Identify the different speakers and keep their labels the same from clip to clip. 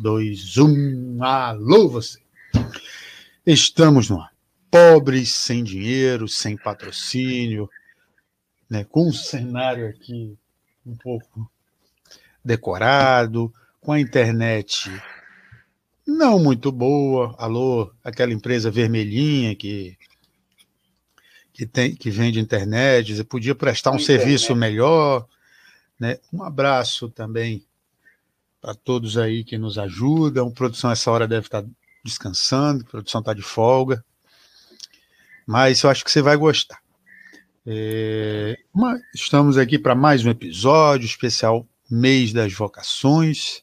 Speaker 1: 2, 1. Alô, você! Estamos no ar. Pobres, sem dinheiro, sem patrocínio, né, com um cenário aqui um pouco decorado, com a internet não muito boa. Alô, aquela empresa vermelhinha que que tem que vende internet, você podia prestar um internet. serviço melhor, né? Um abraço também para todos aí que nos ajudam. Produção essa hora deve estar descansando, a produção está de folga, mas eu acho que você vai gostar. É, uma, estamos aqui para mais um episódio especial mês das vocações,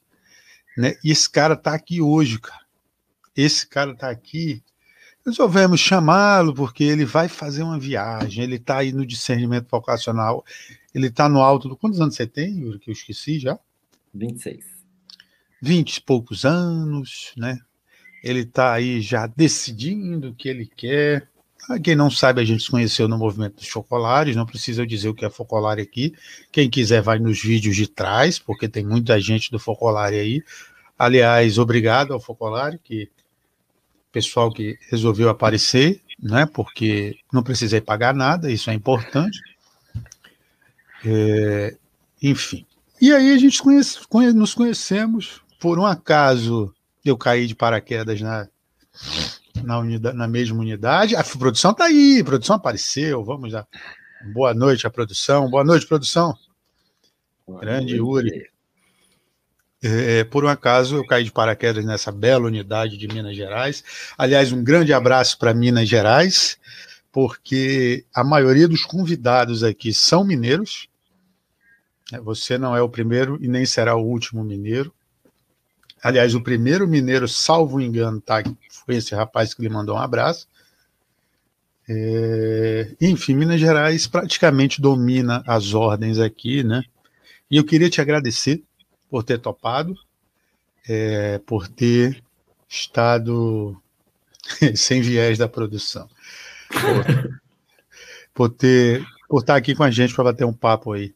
Speaker 1: né? E esse cara está aqui hoje, cara. Esse cara está aqui. Resolvemos chamá-lo porque ele vai fazer uma viagem. Ele está aí no discernimento vocacional. Ele está no alto do. Quantos anos você tem, que eu esqueci já?
Speaker 2: 26.
Speaker 1: 20 e poucos anos, né? Ele está aí já decidindo o que ele quer. Ah, quem não sabe, a gente se conheceu no movimento dos focolares, não precisa eu dizer o que é focolare aqui. Quem quiser vai nos vídeos de trás, porque tem muita gente do focolare aí. Aliás, obrigado ao focolare, que pessoal que resolveu aparecer, né? Porque não precisei pagar nada, isso é importante. É, enfim. E aí a gente conhece, conhe, nos conhecemos, por um acaso eu caí de paraquedas na na, unidade, na mesma unidade. A produção está aí, a produção apareceu. Vamos lá. Boa noite à produção. Boa noite, produção. Boa Grande noite. Yuri. É, por um acaso, eu caí de paraquedas nessa bela unidade de Minas Gerais. Aliás, um grande abraço para Minas Gerais, porque a maioria dos convidados aqui são mineiros. Você não é o primeiro e nem será o último mineiro. Aliás, o primeiro mineiro, salvo engano, tá, foi esse rapaz que lhe mandou um abraço. É, enfim, Minas Gerais praticamente domina as ordens aqui, né? E eu queria te agradecer por ter topado, é, por ter estado sem viés da produção, por, por, ter, por estar aqui com a gente para bater um papo aí.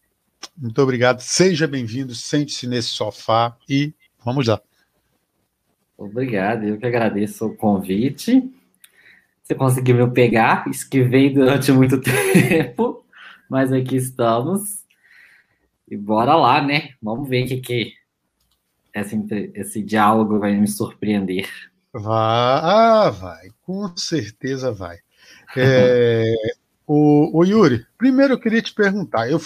Speaker 1: Muito obrigado, seja bem-vindo, sente-se nesse sofá e vamos lá.
Speaker 2: Obrigado, eu que agradeço o convite. Você conseguiu me pegar, esquivei durante muito tempo, mas aqui estamos. E bora lá, né? Vamos ver o que, que esse, esse diálogo vai me surpreender.
Speaker 1: Vai, ah, vai, com certeza vai. É, o, o, Yuri, primeiro eu queria te perguntar, eu,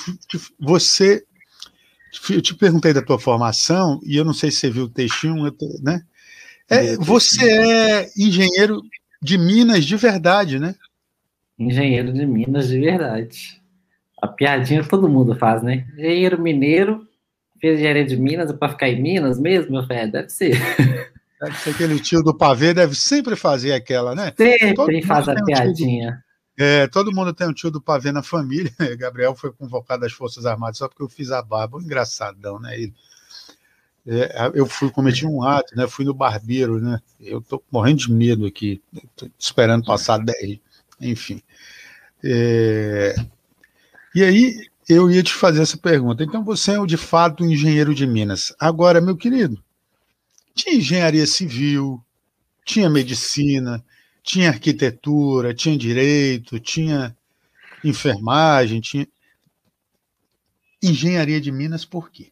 Speaker 1: você, eu te perguntei da tua formação, e eu não sei se você viu o textinho, né? É, você é engenheiro de Minas de verdade, né?
Speaker 2: Engenheiro de Minas de verdade. A piadinha todo mundo faz, né? Engenheiro mineiro, fez engenharia de Minas para ficar em Minas mesmo? Meu filho, deve ser.
Speaker 1: Deve ser aquele tio do pavê, deve sempre fazer aquela, né?
Speaker 2: Sempre faz a piadinha.
Speaker 1: Um é, todo mundo tem um tio do pavê na família. Gabriel foi convocado às Forças Armadas só porque eu fiz a barba. Um engraçadão, né? Ele é, eu fui cometi um ato, né? Fui no barbeiro, né? Eu tô morrendo de medo aqui, tô esperando passar 10, enfim. É, e aí eu ia te fazer essa pergunta. Então você é de fato um engenheiro de Minas. Agora, meu querido, tinha engenharia civil, tinha medicina, tinha arquitetura, tinha direito, tinha enfermagem, tinha engenharia de Minas por quê?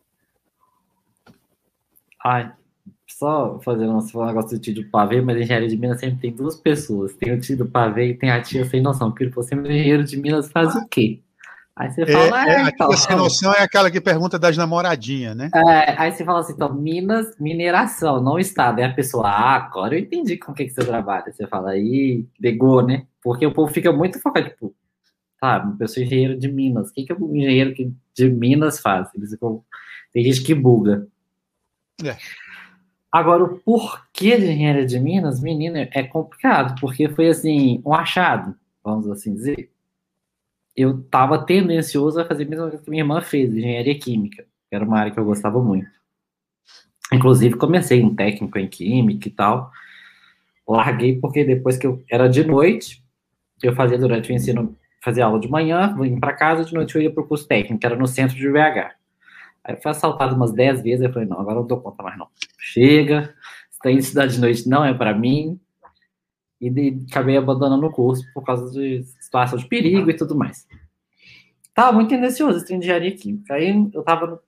Speaker 2: Ai, só fazendo um negócio do tio do pavê, mas engenharia de Minas sempre tem duas pessoas. Tem o tio do pavê e tem a tia sem noção. Porque você, engenheiro de Minas, faz o quê?
Speaker 1: Aí você fala, é, é, a então, sem noção é aquela que pergunta das namoradinhas, né?
Speaker 2: É, aí você fala assim, então, Minas, mineração, não estado. Aí a pessoa, ah, agora eu entendi com o que, que você trabalha. Você fala, aí, pegou, né? Porque o povo fica muito focado, tipo, tá, eu sou engenheiro de Minas. O que, que o engenheiro de Minas faz? Eles ficam, tem gente que buga. É. Agora, o porquê de engenharia de Minas, menina, é complicado, porque foi assim, um achado, vamos assim dizer. Eu estava tendencioso a fazer a mesma coisa que minha irmã fez, engenharia química, que era uma área que eu gostava muito. Inclusive, comecei um técnico em química e tal. Larguei porque depois que eu era de noite, eu fazia durante o ensino, fazia aula de manhã, vim para casa, de noite eu ia para o curso técnico, era no centro de BH. Aí foi assaltado umas 10 vezes, eu falei, não, agora não dou conta mais não. Chega, tem cidade de noite não é para mim. E de, acabei abandonando o curso por causa de situação de perigo e tudo mais. Tava muito tendencioso esse engenharia química. Aí eu tava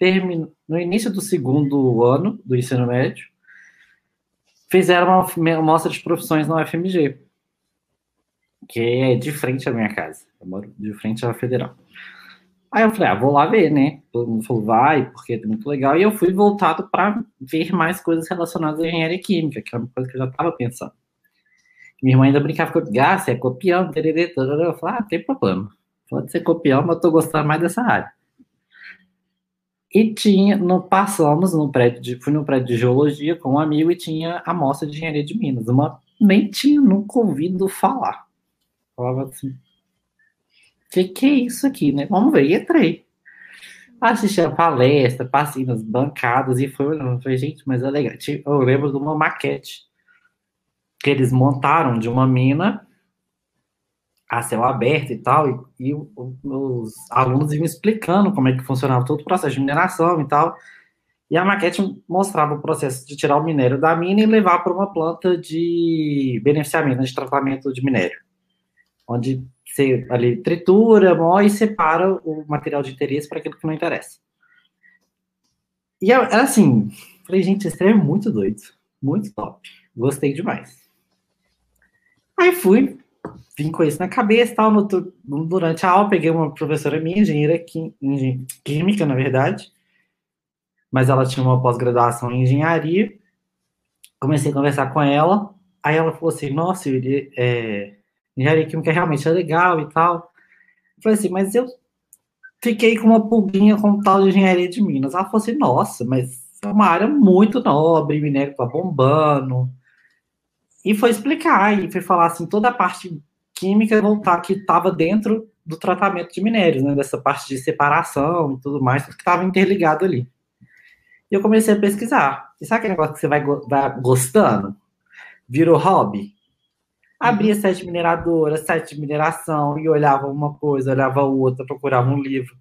Speaker 2: no, no início do segundo ano do ensino médio, fizeram uma, uma mostra de profissões na UFMG, que é de frente à minha casa. Eu moro de frente à Federal. Aí eu falei, ah, vou lá ver, né? Todo mundo falou, vai, porque é muito legal. E eu fui voltado para ver mais coisas relacionadas à engenharia química, que era uma coisa que eu já estava pensando. Minha irmã ainda brincava com ah, você é copião, tererê, Eu falei, ah, tem problema. Pode ser copião, mas eu tô gostando mais dessa área. E tinha, no, passamos no prédio de, fui no prédio de geologia com um amigo e tinha a mostra de engenharia de Minas. Uma, nem tinha nunca ouvido falar. Falava assim, que que é isso aqui, né? Vamos ver, e entrei. Assisti a palestra, passei nas bancadas e foi olhando. Falei, gente, mas é legal. Eu lembro de uma maquete que eles montaram de uma mina a céu aberto e tal, e, e os alunos iam explicando como é que funcionava todo o processo de mineração e tal. E a maquete mostrava o processo de tirar o minério da mina e levar para uma planta de beneficiamento, de tratamento de minério, onde você ali tritura, moe e separa o material de interesse para aquilo que não interessa. E era assim, falei, gente, esse é muito doido, muito top, gostei demais. Aí fui, vim com isso na cabeça, tal, no, durante a aula peguei uma professora minha, engenheira química, na verdade, mas ela tinha uma pós-graduação em engenharia, comecei a conversar com ela, aí ela falou assim, nossa, ele, é, engenharia química realmente é legal e tal. Eu falei assim, mas eu fiquei com uma pulguinha com tal de engenharia de Minas. Ela falou assim, nossa, mas é uma área muito nobre, minério tá bombando. E foi explicar, e foi falar assim, toda a parte química voltar que estava dentro do tratamento de minérios, né? Dessa parte de separação e tudo mais, que estava interligado ali. E eu comecei a pesquisar. E sabe aquele negócio que você vai, vai gostando? Virou hobby? Abria uhum. sete mineradoras, sete de mineração, e olhava uma coisa, olhava outra, procurava um livro,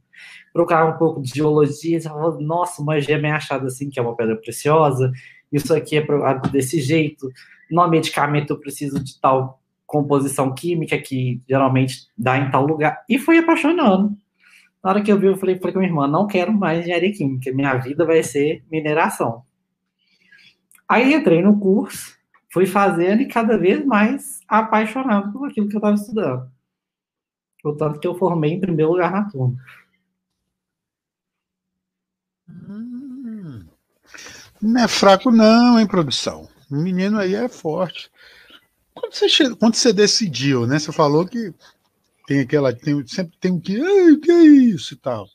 Speaker 2: procurava um pouco de geologia, e falava, nossa, uma gema é achada assim, que é uma pedra preciosa, isso aqui é desse jeito, no medicamento eu preciso de tal composição química que geralmente dá em tal lugar, e fui apaixonando. Na hora que eu vi, eu falei, falei com minha irmã, não quero mais engenharia química, minha vida vai ser mineração. Aí entrei no curso, fui fazendo e cada vez mais apaixonado por aquilo que eu estava estudando. O tanto que eu formei em primeiro lugar na turma.
Speaker 1: Hum, não é fraco, não, hein, produção? O menino aí é forte. Quando você, quando você decidiu, né? Você falou que tem aquela. Tem, sempre tem o que. o que é isso e tal.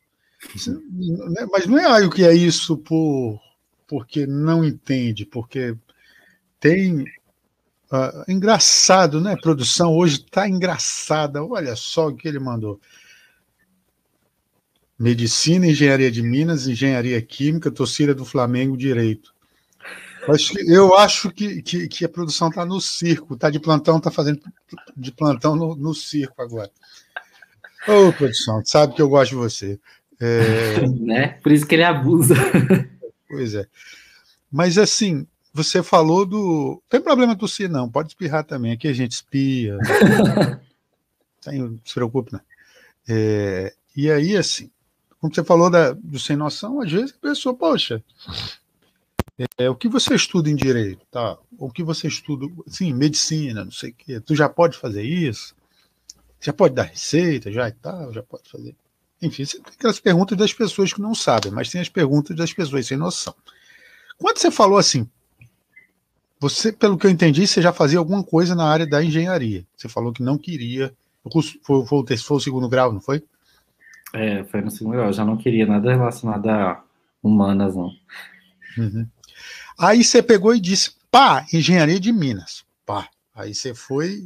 Speaker 1: Né, mas não é o que é isso por porque não entende, porque tem. Uh, engraçado, né? A produção hoje está engraçada. Olha só o que ele mandou. Medicina, Engenharia de Minas, Engenharia Química, torcida do Flamengo, Direito. Eu acho que, que, que a produção está no circo, está de plantão, está fazendo de plantão no, no circo agora. Ô, produção, sabe que eu gosto de você.
Speaker 2: É... né? Por isso que ele abusa.
Speaker 1: Pois é. Mas assim, você falou do. Tem problema tossir, não. Pode espirrar também. Aqui a gente espia. não se preocupe, não. É... E aí, assim, como você falou da, do sem noção, às vezes a pessoa, poxa, é, o que você estuda em direito, tá? O que você estuda, sim, medicina, não sei o quê. Tu já pode fazer isso? Já pode dar receita, já e tal, já pode fazer. Enfim, você tem aquelas perguntas das pessoas que não sabem, mas tem as perguntas das pessoas sem noção. Quando você falou assim, você, pelo que eu entendi, você já fazia alguma coisa na área da engenharia. Você falou que não queria. Foi, foi, foi o segundo grau, não foi?
Speaker 2: É, foi no segundo grau. Eu já não queria nada relacionado a humanas, não.
Speaker 1: Uhum. Aí você pegou e disse, pá, engenharia de Minas. Pá. Aí você foi.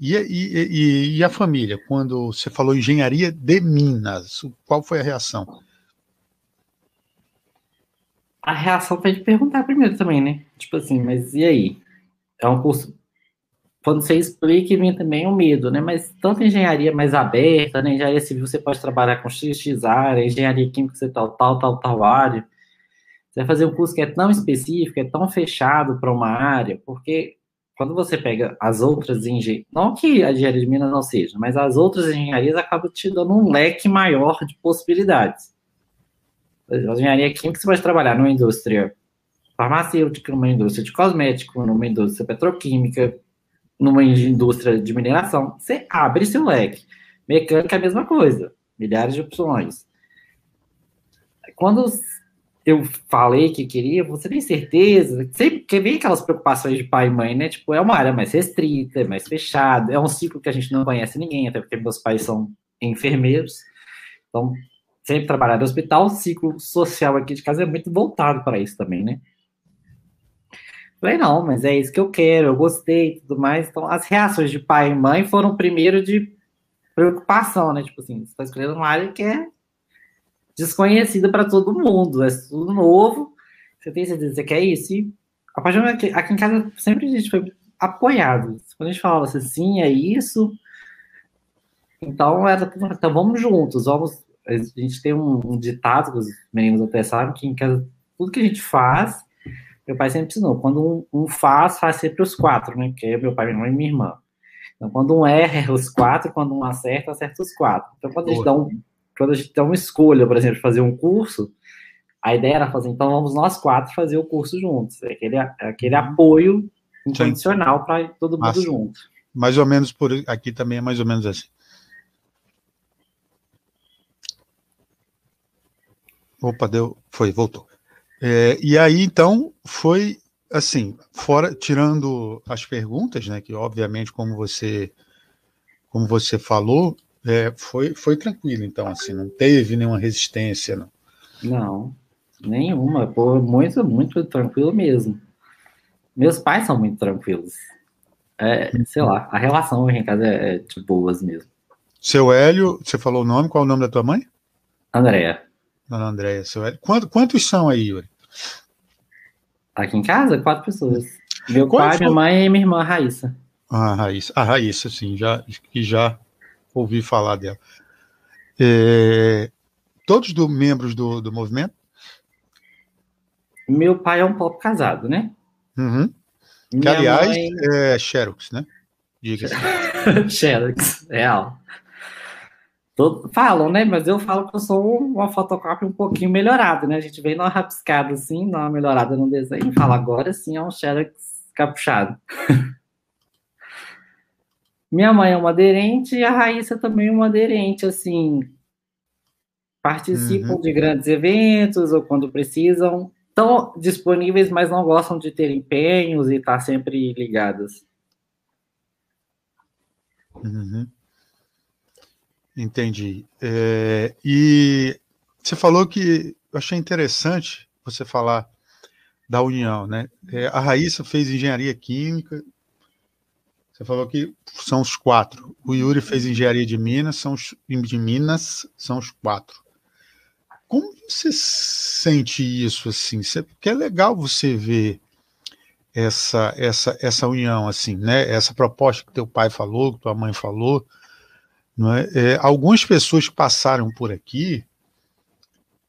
Speaker 1: E, e, e, e a família, quando você falou engenharia de Minas, qual foi a reação?
Speaker 2: a reação foi de perguntar primeiro também, né? Tipo assim, mas e aí? É um curso quando você explica, vem também o medo, né? Mas tanto engenharia mais aberta, né? Engenharia civil você pode trabalhar com X, X área, engenharia química você tal, tal, tal, tal área. Você vai fazer um curso que é tão específico, é tão fechado para uma área, porque quando você pega as outras engenharias, não que a engenharia de Minas não seja, mas as outras engenharias acabam te dando um leque maior de possibilidades. A engenharia química você pode trabalhar numa indústria farmacêutica, numa indústria de cosmético, numa indústria petroquímica, numa indústria de mineração. Você abre seu leque. Mecânica é a mesma coisa, milhares de opções. Quando eu falei que queria, você tem certeza? Sempre que vem aquelas preocupações de pai e mãe, né? Tipo, é uma área mais restrita, é mais fechada, é um ciclo que a gente não conhece ninguém, até porque meus pais são enfermeiros. Então, sempre trabalhar no hospital, o ciclo social aqui de casa é muito voltado para isso também, né? Falei, não, mas é isso que eu quero, eu gostei e tudo mais. Então, as reações de pai e mãe foram primeiro de preocupação, né? Tipo assim, você está escolhendo uma área que é desconhecida para todo mundo, é tudo novo. Você tem certeza que você quer isso? E a partir aqui, aqui em casa sempre a gente foi apoiado. Quando a gente falava assim, sim, é isso. Então era então vamos juntos, vamos. A gente tem um, um ditado que os meninos até sabem que em casa tudo que a gente faz, meu pai sempre ensinou. Quando um, um faz, faz sempre os quatro, né? Porque é meu pai, minha mãe e minha irmã. Então, quando um erra, erra os quatro, quando um acerta, acerta os quatro. Então, quando a gente dá um, quando a gente tem uma escolha, por exemplo, fazer um curso, a ideia era fazer, então vamos nós quatro fazer o curso juntos. É aquele, é aquele uhum. apoio incondicional para todo mundo Massa. junto.
Speaker 1: Mais ou menos por aqui também é mais ou menos assim. Opa, deu, foi, voltou. É, e aí, então, foi assim, fora, tirando as perguntas, né, que obviamente, como você, como você falou, é, foi, foi tranquilo, então, assim, não teve nenhuma resistência, não.
Speaker 2: Não, nenhuma, pô, muito, muito tranquilo mesmo. Meus pais são muito tranquilos. É, sei lá, a relação em casa é, é de boas mesmo.
Speaker 1: Seu Hélio, você falou o nome, qual é o nome da tua mãe?
Speaker 2: Andréia.
Speaker 1: Dona Andréia, seu. Quanto, quantos são aí, Yuri?
Speaker 2: Aqui em casa, quatro pessoas. Meu pai, minha mãe e minha irmã Raíssa.
Speaker 1: Ah, Raíssa. A Raíssa, sim, já, que já ouvi falar dela. É, todos do, membros do, do movimento?
Speaker 2: Meu pai é um pouco casado, né?
Speaker 1: Uhum. Que, aliás, mãe... é Xerox, né?
Speaker 2: Diga-se. Xerox, real. Todo, falam, né? Mas eu falo que eu sou uma fotocópia um pouquinho melhorada, né? A gente vem numa rabiscada assim, numa melhorada no desenho e fala, agora sim é um Xerox capuchado. Minha mãe é uma aderente e a Raíssa também é uma aderente, assim. Participam uhum. de grandes eventos ou quando precisam. Estão disponíveis, mas não gostam de ter empenhos e estar tá sempre ligadas.
Speaker 1: Uhum. Entendi. É, e você falou que eu achei interessante você falar da união, né? É, a Raíssa fez engenharia química, você falou que são os quatro. O Yuri fez engenharia de Minas, são os, de Minas, são os quatro. Como você sente isso assim? Porque é legal você ver essa essa essa união assim, né? Essa proposta que teu pai falou, que tua mãe falou, é? é algumas pessoas que passaram por aqui,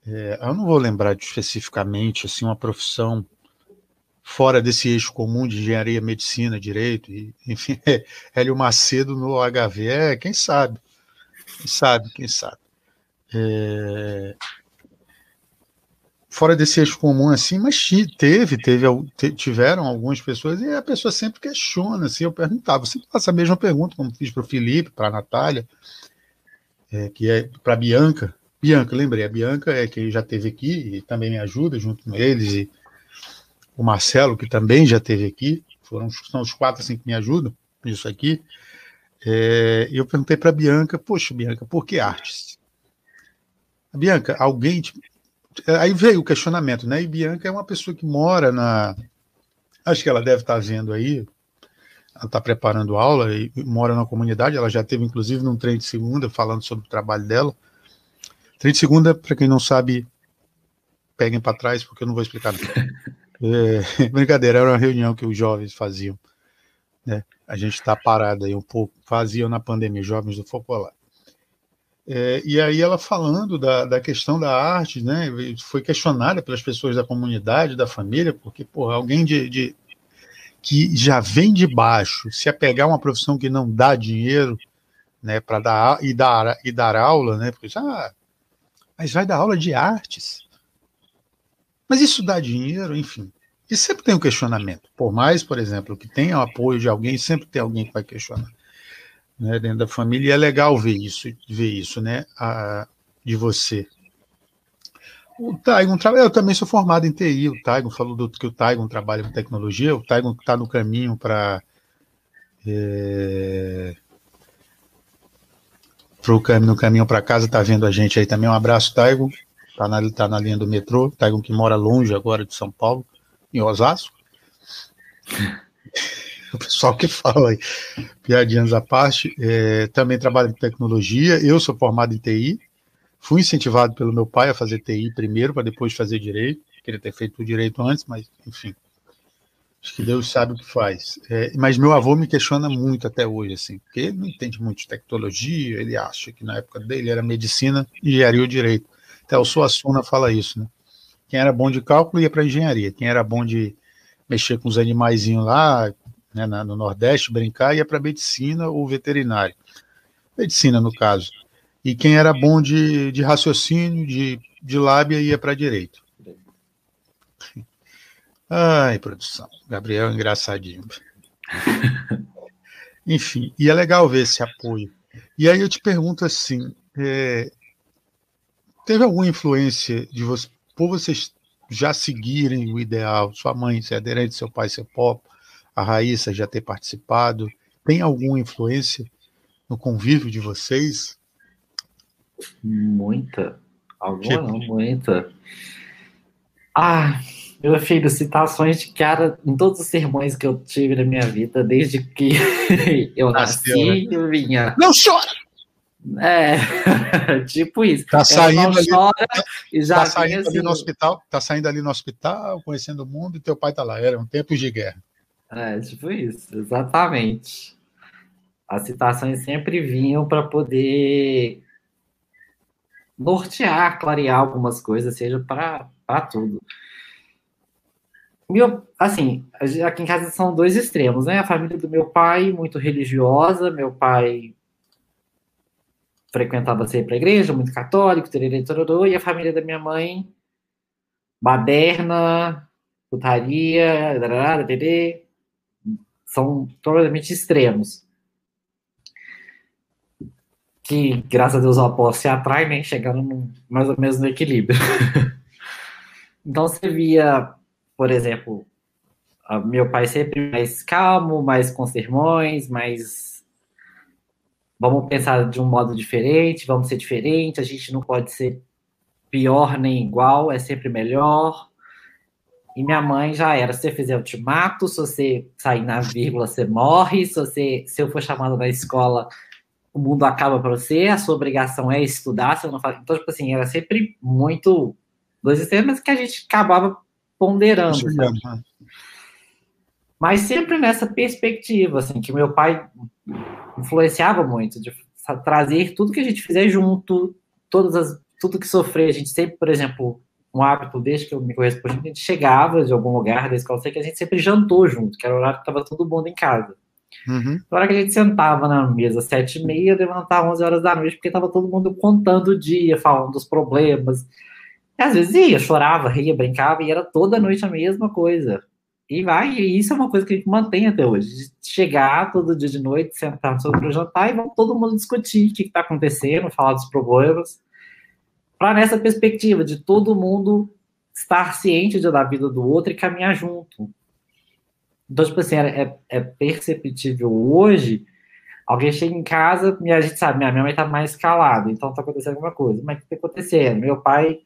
Speaker 1: é, eu não vou lembrar de, especificamente assim uma profissão fora desse eixo comum de engenharia, medicina, direito, e, enfim, é, Hélio Macedo no HV, é, quem sabe, quem sabe, quem sabe. É, fora desse eixo comum assim, mas teve, teve, tiveram algumas pessoas e a pessoa sempre questiona, assim, eu perguntava, você faço a mesma pergunta, como fiz para o Felipe, para a Natália, é, que é para a Bianca, Bianca, lembrei, a Bianca é quem já teve aqui e também me ajuda junto com eles e o Marcelo, que também já esteve aqui, foram, são os quatro assim, que me ajudam nisso aqui. É, eu perguntei para a Bianca, poxa, Bianca, por que artes? Bianca, alguém. Te... Aí veio o questionamento, né? E Bianca é uma pessoa que mora na. Acho que ela deve estar vendo aí, ela está preparando aula e mora na comunidade. Ela já teve, inclusive, num treino de segunda, falando sobre o trabalho dela. Treino de segunda, para quem não sabe, peguem para trás, porque eu não vou explicar. É, brincadeira, era uma reunião que os jovens faziam. Né? A gente está parado aí um pouco, fazia na pandemia, Jovens do Focolar. É, e aí ela falando da, da questão da arte, né, foi questionada pelas pessoas da comunidade, da família, porque, porra, alguém de, de que já vem de baixo, se apegar a uma profissão que não dá dinheiro, né, para dar e dar e dar aula, né, porque ah, mas vai dar aula de artes. Mas isso dá dinheiro, enfim. E sempre tem um questionamento. Por mais, por exemplo, que tenha o apoio de alguém, sempre tem alguém que vai questionar. Né, dentro da família, e é legal ver isso, ver isso, né, a, de você. O Taigon, eu também sou formado em TI, o Taigon falou do, que o Taigon trabalha com tecnologia, o Taigon está no caminho para é, pro, no caminho para casa, está vendo a gente aí também, um abraço, Taigon, está na, tá na linha do metrô, Taigon que mora longe agora de São Paulo, em Osasco. Pessoal que fala aí, piadinhas à parte, é, também trabalho em tecnologia, eu sou formado em TI, fui incentivado pelo meu pai a fazer TI primeiro, para depois fazer direito, queria ter feito o direito antes, mas enfim, acho que Deus sabe o que faz. É, mas meu avô me questiona muito até hoje, assim, porque ele não entende muito de tecnologia, ele acha que na época dele era medicina, engenharia ou direito. Até o Suassuna fala isso, né? Quem era bom de cálculo ia para engenharia. Quem era bom de mexer com os animaizinhos lá, né, no Nordeste, brincar, ia para medicina ou veterinário. Medicina, no caso. E quem era bom de, de raciocínio, de, de lábia, ia para direito. Ai, produção. Gabriel, engraçadinho. Enfim, e é legal ver esse apoio. E aí eu te pergunto assim: é, teve alguma influência de você, por vocês já seguirem o ideal, sua mãe ser aderente, seu pai ser pop, a Raíssa já ter participado, tem alguma influência no convívio de vocês?
Speaker 2: Muita. Alguma não, muita. Ah, meu filho, citações de cara em todos os sermões que eu tive na minha vida, desde que eu Nasceu, nasci, né? eu vinha.
Speaker 1: Não chora!
Speaker 2: É, tipo isso.
Speaker 1: Tá saindo ali, e já tá saindo assim, ali no hospital, tá saindo ali no hospital, conhecendo o mundo, e teu pai tá lá. Era um tempo de guerra.
Speaker 2: É, tipo isso, exatamente. As citações sempre vinham para poder nortear, clarear algumas coisas, seja para tudo. Meu, assim, aqui em casa são dois extremos, né? A família do meu pai, muito religiosa, meu pai frequentava sempre a igreja, muito católico, tererê, tororô, e a família da minha mãe, baderna, putaria, tererê, são totalmente extremos. Que, graças a Deus, o apóstolo se atrai, né? Chegando no, mais ou menos no equilíbrio. então, você via, por exemplo, meu pai sempre mais calmo, mais com sermões, mais vamos pensar de um modo diferente, vamos ser diferente, a gente não pode ser pior nem igual, é sempre melhor. E minha mãe já era, se você fizer o te mato, se você sair na vírgula, você morre, se, você, se eu for chamado na escola, o mundo acaba para você, a sua obrigação é estudar, se eu não faz... Então, tipo assim, era sempre muito dois extremos que a gente acabava ponderando. Mas sempre nessa perspectiva, assim, que meu pai influenciava muito, de trazer tudo que a gente fizer junto, todas as, tudo que sofrer. A gente sempre, por exemplo, um hábito desde que eu me correspondi, a gente chegava de algum lugar da escola, sei que a gente sempre jantou junto, que era o horário que estava todo mundo em casa. Uhum. Na hora que a gente sentava na mesa sete e meia, levantava 11 horas da noite, porque estava todo mundo contando o dia, falando dos problemas. E às vezes ia, chorava, ria, brincava, e era toda noite a mesma coisa. E vai, e isso é uma coisa que a gente mantém até hoje. De chegar todo dia de noite, sentar sobre o jantar e vamos todo mundo discutir o que está acontecendo, falar dos problemas. Para nessa perspectiva de todo mundo estar ciente da vida do outro e caminhar junto. Então, tipo assim, é, é perceptível hoje. Alguém chega em casa e a gente sabe, minha mãe tá mais calada, então tá acontecendo alguma coisa. Mas o que tá acontecendo? Meu pai,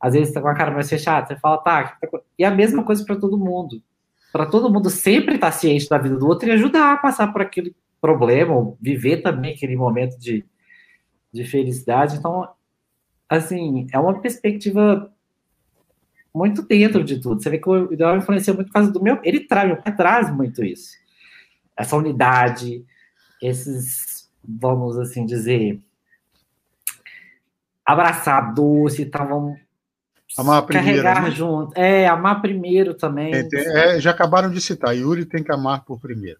Speaker 2: às vezes, tá com a cara mais fechada. Você fala, tá, tá e a mesma coisa para todo mundo para todo mundo sempre estar tá ciente da vida do outro e ajudar a passar por aquele problema, ou viver também aquele momento de, de felicidade. Então, assim, é uma perspectiva muito dentro de tudo. Você vê que o ideal influencia muito por causa do meu. Ele traz, meu pai traz muito isso. essa unidade, esses, vamos assim dizer, abraçar doce, então vamos
Speaker 1: amar primeiro,
Speaker 2: carregar né? junto. É, amar primeiro também.
Speaker 1: É, é, já acabaram de citar, Yuri tem que amar por primeiro.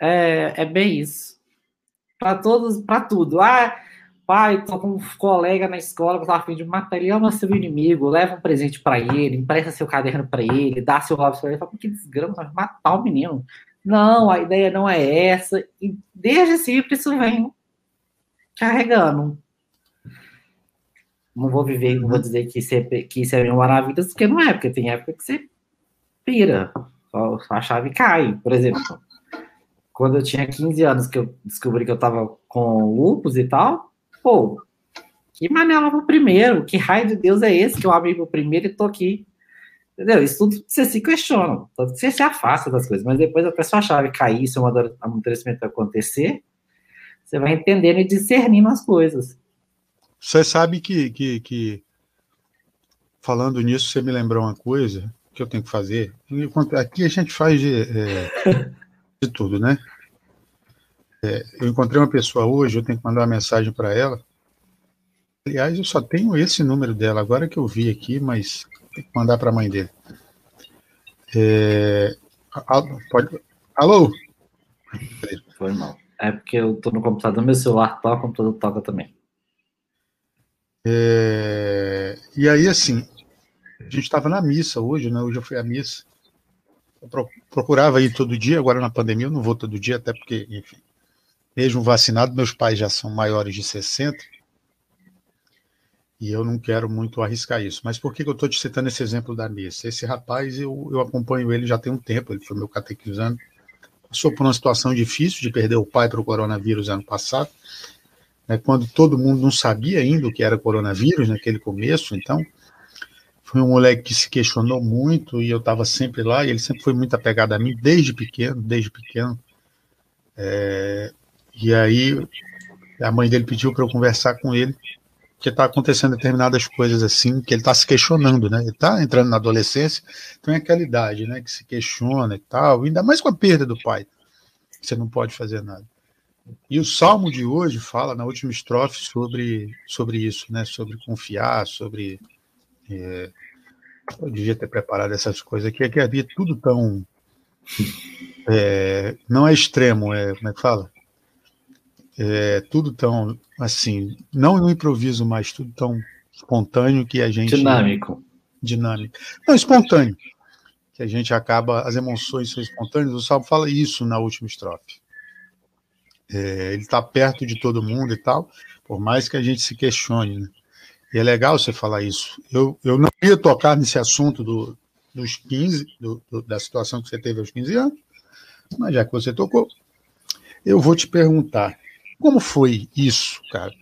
Speaker 2: É, é bem isso. Para todos, para tudo. Ah, pai, tô com um colega na escola que tá afim de matar ele, ama seu inimigo, leva um presente para ele, empresta seu caderno para ele, dá seu lápis para ele, fala, que desgrama, vai matar o menino. Não, a ideia não é essa. E desde sempre isso vem carregando. Não vou viver, não vou dizer que isso é, que isso é mil maravilhas, porque não é, porque tem época que você pira, a chave cai, por exemplo. Quando eu tinha 15 anos que eu descobri que eu tava com lupus e tal, pô, que manela pro primeiro, que raio de Deus é esse que eu abri pro primeiro e tô aqui Entendeu? Isso tudo você se questiona. Você se afasta das coisas, mas depois até sua chave cair, se um amadurecimento acontecer, você vai entendendo e discernindo as coisas.
Speaker 1: Você sabe que, que, que, falando nisso, você me lembrou uma coisa que eu tenho que fazer. Aqui a gente faz de, é, de tudo, né? É, eu encontrei uma pessoa hoje, eu tenho que mandar uma mensagem para ela. Aliás, eu só tenho esse número dela agora que eu vi aqui, mas tem que mandar para a mãe dele. É... Pode... Alô?
Speaker 2: Foi mal. É porque eu tô no computador, meu celular toca, o computador toca também.
Speaker 1: É... E aí, assim, a gente estava na missa hoje, né? Hoje eu fui à missa. Eu procurava ir todo dia, agora na pandemia eu não vou todo dia, até porque, enfim, mesmo vacinado, meus pais já são maiores de 60 e eu não quero muito arriscar isso. Mas por que, eu estou te citando esse exemplo da missa? Esse rapaz, eu, eu acompanho ele já tem um tempo, ele foi meu catequizando, passou por uma situação difícil de perder o pai para o coronavírus ano passado, né, quando todo mundo não sabia ainda o que era coronavírus naquele começo, então foi um moleque que se questionou muito e eu estava sempre lá, e ele sempre foi muito apegado a mim, desde pequeno, desde pequeno. É, e aí a mãe dele pediu para eu conversar com ele, que está acontecendo determinadas coisas assim, que ele está se questionando, né? Ele está entrando na adolescência, então é aquela idade, né? Que se questiona e tal, ainda mais com a perda do pai. Você não pode fazer nada. E o salmo de hoje fala na última estrofe sobre, sobre isso, né? Sobre confiar, sobre. É, eu devia ter preparado essas coisas aqui, é que havia tudo tão. É, não é extremo, é. Como é que fala? É, tudo tão assim, não no improviso, mas tudo tão espontâneo que a gente.
Speaker 2: Dinâmico.
Speaker 1: Dinâmico. Não, espontâneo. Que a gente acaba, as emoções são espontâneas. O Salmo fala isso na última estrofe. É, ele está perto de todo mundo e tal, por mais que a gente se questione. Né? E é legal você falar isso. Eu, eu não ia tocar nesse assunto do, dos 15, do, do, da situação que você teve aos 15 anos, mas já que você tocou, eu vou te perguntar como foi isso, cara?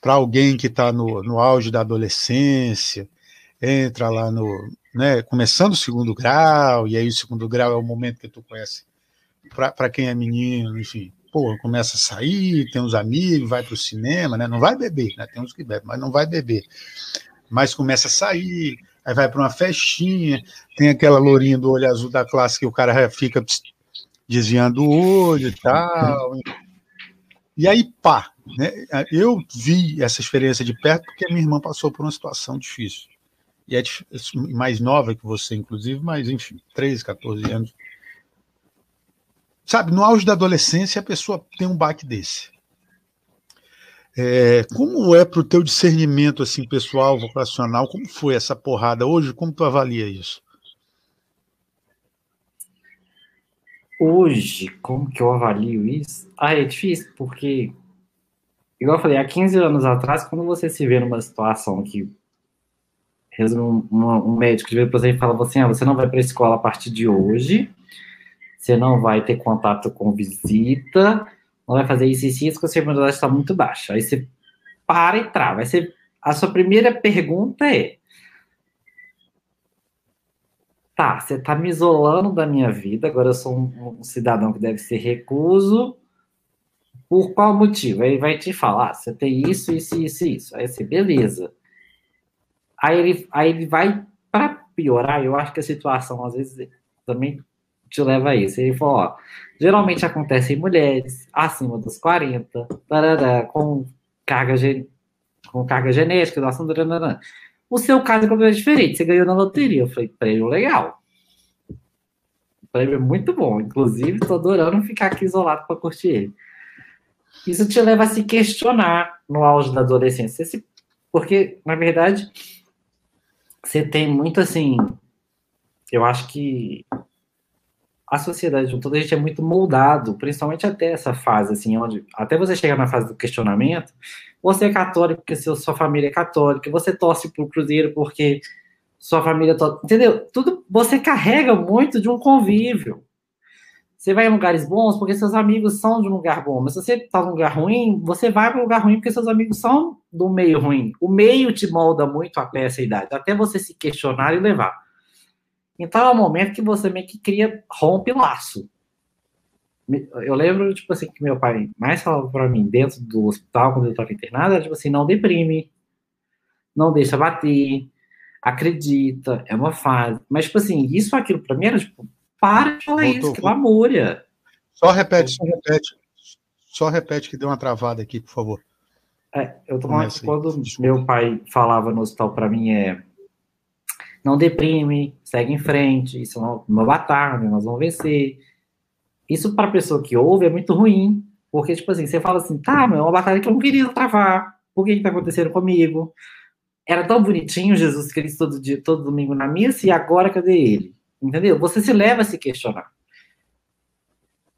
Speaker 1: Para alguém que está no, no auge da adolescência, entra lá no. Né, começando o segundo grau, e aí o segundo grau é o momento que tu conhece. Para quem é menino, enfim, pô, começa a sair, tem uns amigos, vai para o cinema, né? Não vai beber, né? Tem uns que bebem, mas não vai beber. Mas começa a sair, aí vai para uma festinha, tem aquela lourinha do olho azul da classe que o cara fica desviando o olho e tal. E aí, pá, né? eu vi essa experiência de perto porque minha irmã passou por uma situação difícil. E é mais nova que você, inclusive, mas enfim, 13, 14 anos. Sabe, no auge da adolescência, a pessoa tem um baque desse. É, como é para o teu discernimento assim pessoal, vocacional? Como foi essa porrada hoje? Como tu avalia isso?
Speaker 2: Hoje, como que eu avalio isso? Ah, é difícil, porque, igual eu falei, há 15 anos atrás, quando você se vê numa situação que um, um médico de vez você fala assim, ah, você não vai para a escola a partir de hoje, você não vai ter contato com visita, não vai fazer isso e isso, porque a sua imunidade está muito baixa. Aí você para e trava. Aí você, a sua primeira pergunta é, tá, você está me isolando da minha vida, agora eu sou um, um, cidadão que deve ser recluso, por qual motivo? Aí vai te falar, ah, você tem isso, isso, isso, isso. Aí você, beleza. Aí ele, aí ele vai, para piorar, eu acho que a situação, às vezes, também te leva a isso. Ele falou, ó, geralmente acontece em mulheres acima dos 40, tarará, com carga, com carga genética, doação, tarará. O seu caso é completamente diferente, você ganhou na loteria. Eu falei, prêmio legal. O prêmio é muito bom, inclusive estou adorando ficar aqui isolado para curtir ele. Isso te leva a se questionar no auge da adolescência, porque, na verdade, você tem muito assim. Eu acho que a sociedade toda a gente é muito moldado, principalmente até essa fase, assim, onde até você chegar na fase do questionamento, você é católico porque sua família é católica, você torce pro Cruzeiro porque sua família, to... entendeu? Tudo você carrega muito de um convívio. Você vai em lugares bons porque seus amigos são de um lugar bom, mas se você está num lugar ruim, você vai para um lugar ruim porque seus amigos são do meio ruim. O meio te molda muito até essa idade, até você se questionar e levar. Então é um momento que você meio que cria, rompe laço. Eu lembro, tipo assim, que meu pai mais falava para mim dentro do hospital, quando eu estava internado, era tipo assim, não deprime, não deixa bater, acredita, é uma fase. Mas, tipo assim, isso aquilo para mim era, tipo, para de falar Voltou. isso, que lamúria.
Speaker 1: Só repete, só repete. Só repete que deu uma travada aqui, por favor.
Speaker 2: É, eu tô falando quando meu pai falava no hospital para mim é não deprime, segue em frente, isso é uma batalha, nós vamos vencer. Isso para a pessoa que ouve é muito ruim, porque, tipo assim, você fala assim, tá, meu, é uma batalha que eu não queria travar, por que que tá acontecendo comigo? Era tão bonitinho Jesus Cristo todo dia, todo domingo na missa, e agora cadê ele? Entendeu? Você se leva a se questionar.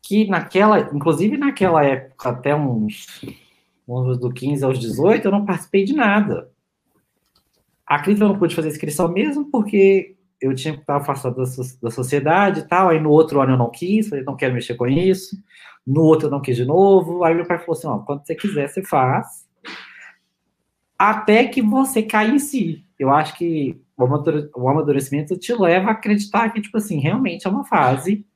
Speaker 2: Que naquela, inclusive naquela época, até uns, uns do 15 aos 18, eu não participei de nada. A crítica eu não pude fazer inscrição mesmo, porque eu tinha que estar afastado da, da sociedade e tal. Aí no outro ano eu não quis, falei, não quero mexer com isso. No outro eu não quis de novo. Aí meu pai falou assim: ó, quando você quiser, você faz. Até que você cai em si. Eu acho que o amadurecimento te leva a acreditar que, tipo assim, realmente é uma fase.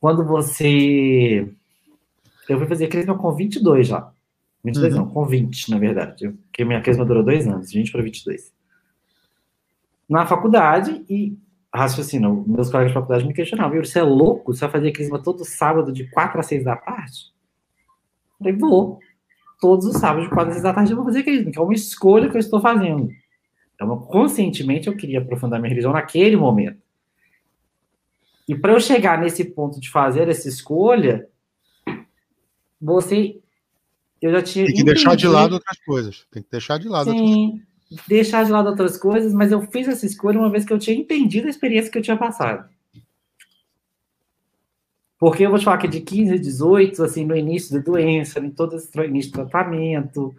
Speaker 2: Quando você. Eu fui fazer crisma com 22 já. 22 uhum. não, com 20, na verdade. Porque minha crisma durou dois anos, 20 para 22. Na faculdade, e raciocínio, meus colegas de faculdade me questionavam, você é louco? Você vai fazer crisma todo sábado de 4 a 6 da tarde? Eu falei, vou. Todos os sábados de 4 a 6 da tarde eu vou fazer crisma, que é uma escolha que eu estou fazendo. Então, conscientemente, eu queria aprofundar minha religião naquele momento. E para eu chegar nesse ponto de fazer essa escolha, você. Eu já tinha.
Speaker 1: Tem que entendido, deixar de lado outras coisas. Tem que deixar de lado
Speaker 2: sim, outras coisas. Deixar de lado outras coisas, mas eu fiz essa escolha uma vez que eu tinha entendido a experiência que eu tinha passado. Porque eu vou te falar que de 15 a 18, assim, no início da doença, em todo esse início de tratamento,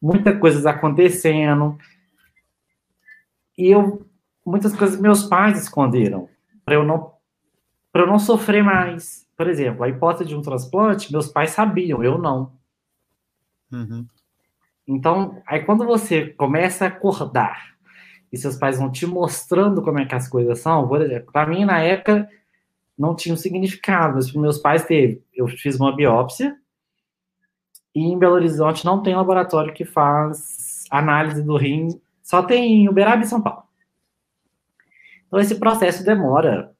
Speaker 2: muitas coisas acontecendo. E eu muitas coisas meus pais esconderam para eu não para eu não sofrer mais. Por exemplo, a hipótese de um transplante, meus pais sabiam, eu não. Uhum. Então, aí quando você começa a acordar e seus pais vão te mostrando como é que as coisas são, por exemplo, para mim na época não tinha um significado, mas para meus pais teve. Eu fiz uma biópsia e em Belo Horizonte não tem laboratório que faz análise do rim só tem em Uberaba e São Paulo. Então, esse processo demora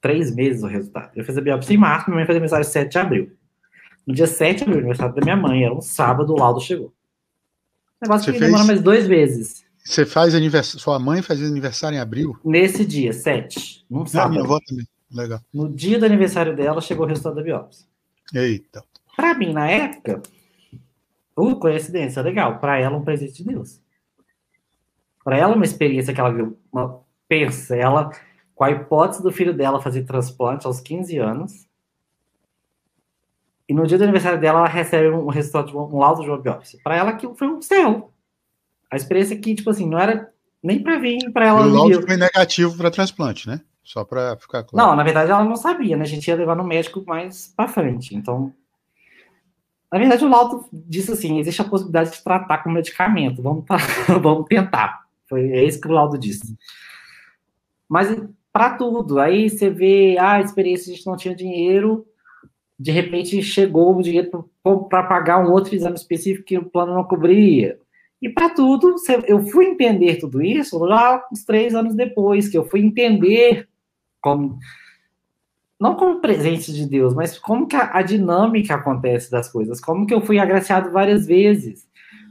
Speaker 2: três meses o resultado. Eu fiz a biópsia em março, minha mãe fez aniversário 7 de abril. No dia 7 de abril, aniversário da minha mãe, era um sábado, o laudo chegou. Negócio Você que fez... demora mais dois meses.
Speaker 1: Você faz aniversário, sua mãe faz aniversário em abril?
Speaker 2: Nesse dia, 7, num sábado. Ah, minha avó também, legal. No dia do aniversário dela, chegou o resultado da biópsia.
Speaker 1: Eita.
Speaker 2: Pra mim, na época, uh, coincidência, legal. Pra ela, um presente de Deus. Para ela, uma experiência que ela viu, uma, pensa, ela, com a hipótese do filho dela fazer transplante aos 15 anos, e no dia do aniversário dela, ela recebe um resultado, de um, um laudo de uma biópsia. Para ela, aquilo foi um céu. A experiência que, tipo assim, não era nem para vir para ela.
Speaker 1: E o laudo foi negativo para transplante, né? Só para ficar
Speaker 2: claro. Não, na verdade, ela não sabia, né? A gente ia levar no médico mais para frente. Então, na verdade, o laudo disse assim: existe a possibilidade de tratar com medicamento. Vamos, vamos tentar. Foi é isso que o laudo disse. Mas para tudo, aí você vê ah, a experiência, a gente não tinha dinheiro, de repente chegou o dinheiro para pagar um outro exame específico que o plano não cobria. E para tudo, eu fui entender tudo isso lá uns três anos depois, que eu fui entender como não como presente de Deus, mas como que a, a, dinâmica acontece das coisas, como que eu fui agraciado várias vezes.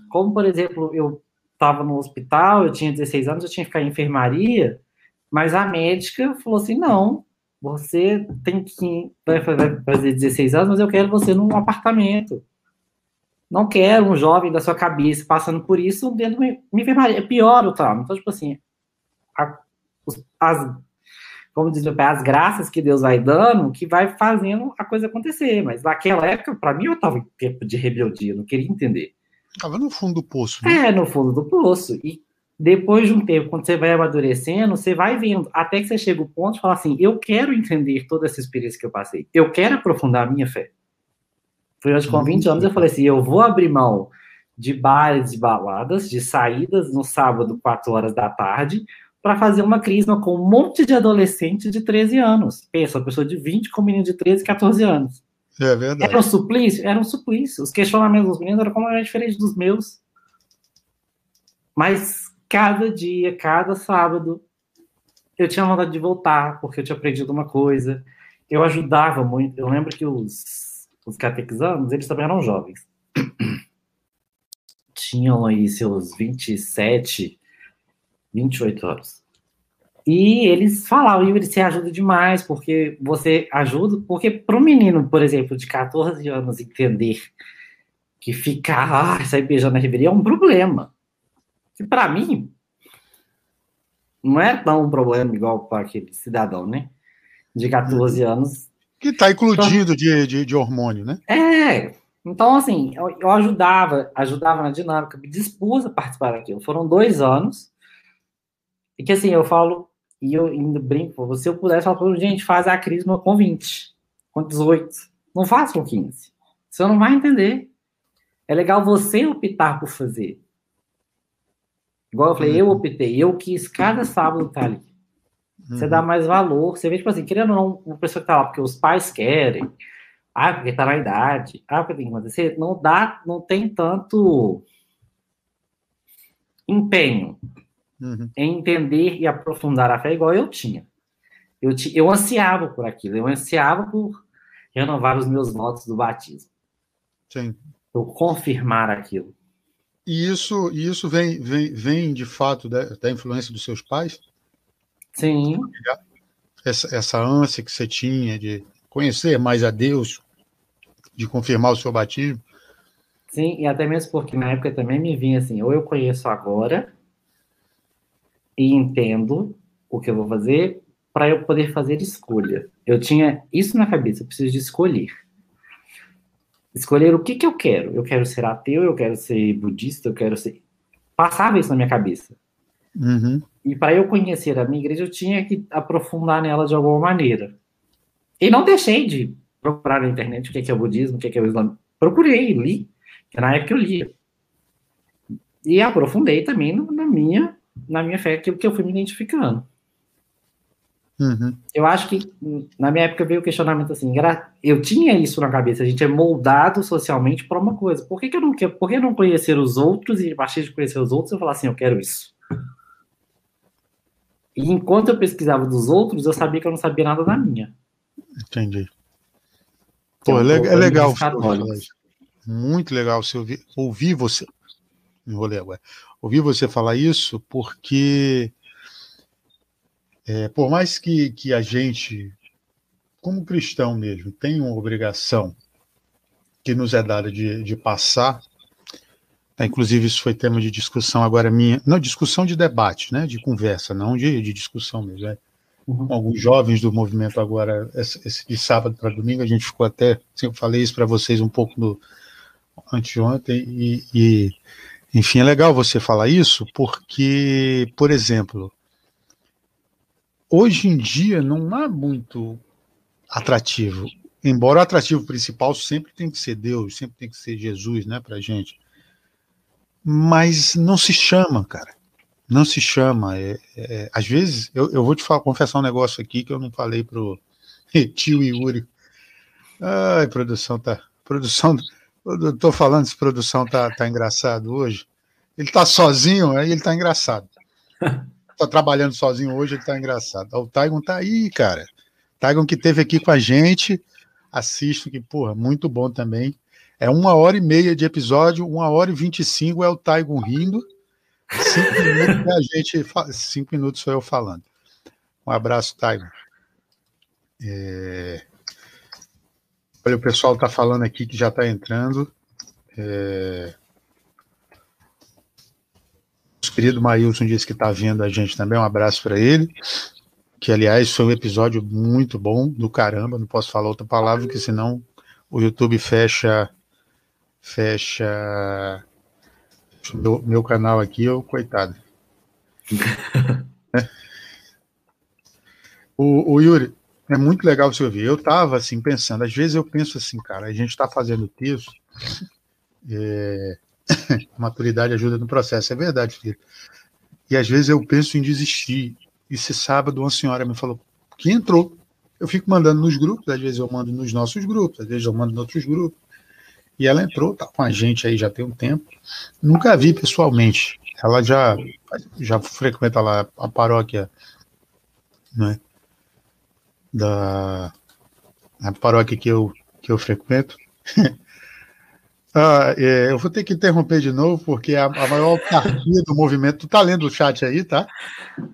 Speaker 2: Como, por exemplo, eu estava no hospital, eu tinha 16 anos, eu tinha que ficar em enfermaria, mas a médica falou assim: não, você tem que vai fazer 16 anos, mas eu quero você num apartamento. Não quero um jovem da sua cabeça passando por isso dentro de uma enfermaria. É pior o trauma. Então, tipo assim, a, as como diz meu pai, as graças que Deus vai dando, que vai fazendo a coisa acontecer. Mas naquela época, para mim, eu estava em tempo de rebeldia, não queria entender.
Speaker 1: Estava no fundo do poço. Né?
Speaker 2: É, no fundo do poço. E depois de um tempo, quando você vai amadurecendo, você vai vendo, até que você chega ao ponto de falar assim: eu quero entender toda essa experiência que eu passei, eu quero aprofundar a minha fé. Foi hoje com 20 anos eu falei assim: eu vou abrir mão de bares, de baladas, de saídas no sábado, 4 horas da tarde, para fazer uma crisma com um monte de adolescente de 13 anos. Pensa, uma pessoa de 20 com um menino de 13, 14 anos.
Speaker 1: É verdade.
Speaker 2: Era um suplício? Era um suplício. Os questionamentos dos meninos eram completamente diferentes dos meus. Mas cada dia, cada sábado, eu tinha vontade de voltar, porque eu tinha aprendido uma coisa. Eu ajudava muito. Eu lembro que os, os eles também eram jovens. Tinham aí seus 27, 28 anos. E eles falavam, Yuri, você ajuda demais, porque você ajuda, porque para um menino, por exemplo, de 14 anos entender que ficar, ah, sair beijando na Ribeira é um problema. Que para mim não é tão um problema igual para aquele cidadão, né? De 14 anos.
Speaker 1: Que está incluído então, de, de, de, hormônio, né?
Speaker 2: É. Então, assim, eu, eu ajudava, ajudava na dinâmica, me dispus a participar daquilo. Foram dois anos e que assim, eu falo, e eu ainda brinco, se eu pudesse falar para gente, faz a crisma com 20, com 18. Não faça com 15. Você não vai entender. É legal você optar por fazer. Igual eu falei, eu uhum. optei, eu quis cada sábado estar ali. Você dá uhum. mais valor, você vê, tipo assim, querendo ou não, uma pessoa que tá lá porque os pais querem, ah, porque tá na idade, ah, porque tem que acontecer, não dá, não tem tanto empenho uhum. em entender e aprofundar a fé igual eu tinha. Eu, eu ansiava por aquilo, eu ansiava por renovar os meus votos do batismo.
Speaker 1: Sim.
Speaker 2: Por confirmar aquilo.
Speaker 1: E isso, isso vem, vem, vem de fato da, da influência dos seus pais?
Speaker 2: Sim.
Speaker 1: Essa, essa ânsia que você tinha de conhecer mais a Deus, de confirmar o seu batismo?
Speaker 2: Sim, e até mesmo porque na época também me vinha assim, ou eu conheço agora, e entendo o que eu vou fazer para eu poder fazer escolha. Eu tinha isso na cabeça, eu preciso de escolher. Escolher o que, que eu quero. Eu quero ser ateu, eu quero ser budista, eu quero ser. Passava isso na minha cabeça.
Speaker 1: Uhum.
Speaker 2: E para eu conhecer a minha igreja, eu tinha que aprofundar nela de alguma maneira. E não deixei de procurar na internet o que é, o budismo, o que é o islamismo. Procurei, li, que na época eu lia. E aprofundei também na minha na minha fé aquilo que eu fui me identificando.
Speaker 1: Uhum.
Speaker 2: Eu acho que na minha época veio o questionamento assim, eu tinha isso na cabeça, a gente é moldado socialmente para uma coisa. Por que, que eu não quero, por que não conhecer os outros e a partir de conhecer os outros eu falar assim, eu quero isso? E enquanto eu pesquisava dos outros, eu sabia que eu não sabia nada da minha.
Speaker 1: Entendi. Pô, é, é legal. Muito legal você ouvir, ouvir você. Enrolei agora ouvir você falar isso, porque é, por mais que, que a gente, como cristão mesmo, tenha uma obrigação que nos é dada de, de passar, tá, inclusive isso foi tema de discussão agora minha, não, discussão de debate, né, de conversa, não de, de discussão mesmo, né? Uhum. alguns jovens do movimento agora, esse, de sábado para domingo, a gente ficou até, assim, eu falei isso para vocês um pouco no anteontem, e, e enfim, é legal você falar isso, porque, por exemplo, hoje em dia não há muito atrativo. Embora o atrativo principal sempre tem que ser Deus, sempre tem que ser Jesus, né, pra gente. Mas não se chama, cara. Não se chama. É, é, às vezes, eu, eu vou te falar, confessar um negócio aqui que eu não falei pro tio Yuri. Ai, produção tá. Produção eu tô falando se produção tá, tá engraçado hoje. Ele tá sozinho, aí ele tá engraçado. tá trabalhando sozinho hoje, ele tá engraçado. O Taigon tá aí, cara. Taigon que teve aqui com a gente, assista, que, porra, muito bom também. É uma hora e meia de episódio, uma hora e vinte e cinco é o Taigon rindo, cinco minutos é a gente, cinco minutos sou eu falando. Um abraço, Taigon. É... Olha, o pessoal está falando aqui que já está entrando. É... Nosso querido Maílson disse que está vendo a gente também. Um abraço para ele. Que, aliás, foi um episódio muito bom, do caramba. Não posso falar outra palavra, porque senão o YouTube fecha. Fecha. Meu, meu canal aqui, eu, coitado. é. o, o Yuri, é muito legal você ouvir. Eu estava assim pensando, às vezes eu penso assim, cara, a gente está fazendo texto, é, maturidade ajuda no processo, é verdade. E às vezes eu penso em desistir. E esse sábado uma senhora me falou que entrou. Eu fico mandando nos grupos, às vezes eu mando nos nossos grupos, às vezes eu mando em outros grupos. E ela entrou, tá com a gente aí já tem um tempo. Nunca vi pessoalmente. Ela já já frequenta lá a paróquia, né? Da a paróquia que eu que eu frequento. Ah, é, eu vou ter que interromper de novo, porque a, a maior autarquia do movimento. Tu tá lendo o chat aí, tá?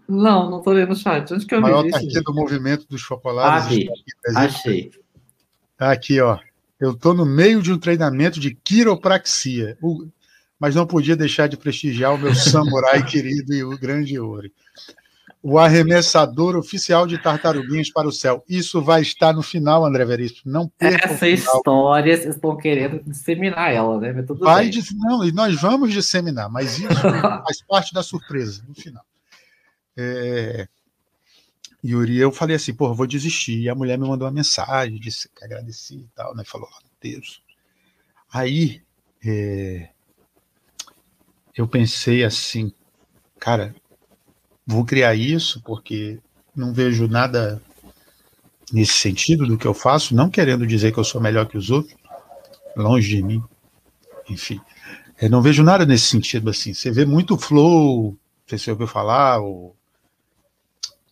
Speaker 2: Não, não tô lendo o chat. Onde que eu
Speaker 1: a maior autarquia do movimento dos chocolates.
Speaker 2: Ah, aqui. Achei.
Speaker 1: Aqui, ó. Eu tô no meio de um treinamento de quiropraxia, mas não podia deixar de prestigiar o meu samurai querido e o grande Ori o arremessador oficial de tartaruguinhas para o céu. Isso vai estar no final, André Veríssimo. Não
Speaker 2: perca Essa história, vocês estão querendo disseminar ela, né?
Speaker 1: Vai
Speaker 2: bem.
Speaker 1: não, e nós vamos disseminar, mas isso faz parte da surpresa no final. É, Yuri, eu falei assim, pô, vou desistir. E a mulher me mandou uma mensagem, disse que agradeci e tal, né? Falou, Deus. Aí é, eu pensei assim, cara, vou criar isso porque não vejo nada nesse sentido do que eu faço, não querendo dizer que eu sou melhor que os outros, longe de mim, enfim. Eu não vejo nada nesse sentido assim. Você vê muito flow, você ouviu falar, ou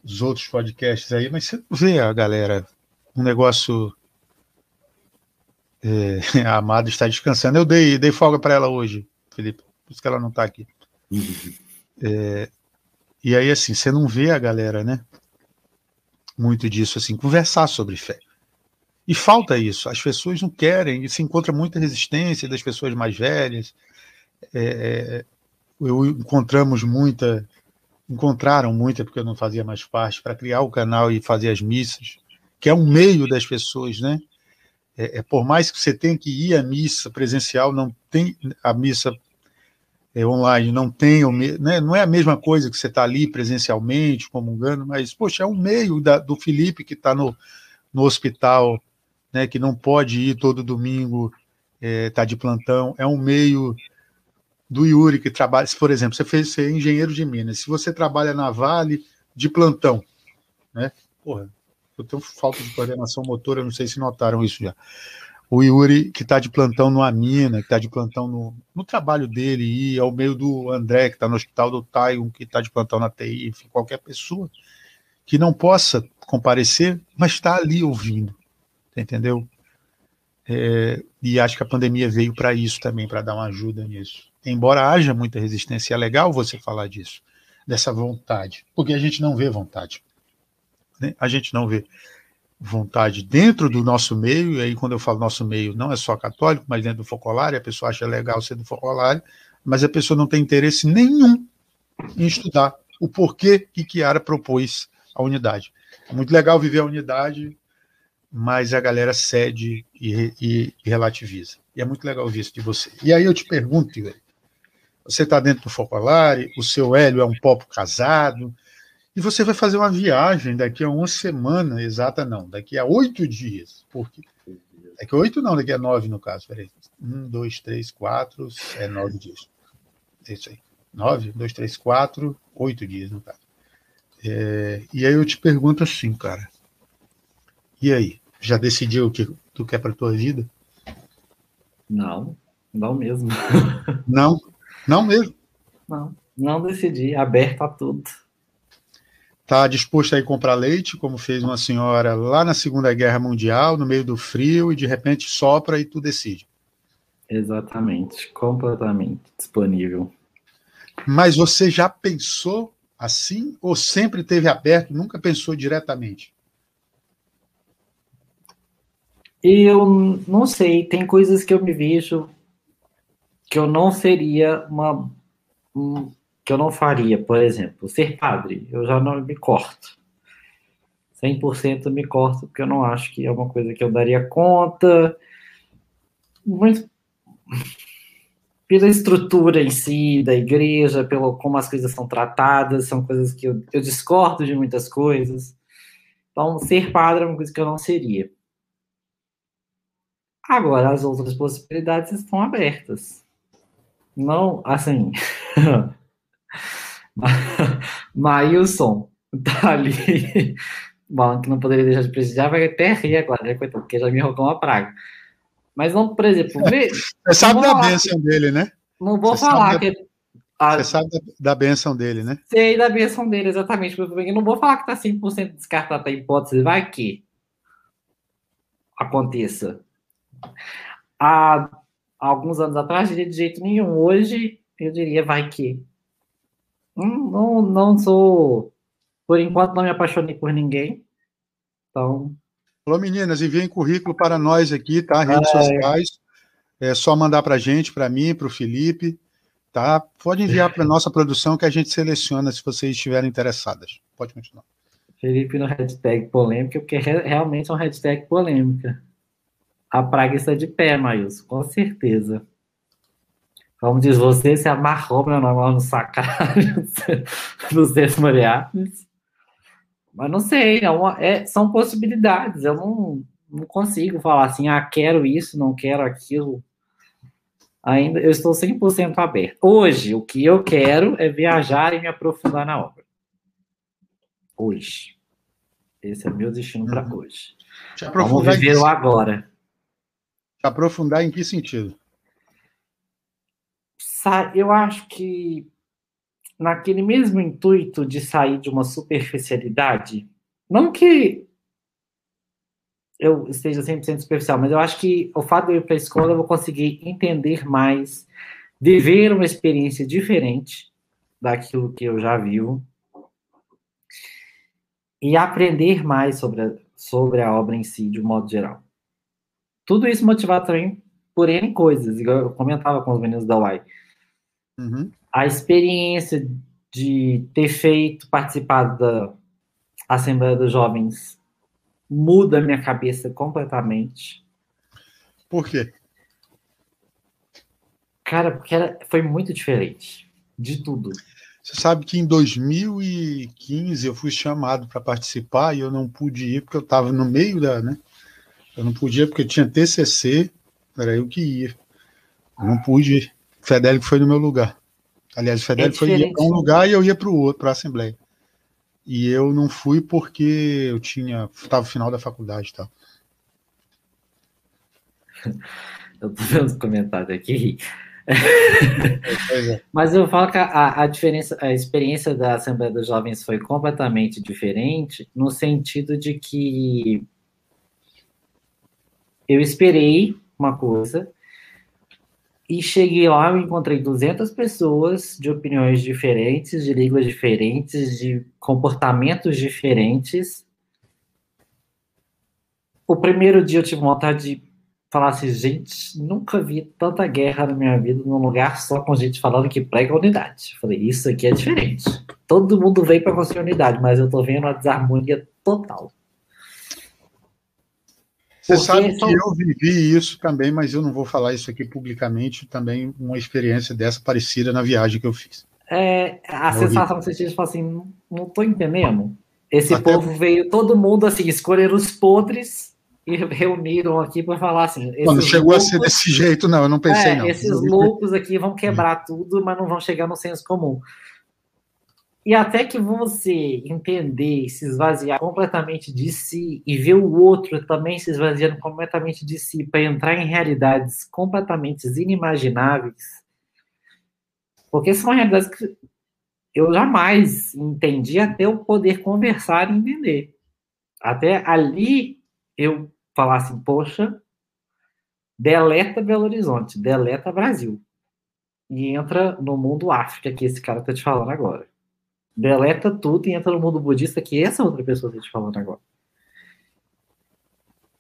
Speaker 1: os outros podcasts aí, mas você não vê a galera, um negócio. É, a Amada está descansando. Eu dei, dei folga para ela hoje, Felipe, por isso que ela não está aqui. Uhum. É, e aí, assim, você não vê a galera, né? Muito disso, assim, conversar sobre fé. E falta isso. As pessoas não querem, e se encontra muita resistência das pessoas mais velhas. É, é eu encontramos muita, encontraram muita, porque eu não fazia mais parte, para criar o canal e fazer as missas, que é um meio das pessoas, né? É, é, por mais que você tenha que ir à missa presencial, não tem a missa é, online não tem, né, não é a mesma coisa que você está ali presencialmente, comungando, mas, poxa, é um meio da, do Felipe que está no, no hospital, né, que não pode ir todo domingo, está é, tá de plantão, é um meio do Yuri que trabalha, por exemplo, você fez ser engenheiro de Minas, se você trabalha na Vale de plantão, né, porra, eu tenho falta de coordenação motora, não sei se notaram isso já o Yuri, que está de plantão no Amina, que está de plantão no, no trabalho dele, e ao meio do André, que está no hospital do Taiwan, que está de plantão na TI, enfim, qualquer pessoa que não possa comparecer, mas está ali ouvindo, entendeu? É, e acho que a pandemia veio para isso também, para dar uma ajuda nisso. Embora haja muita resistência, é legal você falar disso, dessa vontade, porque a gente não vê vontade. Né? A gente não vê vontade dentro do nosso meio, e aí quando eu falo nosso meio, não é só católico, mas dentro do focolário, a pessoa acha legal ser do focolário, mas a pessoa não tem interesse nenhum em estudar o porquê que Kiara propôs a unidade. É muito legal viver a unidade, mas a galera cede e, e, e relativiza. E é muito legal ver isso de você. E aí eu te pergunto, você está dentro do focolário, o seu Hélio é um popo casado, e você vai fazer uma viagem daqui a uma semana, exata não, daqui a oito dias. Porque, daqui a oito não, daqui a nove no caso. Peraí. Um, dois, três, quatro, é nove dias. É isso aí. Nove, dois, três, quatro, oito dias no caso. É, e aí eu te pergunto assim, cara. E aí? Já decidiu o que tu quer para tua vida?
Speaker 2: Não, não mesmo.
Speaker 1: Não, não mesmo.
Speaker 2: Não, não decidi. Aberto a tudo.
Speaker 1: Está disposto a ir comprar leite, como fez uma senhora lá na Segunda Guerra Mundial, no meio do frio, e de repente sopra e tu decide.
Speaker 2: Exatamente, completamente disponível.
Speaker 1: Mas você já pensou assim ou sempre teve aberto, nunca pensou diretamente?
Speaker 2: Eu não sei, tem coisas que eu me vejo que eu não seria uma que eu não faria, por exemplo, ser padre, eu já não me corto. 100% me corto, porque eu não acho que é uma coisa que eu daria conta. Muito pela estrutura em si da igreja, pelo como as coisas são tratadas, são coisas que eu, eu discordo de muitas coisas. Então, ser padre é uma coisa que eu não seria. Agora, as outras possibilidades estão abertas. Não, assim. Mailson tá ali, falando que não poderia deixar de prestigiar, vai até rir agora, né, coitado, porque já me rogou uma praga. Mas não, por exemplo, vê,
Speaker 1: você sabe da bênção dele, né?
Speaker 2: Não vou você falar que.
Speaker 1: A, você sabe da, da bênção dele, né?
Speaker 2: Sei da bênção dele, exatamente. Eu não vou falar que tá 100% descartado a hipótese, vai que aconteça. Há alguns anos atrás, diria de jeito nenhum. Hoje, eu diria, vai que. Não, não, sou. Por enquanto, não me apaixonei por ninguém. Então.
Speaker 1: Alô, meninas, enviem currículo para nós aqui, tá? Redes é... sociais. É só mandar para a gente, para mim, para o Felipe, tá? Pode enviar para nossa produção que a gente seleciona se vocês estiverem interessadas. Pode continuar.
Speaker 2: Felipe no hashtag polêmica, porque realmente é um hashtag polêmica. A praga está de pé, Maílson, com certeza. Como diz você, se amarrou meu nome lá no sacrário dos desmariados. Mas não sei, é uma, é, são possibilidades. Eu não, não consigo falar assim, ah, quero isso, não quero aquilo. Ainda eu estou 100% aberto. Hoje, o que eu quero é viajar e me aprofundar na obra. Hoje. Esse é meu destino para uhum. hoje. Vamos viver o agora.
Speaker 1: Te aprofundar em que sentido?
Speaker 2: Eu acho que naquele mesmo intuito de sair de uma superficialidade, não que eu esteja 100% superficial, mas eu acho que o fato de eu ir para a escola eu vou conseguir entender mais, viver uma experiência diferente daquilo que eu já vivo e aprender mais sobre a, sobre a obra em si, de um modo geral. Tudo isso motivado também por N coisas, igual eu comentava com os meninos da UAI. Uhum. A experiência de ter feito, participado da Assembleia dos Jovens muda a minha cabeça completamente.
Speaker 1: Por quê?
Speaker 2: Cara, porque era, foi muito diferente de tudo.
Speaker 1: Você sabe que em 2015 eu fui chamado para participar e eu não pude ir porque eu estava no meio da, né? Eu não podia porque tinha TCC, era eu que ia. Eu não pude ir. Fedélico foi no meu lugar. Aliás, o Fedélico é foi para um lugar e eu ia para o outro, para a Assembleia. E eu não fui porque eu tinha. Estava no final da faculdade e tal.
Speaker 2: Eu tô vendo os comentários aqui. É. Mas eu falo que a, a, diferença, a experiência da Assembleia dos Jovens foi completamente diferente, no sentido de que eu esperei uma coisa e cheguei lá e encontrei 200 pessoas de opiniões diferentes, de línguas diferentes, de comportamentos diferentes. O primeiro dia eu tive vontade de falar assim, gente, nunca vi tanta guerra na minha vida num lugar só com gente falando que prega unidade. Eu falei, isso aqui é diferente. Todo mundo veio para construir unidade, mas eu tô vendo a desarmonia total.
Speaker 1: Você sabe são... que eu vivi isso também, mas eu não vou falar isso aqui publicamente. Também uma experiência dessa parecida na viagem que eu fiz.
Speaker 2: É, a eu sensação que você tinha assim, não estou entendendo. Esse Até... povo veio, todo mundo assim, escolher os podres e reuniram aqui para falar assim.
Speaker 1: Não, não chegou loucos, a ser desse jeito, não. Eu não pensei, é, não.
Speaker 2: Esses loucos aqui vão quebrar tudo, mas não vão chegar no senso comum. E até que você entender, se esvaziar completamente de si e ver o outro também se esvaziando completamente de si para entrar em realidades completamente inimagináveis, porque são realidades que eu jamais entendi até eu poder conversar e entender. Até ali eu falar assim, poxa, deleta Belo Horizonte, deleta Brasil. E entra no mundo África, que esse cara tá te falando agora. Deleta tudo e entra no mundo budista, que essa outra pessoa tá te falando agora.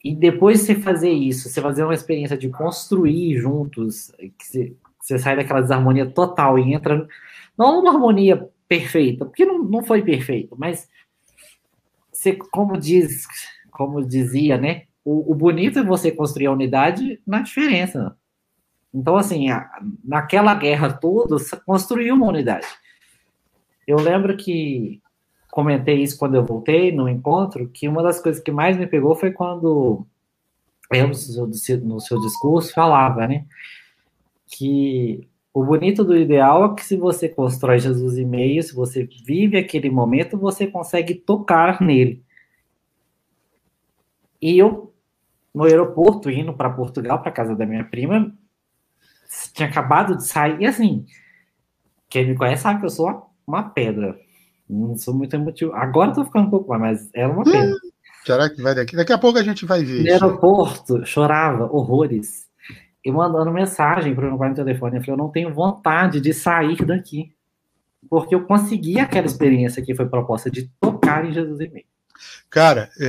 Speaker 2: E depois de você fazer isso, você fazer uma experiência de construir juntos, que você, você sai daquela desarmonia total e entra não uma harmonia perfeita, porque não, não foi perfeito, mas você, como diz, como dizia, né? O, o bonito é você construir a unidade na diferença. Então, assim, a, naquela guerra toda, construiu uma unidade. Eu lembro que comentei isso quando eu voltei no encontro, que uma das coisas que mais me pegou foi quando eu, no seu discurso, falava, né? Que o bonito do ideal é que se você constrói Jesus em meio, se você vive aquele momento, você consegue tocar nele. E eu, no aeroporto, indo para Portugal, para casa da minha prima, tinha acabado de sair, e assim, quem me conhece sabe que eu sou uma pedra. Não sou muito emotivo. Agora eu tô ficando um pouco mais, mas era uma pedra. Hum,
Speaker 1: será que vai daqui? Daqui a pouco a gente vai ver.
Speaker 2: No aeroporto, chorava horrores e mandando mensagem para o meu telefone. Eu falei, eu não tenho vontade de sair daqui. Porque eu consegui aquela experiência que foi proposta de tocar em Jesus em mim.
Speaker 1: Cara, é,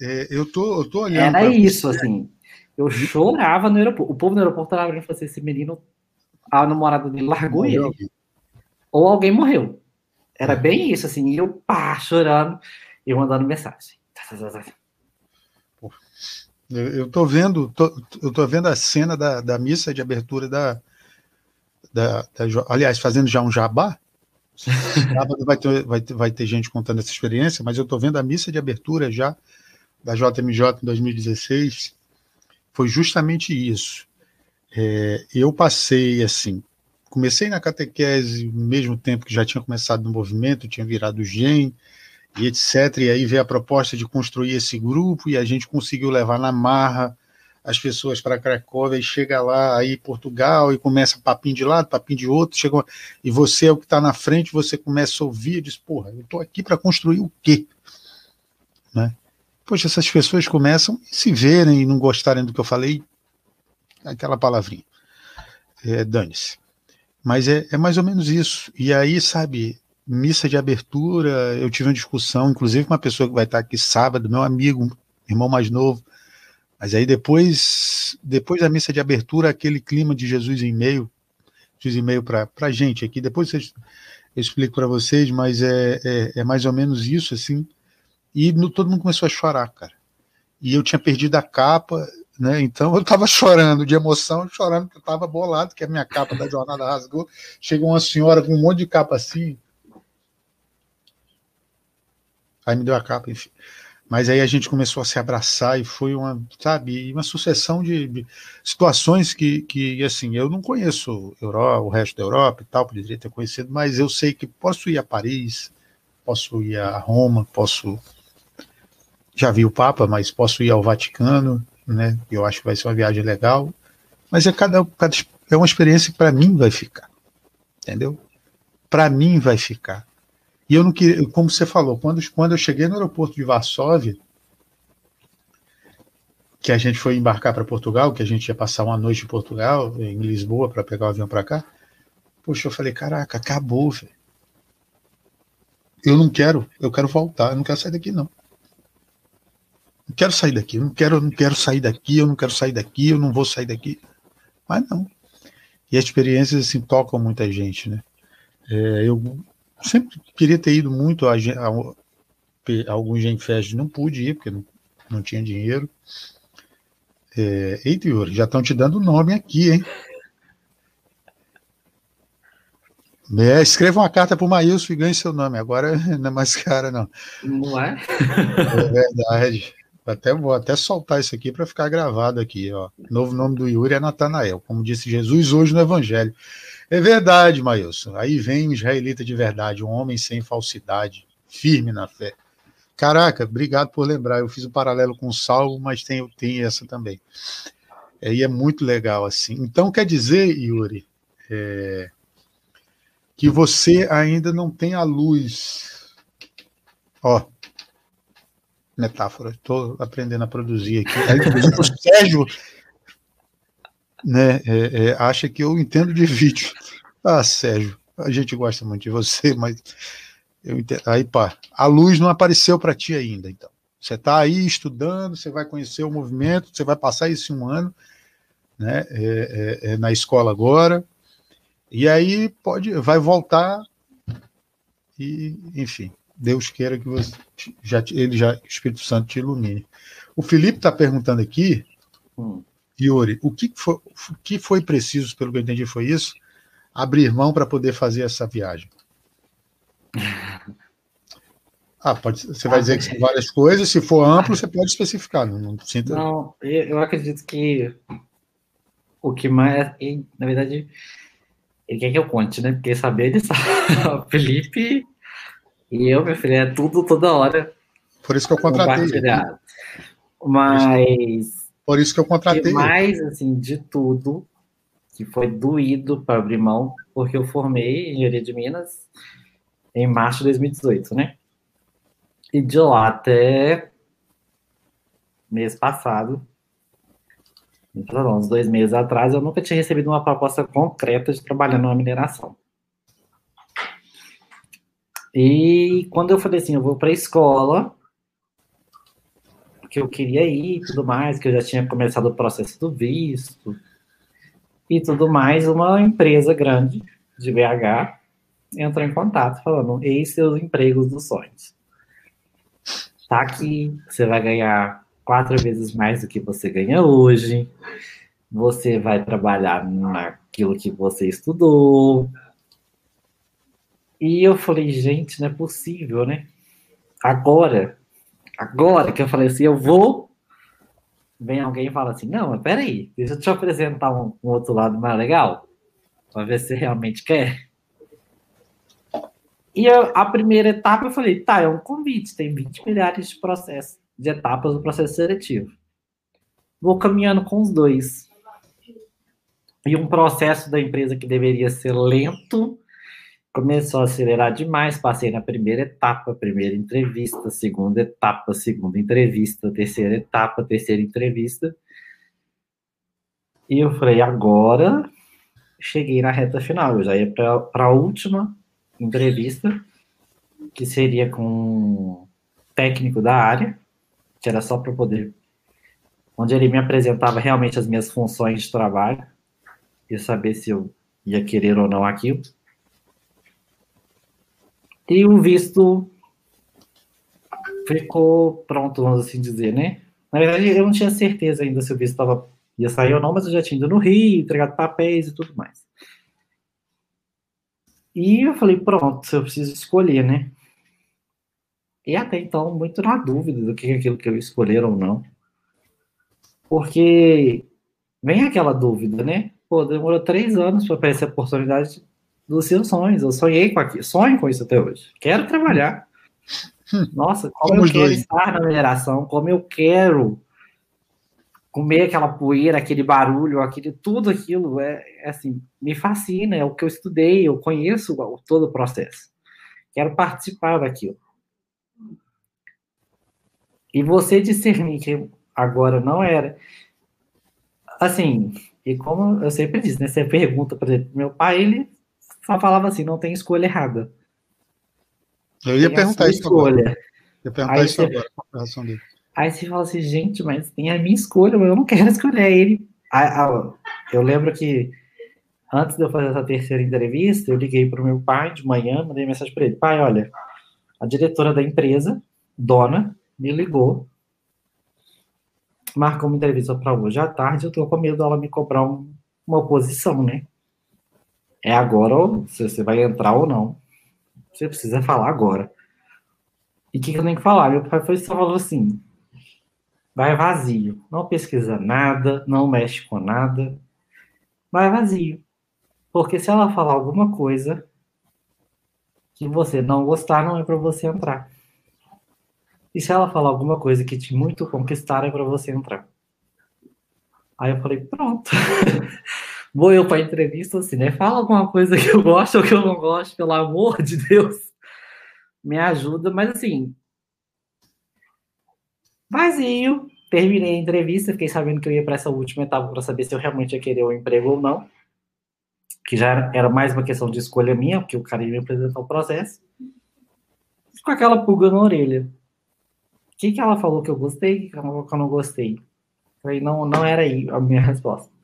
Speaker 1: é, é, eu, tô, eu tô olhando.
Speaker 2: Era isso, você. assim. Eu chorava no aeroporto. O povo no aeroporto estava olhando e falou assim: esse menino, a namorada dele largou ele. Ou alguém morreu. Era é. bem isso, assim. E eu, pá, chorando e mandando mensagem.
Speaker 1: Eu, eu tô vendo, tô, eu tô vendo a cena da, da missa de abertura da, da, da aliás, fazendo já um jabá. Sábado vai ter, vai, ter, vai ter gente contando essa experiência, mas eu tô vendo a missa de abertura já da JMJ em 2016. Foi justamente isso. É, eu passei assim, comecei na catequese no mesmo tempo que já tinha começado no movimento, tinha virado GEM, e etc. E aí veio a proposta de construir esse grupo e a gente conseguiu levar na marra as pessoas para Cracóvia e chega lá aí Portugal e começa papinho de lado, papinho de outro, chega e você é o que está na frente, você começa a ouvir e diz, porra, eu estou aqui para construir o quê? Né? Poxa, essas pessoas começam a se verem e não gostarem do que eu falei, aquela palavrinha, é, dane-se. Mas é, é mais ou menos isso. E aí, sabe, missa de abertura, eu tive uma discussão, inclusive com uma pessoa que vai estar aqui sábado, meu amigo, irmão mais novo. Mas aí depois, depois da missa de abertura, aquele clima de Jesus em meio, Jesus em meio para a gente aqui, depois eu explico para vocês, mas é, é, é, mais ou menos isso, assim. E no, todo mundo começou a chorar, cara. E eu tinha perdido a capa, né? Então eu estava chorando de emoção, chorando porque eu estava bolado, que a minha capa da jornada rasgou. Chegou uma senhora com um monte de capa assim, Aí me deu a capa, enfim. Mas aí a gente começou a se abraçar e foi uma, sabe, uma sucessão de, de situações que, que, assim, eu não conheço Europa, o resto da Europa e tal, poderia ter conhecido, mas eu sei que posso ir a Paris, posso ir a Roma, posso. Já vi o Papa, mas posso ir ao Vaticano, né? Eu acho que vai ser uma viagem legal. Mas é cada, cada é uma experiência que para mim vai ficar, entendeu? Para mim vai ficar. E eu não queria, como você falou, quando, quando eu cheguei no aeroporto de Varsóvia, que a gente foi embarcar para Portugal, que a gente ia passar uma noite em Portugal, em Lisboa, para pegar o avião para cá, poxa, eu falei, caraca, acabou, velho. Eu não quero, eu quero voltar, eu não quero sair daqui, não. Não quero sair daqui, eu não quero, eu não quero sair daqui, eu não quero sair daqui, eu não vou sair daqui. Mas não. E as experiências assim tocam muita gente, né? É, eu sempre queria ter ido muito a, a, a alguns Genfest, não pude ir, porque não, não tinha dinheiro. É, eita, Yuri, já estão te dando nome aqui, hein? É, escreva uma carta para o Maílson e ganhe seu nome. Agora não é mais cara, não.
Speaker 2: Não é?
Speaker 1: É verdade. Até, vou até soltar isso aqui para ficar gravado aqui. Ó. Novo nome do Yuri é Natanael, como disse Jesus hoje no Evangelho. É verdade, Maílson. Aí vem um israelita de verdade, um homem sem falsidade, firme na fé. Caraca, obrigado por lembrar. Eu fiz um paralelo com o Salmo, mas tem, tem essa também. É, e é muito legal assim. Então, quer dizer, Yuri, é, que você ainda não tem a luz. Ó, metáfora, estou aprendendo a produzir aqui. Aí, o Sérgio né, é, é, acha que eu entendo de vídeo. Ah, Sérgio, a gente gosta muito de você, mas eu entendo. Aí, pá, a luz não apareceu para ti ainda, então. Você está aí estudando, você vai conhecer o movimento, você vai passar esse um ano né, é, é, é na escola agora, e aí pode, vai voltar e, enfim, Deus queira que você já ele já o Espírito Santo te ilumine. O Felipe está perguntando aqui, hum. Yuri, o que foi, o que foi preciso, pelo que eu entendi, foi isso? Abrir mão para poder fazer essa viagem. Ah, pode, você vai dizer que são várias coisas, se for amplo, você pode especificar. Não, não, sinta...
Speaker 2: não eu acredito que o que mais. Na verdade, ele quer que eu conte, né? Porque saber ele sabe. Felipe e eu, meu filho, é tudo toda hora.
Speaker 1: Por isso que eu contratei.
Speaker 2: Mas.
Speaker 1: Por isso que eu contratei.
Speaker 2: mais, assim, de tudo, que foi doído para abrir mão, porque eu formei engenharia de Minas em março de 2018, né? E de lá até mês passado, então, uns dois meses atrás, eu nunca tinha recebido uma proposta concreta de trabalhar numa mineração. E quando eu falei assim, eu vou para a escola, que eu queria ir e tudo mais, que eu já tinha começado o processo do visto e tudo mais, uma empresa grande de BH entrou em contato falando, eis seus empregos dos sonhos. Tá aqui, você vai ganhar quatro vezes mais do que você ganha hoje. Você vai trabalhar naquilo que você estudou. E eu falei, gente, não é possível, né? Agora, agora que eu falei assim, eu vou. Vem alguém e fala assim: não, mas peraí, deixa eu te apresentar um, um outro lado mais legal, para ver se realmente quer. E eu, a primeira etapa eu falei: tá, é um convite, tem 20 milhares de processos de etapas do processo seletivo. Vou caminhando com os dois. E um processo da empresa que deveria ser lento começou a acelerar demais. Passei na primeira etapa, primeira entrevista, segunda etapa, segunda entrevista, terceira etapa, terceira entrevista. E eu falei, agora cheguei na reta final. Eu já ia para a última entrevista, que seria com um técnico da área que era só para poder. onde ele me apresentava realmente as minhas funções de trabalho e saber se eu ia querer ou não aquilo. E o visto ficou pronto, vamos assim dizer, né? Na verdade, eu não tinha certeza ainda se o visto tava, ia sair ou não, mas eu já tinha ido no Rio, entregado papéis e tudo mais. E eu falei, pronto, eu preciso escolher, né? E até então, muito na dúvida do que é aquilo que eu escolher ou não. Porque vem aquela dúvida, né? Pô, demorou três anos para aparecer a oportunidade dos seus sonhos. Eu sonhei com aquilo, sonho com isso até hoje. Quero trabalhar. Nossa, como eu quero dois. estar na mineração, como eu quero comer aquela poeira, aquele barulho, aquele tudo aquilo é, é, assim, me fascina, é o que eu estudei, eu conheço todo o processo. Quero participar daquilo. E você discernir que agora não era. Assim, e como eu sempre disse, né? Você pergunta, por exemplo, meu pai, ele só falava assim: não tem escolha errada.
Speaker 1: Eu ia perguntar isso escolha. agora. Eu ia perguntar
Speaker 2: aí
Speaker 1: isso
Speaker 2: você, agora, Aí você fala assim, gente, mas tem a minha escolha, mas eu não quero escolher ele. eu lembro que antes de eu fazer essa terceira entrevista, eu liguei para o meu pai de manhã, mandei mensagem para ele: pai, olha, a diretora da empresa, dona, me ligou, marcou uma entrevista para hoje à tarde, eu tô com medo dela me cobrar um, uma oposição, né? É agora ou se você vai entrar ou não. Você precisa falar agora. E o que, que eu tenho que falar? Meu pai foi só falou assim: vai vazio. Não pesquisa nada, não mexe com nada. Vai vazio. Porque se ela falar alguma coisa que você não gostar, não é para você entrar. E se ela falar alguma coisa que te muito conquistar, é para você entrar. Aí eu falei, pronto. vou eu para entrevista assim, né? Fala alguma coisa que eu gosto ou que eu não gosto, pelo amor de Deus. Me ajuda, mas assim. Vazio. Terminei a entrevista, fiquei sabendo que eu ia para essa última etapa para saber se eu realmente ia querer o um emprego ou não. Que já era mais uma questão de escolha minha, porque o cara ia me apresentar o processo. Com aquela pulga na orelha. O que, que ela falou que eu gostei, o que, ela falou que eu não gostei? Falei, não, não era aí a minha resposta.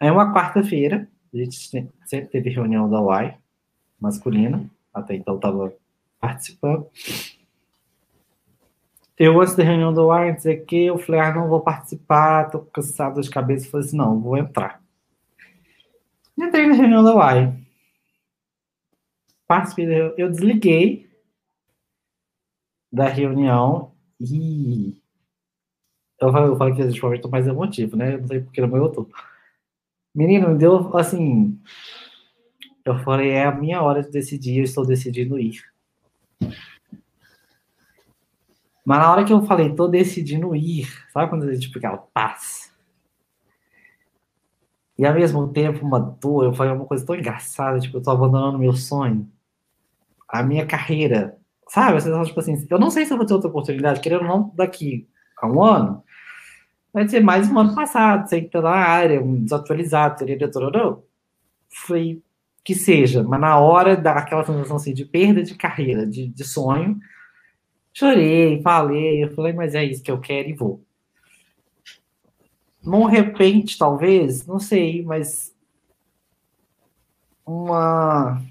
Speaker 2: Aí uma quarta-feira, a gente sempre teve reunião da UAI, masculina, até então estava participando. Eu, antes da reunião da UAI, dizer que eu falei, ah, não vou participar, tô cansado de cabeça. Falei assim, não, vou entrar. Entrei na reunião da UAI. Participei, eu desliguei da reunião e eu eu falei que gente eu tô mais emotivo, né? Eu não sei porque não eu tô. Menino, deu assim. Eu falei, é a minha hora de decidir, eu estou decidindo ir. Mas na hora que eu falei, tô decidindo ir, sabe quando a gente fica paz? E ao mesmo tempo uma dor, eu falei uma coisa tão engraçada, tipo, eu tô abandonando meu sonho, a minha carreira, sabe? Você tipo assim, eu não sei se eu vou ter outra oportunidade, querendo ou não, daqui a um ano, vai ser mais um ano passado, sem estar na área, um desatualizado, não. Foi que seja, mas na hora daquela sensação assim, de perda de carreira, de, de sonho, chorei, falei, eu falei, mas é isso que eu quero e vou. Num repente, talvez, não sei, mas uma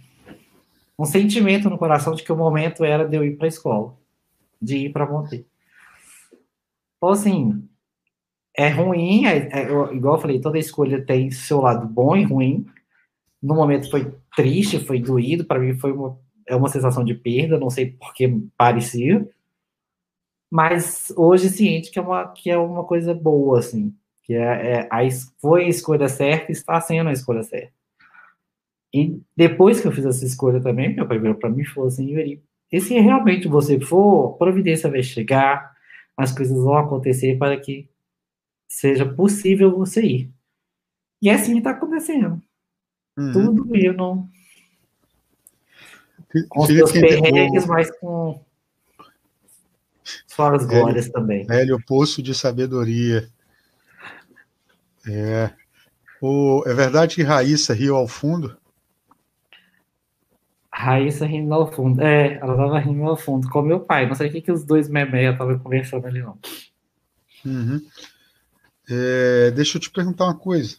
Speaker 2: um sentimento no coração de que o momento era de eu ir para a escola, de ir para Monte. Então, assim, é ruim, é, é, igual eu falei, toda escolha tem seu lado bom e ruim. No momento foi triste, foi doído, para mim foi uma, é uma sensação de perda, não sei por que parecia. Mas hoje ciente que é uma, que é uma coisa boa, assim, que é, é a, foi a escolha certa e está sendo a escolha certa. E depois que eu fiz essa escolha também, meu pai veio para mim e falou assim, Yuri, e se realmente você for, providência vai chegar, as coisas vão acontecer para que seja possível você ir. E é assim que está acontecendo. Uhum. Tudo não. Com os seus perrengues, mas com suas glórias também.
Speaker 1: Velho poço de sabedoria. É. O, é verdade que Raíssa riu ao fundo?
Speaker 2: Raíssa rindo ao fundo. É, ela tava rindo ao fundo com meu pai. Não sei o que, que os dois memeia estavam conversando ali, não.
Speaker 1: Uhum. É, deixa eu te perguntar uma coisa.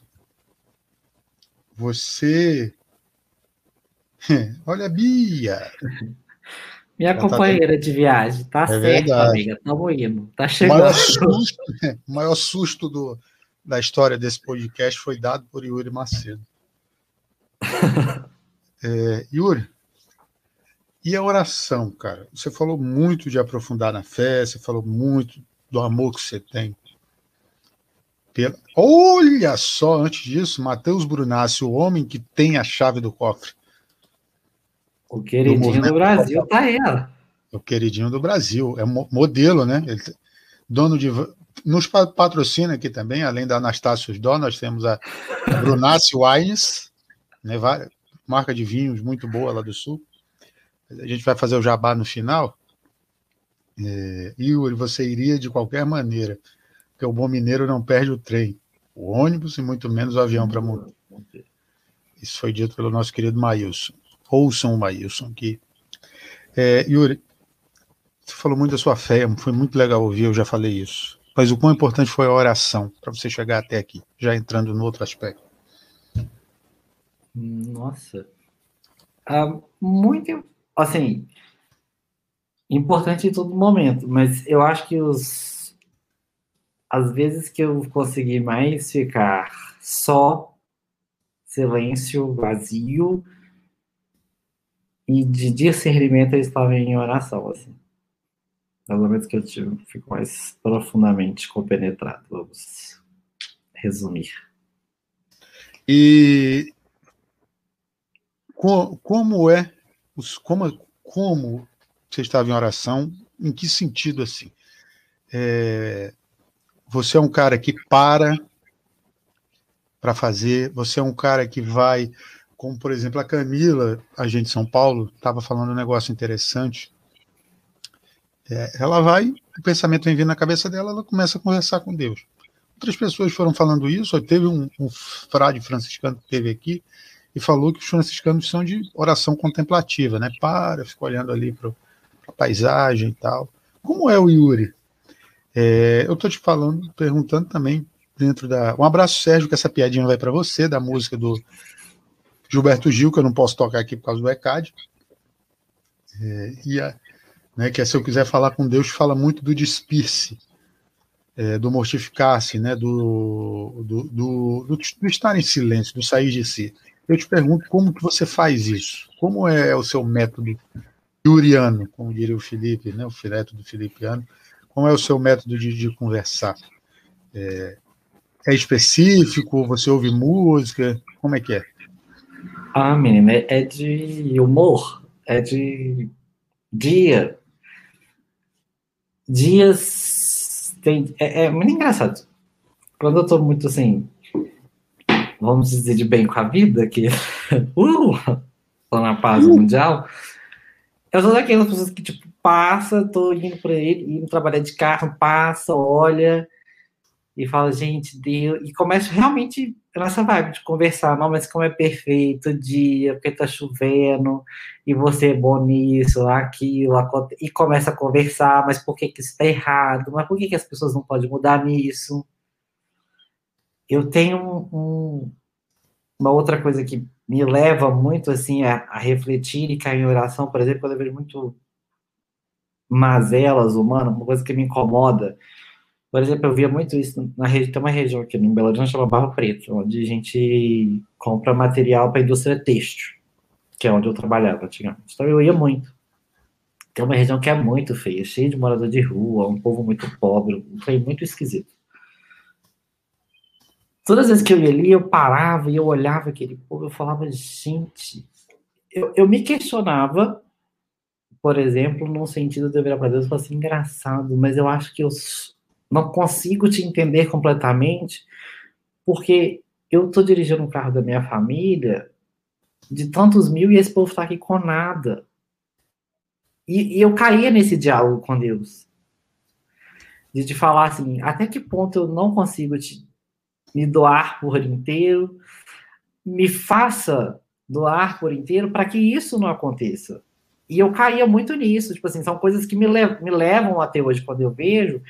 Speaker 1: Você. Olha a Bia!
Speaker 2: Minha tá companheira tá... de viagem. Tá é certo, verdade. amiga. Estamos indo. Tá chegando.
Speaker 1: O maior susto, o maior susto do, da história desse podcast foi dado por Yuri Macedo. é, Yuri, e a oração, cara? Você falou muito de aprofundar na fé, você falou muito do amor que você tem pela... Olha só, antes disso, Matheus Brunassi, o homem que tem a chave do cofre.
Speaker 2: O queridinho do, do Brasil tá aí, ó.
Speaker 1: O queridinho do Brasil. É modelo, né? Ele, dono de. Nos patrocina aqui também, além da Anastácio Dó, nós temos a, a Brunassi Wines, né, marca de vinhos muito boa lá do Sul. A gente vai fazer o jabá no final. É, Yuri, você iria de qualquer maneira porque o bom mineiro não perde o trem, o ônibus e muito menos o avião para montar. Isso foi dito pelo nosso querido Maílson. Ouçam o Maílson aqui. É, Yuri, você falou muito da sua fé, foi muito legal ouvir, eu já falei isso. Mas o quão importante foi a oração para você chegar até aqui, já entrando no outro aspecto.
Speaker 2: Nossa. Ah, muito, assim, importante em todo momento, mas eu acho que os as vezes que eu consegui mais ficar só, silêncio, vazio, e de discernimento eu estava em oração, assim. Nos momentos que eu tive, fico mais profundamente compenetrado, vamos resumir.
Speaker 1: E como é, como, como você estava em oração, em que sentido assim? É, você é um cara que para, para fazer. Você é um cara que vai, como por exemplo a Camila, a gente de São Paulo, estava falando um negócio interessante. É, ela vai, o pensamento vem vindo na cabeça dela, ela começa a conversar com Deus. Outras pessoas foram falando isso. Teve um, um frade franciscano que teve aqui e falou que os franciscanos são de oração contemplativa, né? Para, fica olhando ali para a paisagem e tal. Como é o Yuri? É, eu estou te falando, perguntando também dentro da. Um abraço, Sérgio, que essa piadinha vai para você, da música do Gilberto Gil, que eu não posso tocar aqui por causa do ECAD. É, e a, né, que é, se eu quiser falar com Deus, fala muito do despir-se, é, do mortificar-se, né, do, do, do, do, estar em silêncio, do sair de si. Eu te pergunto como que você faz isso? Como é o seu método yuriano, como diria o Felipe, né, o fileto do Filipiano, como é o seu método de, de conversar? É, é, específico? Você ouve música? Como é que é?
Speaker 2: Ah, menina, é, é de humor, é de dia. Dias. Tem, é, é muito engraçado. Quando eu tô muito assim, vamos dizer, de bem com a vida, que uh, tô na paz uh. mundial, eu sou daquelas pessoas que, tipo, passa, tô indo para ele, indo trabalhar de carro, passa, olha e fala, gente, e começa realmente nessa vibe de conversar, não, mas como é perfeito o dia, porque tá chovendo, e você é bom nisso, aquilo, e começa a conversar, mas por que que isso tá errado? Mas por que que as pessoas não podem mudar nisso? Eu tenho um, uma outra coisa que me leva muito, assim, a, a refletir e cair em oração, por exemplo, quando eu vejo muito mazelas humanas, uma coisa que me incomoda. Por exemplo, eu via muito isso na região, tem uma região aqui no Belo Horizonte chamada Barro Preto, onde a gente compra material para a indústria têxtil, que é onde eu trabalhava antigamente. Então eu ia muito. Tem uma região que é muito feia, cheia de morador de rua, um povo muito pobre, foi muito esquisito. Todas as vezes que eu ia ali, eu parava e eu olhava aquele povo, eu falava, gente, eu, eu me questionava por exemplo, num sentido de virar para Deus e falar assim, engraçado, mas eu acho que eu não consigo te entender completamente, porque eu estou dirigindo um carro da minha família de tantos mil e esse povo está aqui com nada. E, e, eu caía nesse diálogo com Deus. De te falar assim, até que ponto eu não consigo te, me doar por inteiro, me faça doar por inteiro para que isso não aconteça. E eu caía muito nisso, tipo assim, são coisas que me, lev me levam até hoje, quando eu vejo,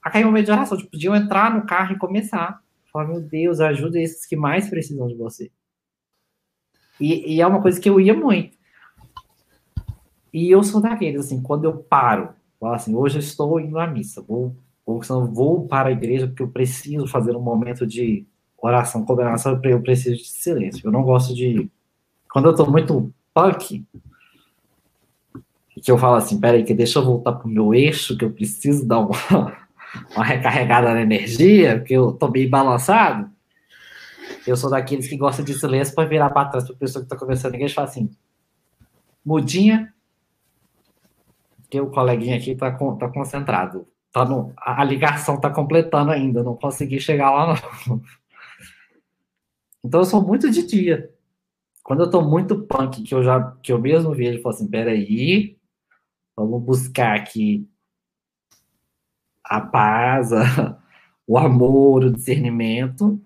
Speaker 2: a cair de oração, tipo, de eu entrar no carro e começar. Falar, meu Deus, ajuda esses que mais precisam de você. E, e, é uma coisa que eu ia muito. E eu sou daqueles, assim, quando eu paro, falo assim, hoje eu estou indo à missa, vou, ou vou para a igreja porque eu preciso fazer um momento de oração, combinação, eu preciso de silêncio. Eu não gosto de. Quando eu estou muito punk, que eu falo assim, peraí, que deixa eu voltar pro meu eixo, que eu preciso dar uma, uma recarregada na energia, porque eu tô bem balançado. Eu sou daqueles que gostam de silêncio para virar para trás para pessoa que está conversando e fala assim, mudinha, que o coleguinha aqui está tá concentrado. Tá no, a, a ligação está completando ainda, não consegui chegar lá não. Então eu sou muito de dia. Quando eu tô muito punk, que eu já que eu mesmo vejo, eu falo assim, peraí, Vamos buscar aqui a paz, a, o amor, o discernimento.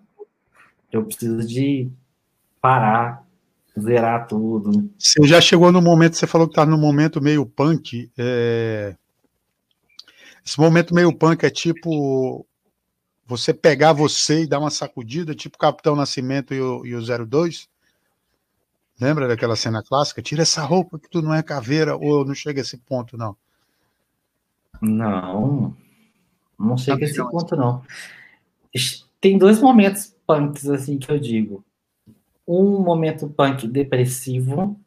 Speaker 2: Eu preciso de parar, zerar tudo.
Speaker 1: Você já chegou no momento, você falou que está no momento meio punk. É... Esse momento meio punk é tipo você pegar você e dar uma sacudida, tipo Capitão Nascimento e o, e o 02? Lembra daquela cena clássica? Tira essa roupa que tu não é caveira, ou não chega a esse ponto, não?
Speaker 2: Não, não chega a esse ponto, não. Tem dois momentos punks, assim, que eu digo. Um momento punk depressivo,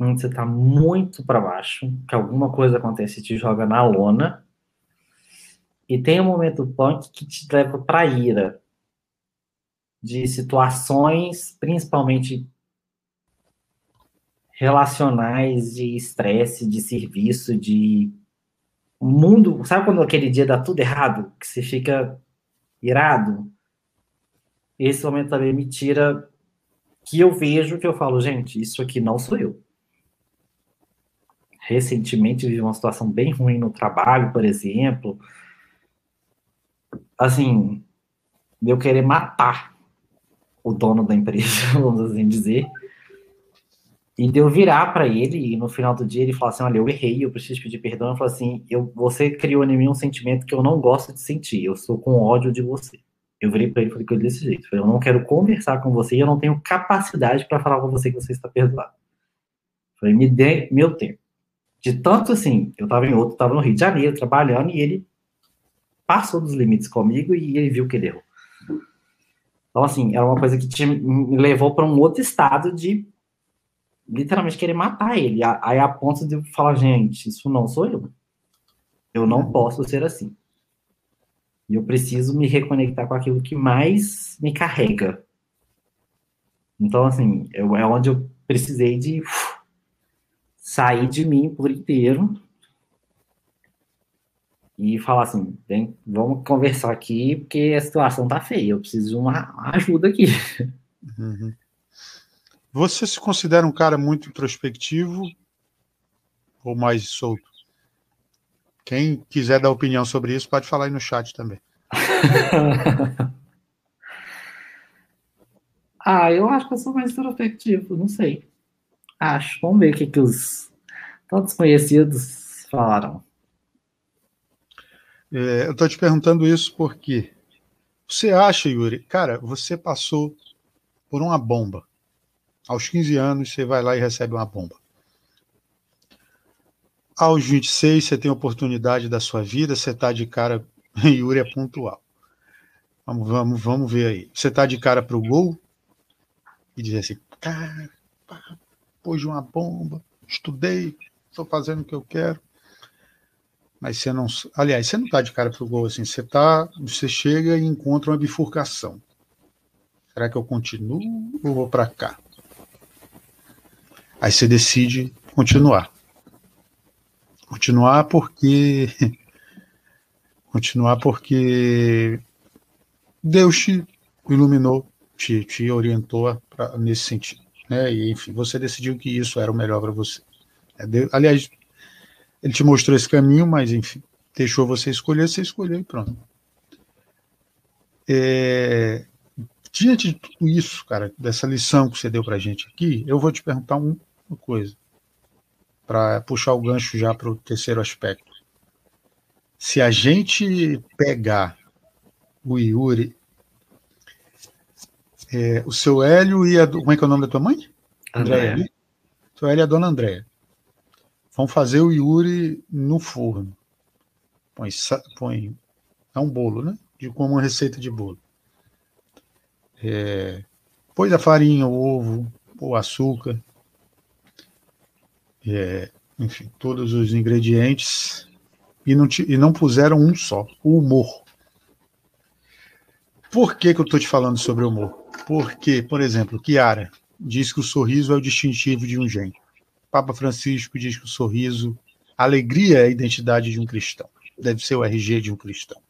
Speaker 2: onde você tá muito para baixo, que alguma coisa acontece e te joga na lona. E tem um momento punk que te leva pra ira. De situações, principalmente relacionais de estresse, de serviço, de mundo. Sabe quando aquele dia dá tudo errado? Que você fica irado? esse momento também me tira que eu vejo que eu falo, gente, isso aqui não sou eu. Recentemente vivi uma situação bem ruim no trabalho, por exemplo. Assim, eu querer matar o dono da empresa, vamos assim dizer. E de eu virar para ele e no final do dia ele falar assim: Olha, eu errei, eu preciso pedir perdão. Eu falo assim: eu, Você criou em mim um sentimento que eu não gosto de sentir, eu sou com ódio de você. Eu virei para ele e falei com ele desse jeito: Eu não quero conversar com você e eu não tenho capacidade para falar com você que você está perdoado. Eu falei: Me dê meu tempo. De tanto assim, eu estava em outro, estava no Rio de Janeiro trabalhando e ele passou dos limites comigo e ele viu que ele errou. Então, assim, era uma coisa que te, me levou para um outro estado de literalmente querer matar ele. Aí a ponto de falar, gente, isso não sou eu. Eu não posso ser assim. E eu preciso me reconectar com aquilo que mais me carrega. Então, assim, eu, é onde eu precisei de uf, sair de mim por inteiro e falar assim, vem, vamos conversar aqui, porque a situação tá feia, eu preciso de uma ajuda aqui.
Speaker 1: Uhum. Você se considera um cara muito introspectivo ou mais solto? Quem quiser dar opinião sobre isso, pode falar aí no chat também.
Speaker 2: ah, eu acho que eu sou mais introspectivo, não sei. Acho. Vamos ver o que, que os todos conhecidos falaram.
Speaker 1: É, eu estou te perguntando isso porque você acha, Yuri, cara, você passou por uma bomba. Aos 15 anos, você vai lá e recebe uma bomba. Aos 26, você tem oportunidade da sua vida, você está de cara. Yuri é pontual. Vamos, vamos, vamos ver aí. Você está de cara para o gol e dizer assim: cara, pôs uma bomba, estudei, estou fazendo o que eu quero mas você não. Aliás, você não está de cara para o gol assim, você tá. Você chega e encontra uma bifurcação. Será que eu continuo ou vou para cá? Aí você decide continuar. Continuar porque. Continuar porque Deus te iluminou, te, te orientou pra, nesse sentido. Né? E, enfim, você decidiu que isso era o melhor para você. É, aliás, ele te mostrou esse caminho, mas enfim, deixou você escolher, você escolheu e pronto. É, diante de tudo isso, cara, dessa lição que você deu para gente aqui, eu vou te perguntar uma coisa, para puxar o gancho já para o terceiro aspecto. Se a gente pegar o Yuri, é, o seu Hélio e a. Como é que é o nome da tua mãe?
Speaker 2: Andréia.
Speaker 1: Andréia. Seu Hélio e a dona Andréia. Vão fazer o Yuri no forno. Põe, põe é um bolo, né? De como uma receita de bolo. É, põe a farinha, o ovo, o açúcar, é, enfim, todos os ingredientes e não, te, e não puseram um só, o humor. Por que, que eu estou te falando sobre humor? Porque, por exemplo, Kiara diz que o sorriso é o distintivo de um gênio. Papa Francisco diz que o sorriso, a alegria é a identidade de um cristão. Deve ser o RG de um cristão.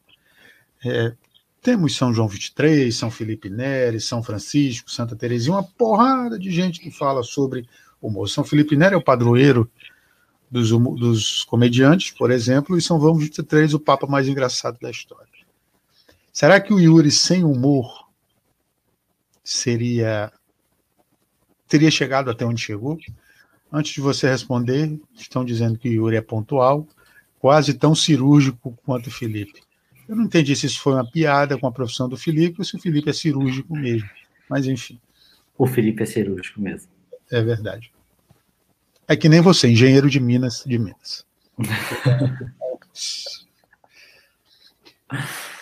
Speaker 1: É, temos São João 23, São Felipe Neri, São Francisco, Santa Teresinha, uma porrada de gente que fala sobre humor. São Felipe Neri é o padroeiro dos, dos comediantes, por exemplo, e São João 23, o papa mais engraçado da história. Será que o Yuri sem humor seria teria chegado até onde chegou? Antes de você responder, estão dizendo que o Yuri é pontual, quase tão cirúrgico quanto o Felipe. Eu não entendi se isso foi uma piada com a profissão do Felipe ou se o Felipe é cirúrgico mesmo. Mas enfim.
Speaker 2: O Felipe é cirúrgico mesmo.
Speaker 1: É verdade. É que nem você, engenheiro de Minas de Minas.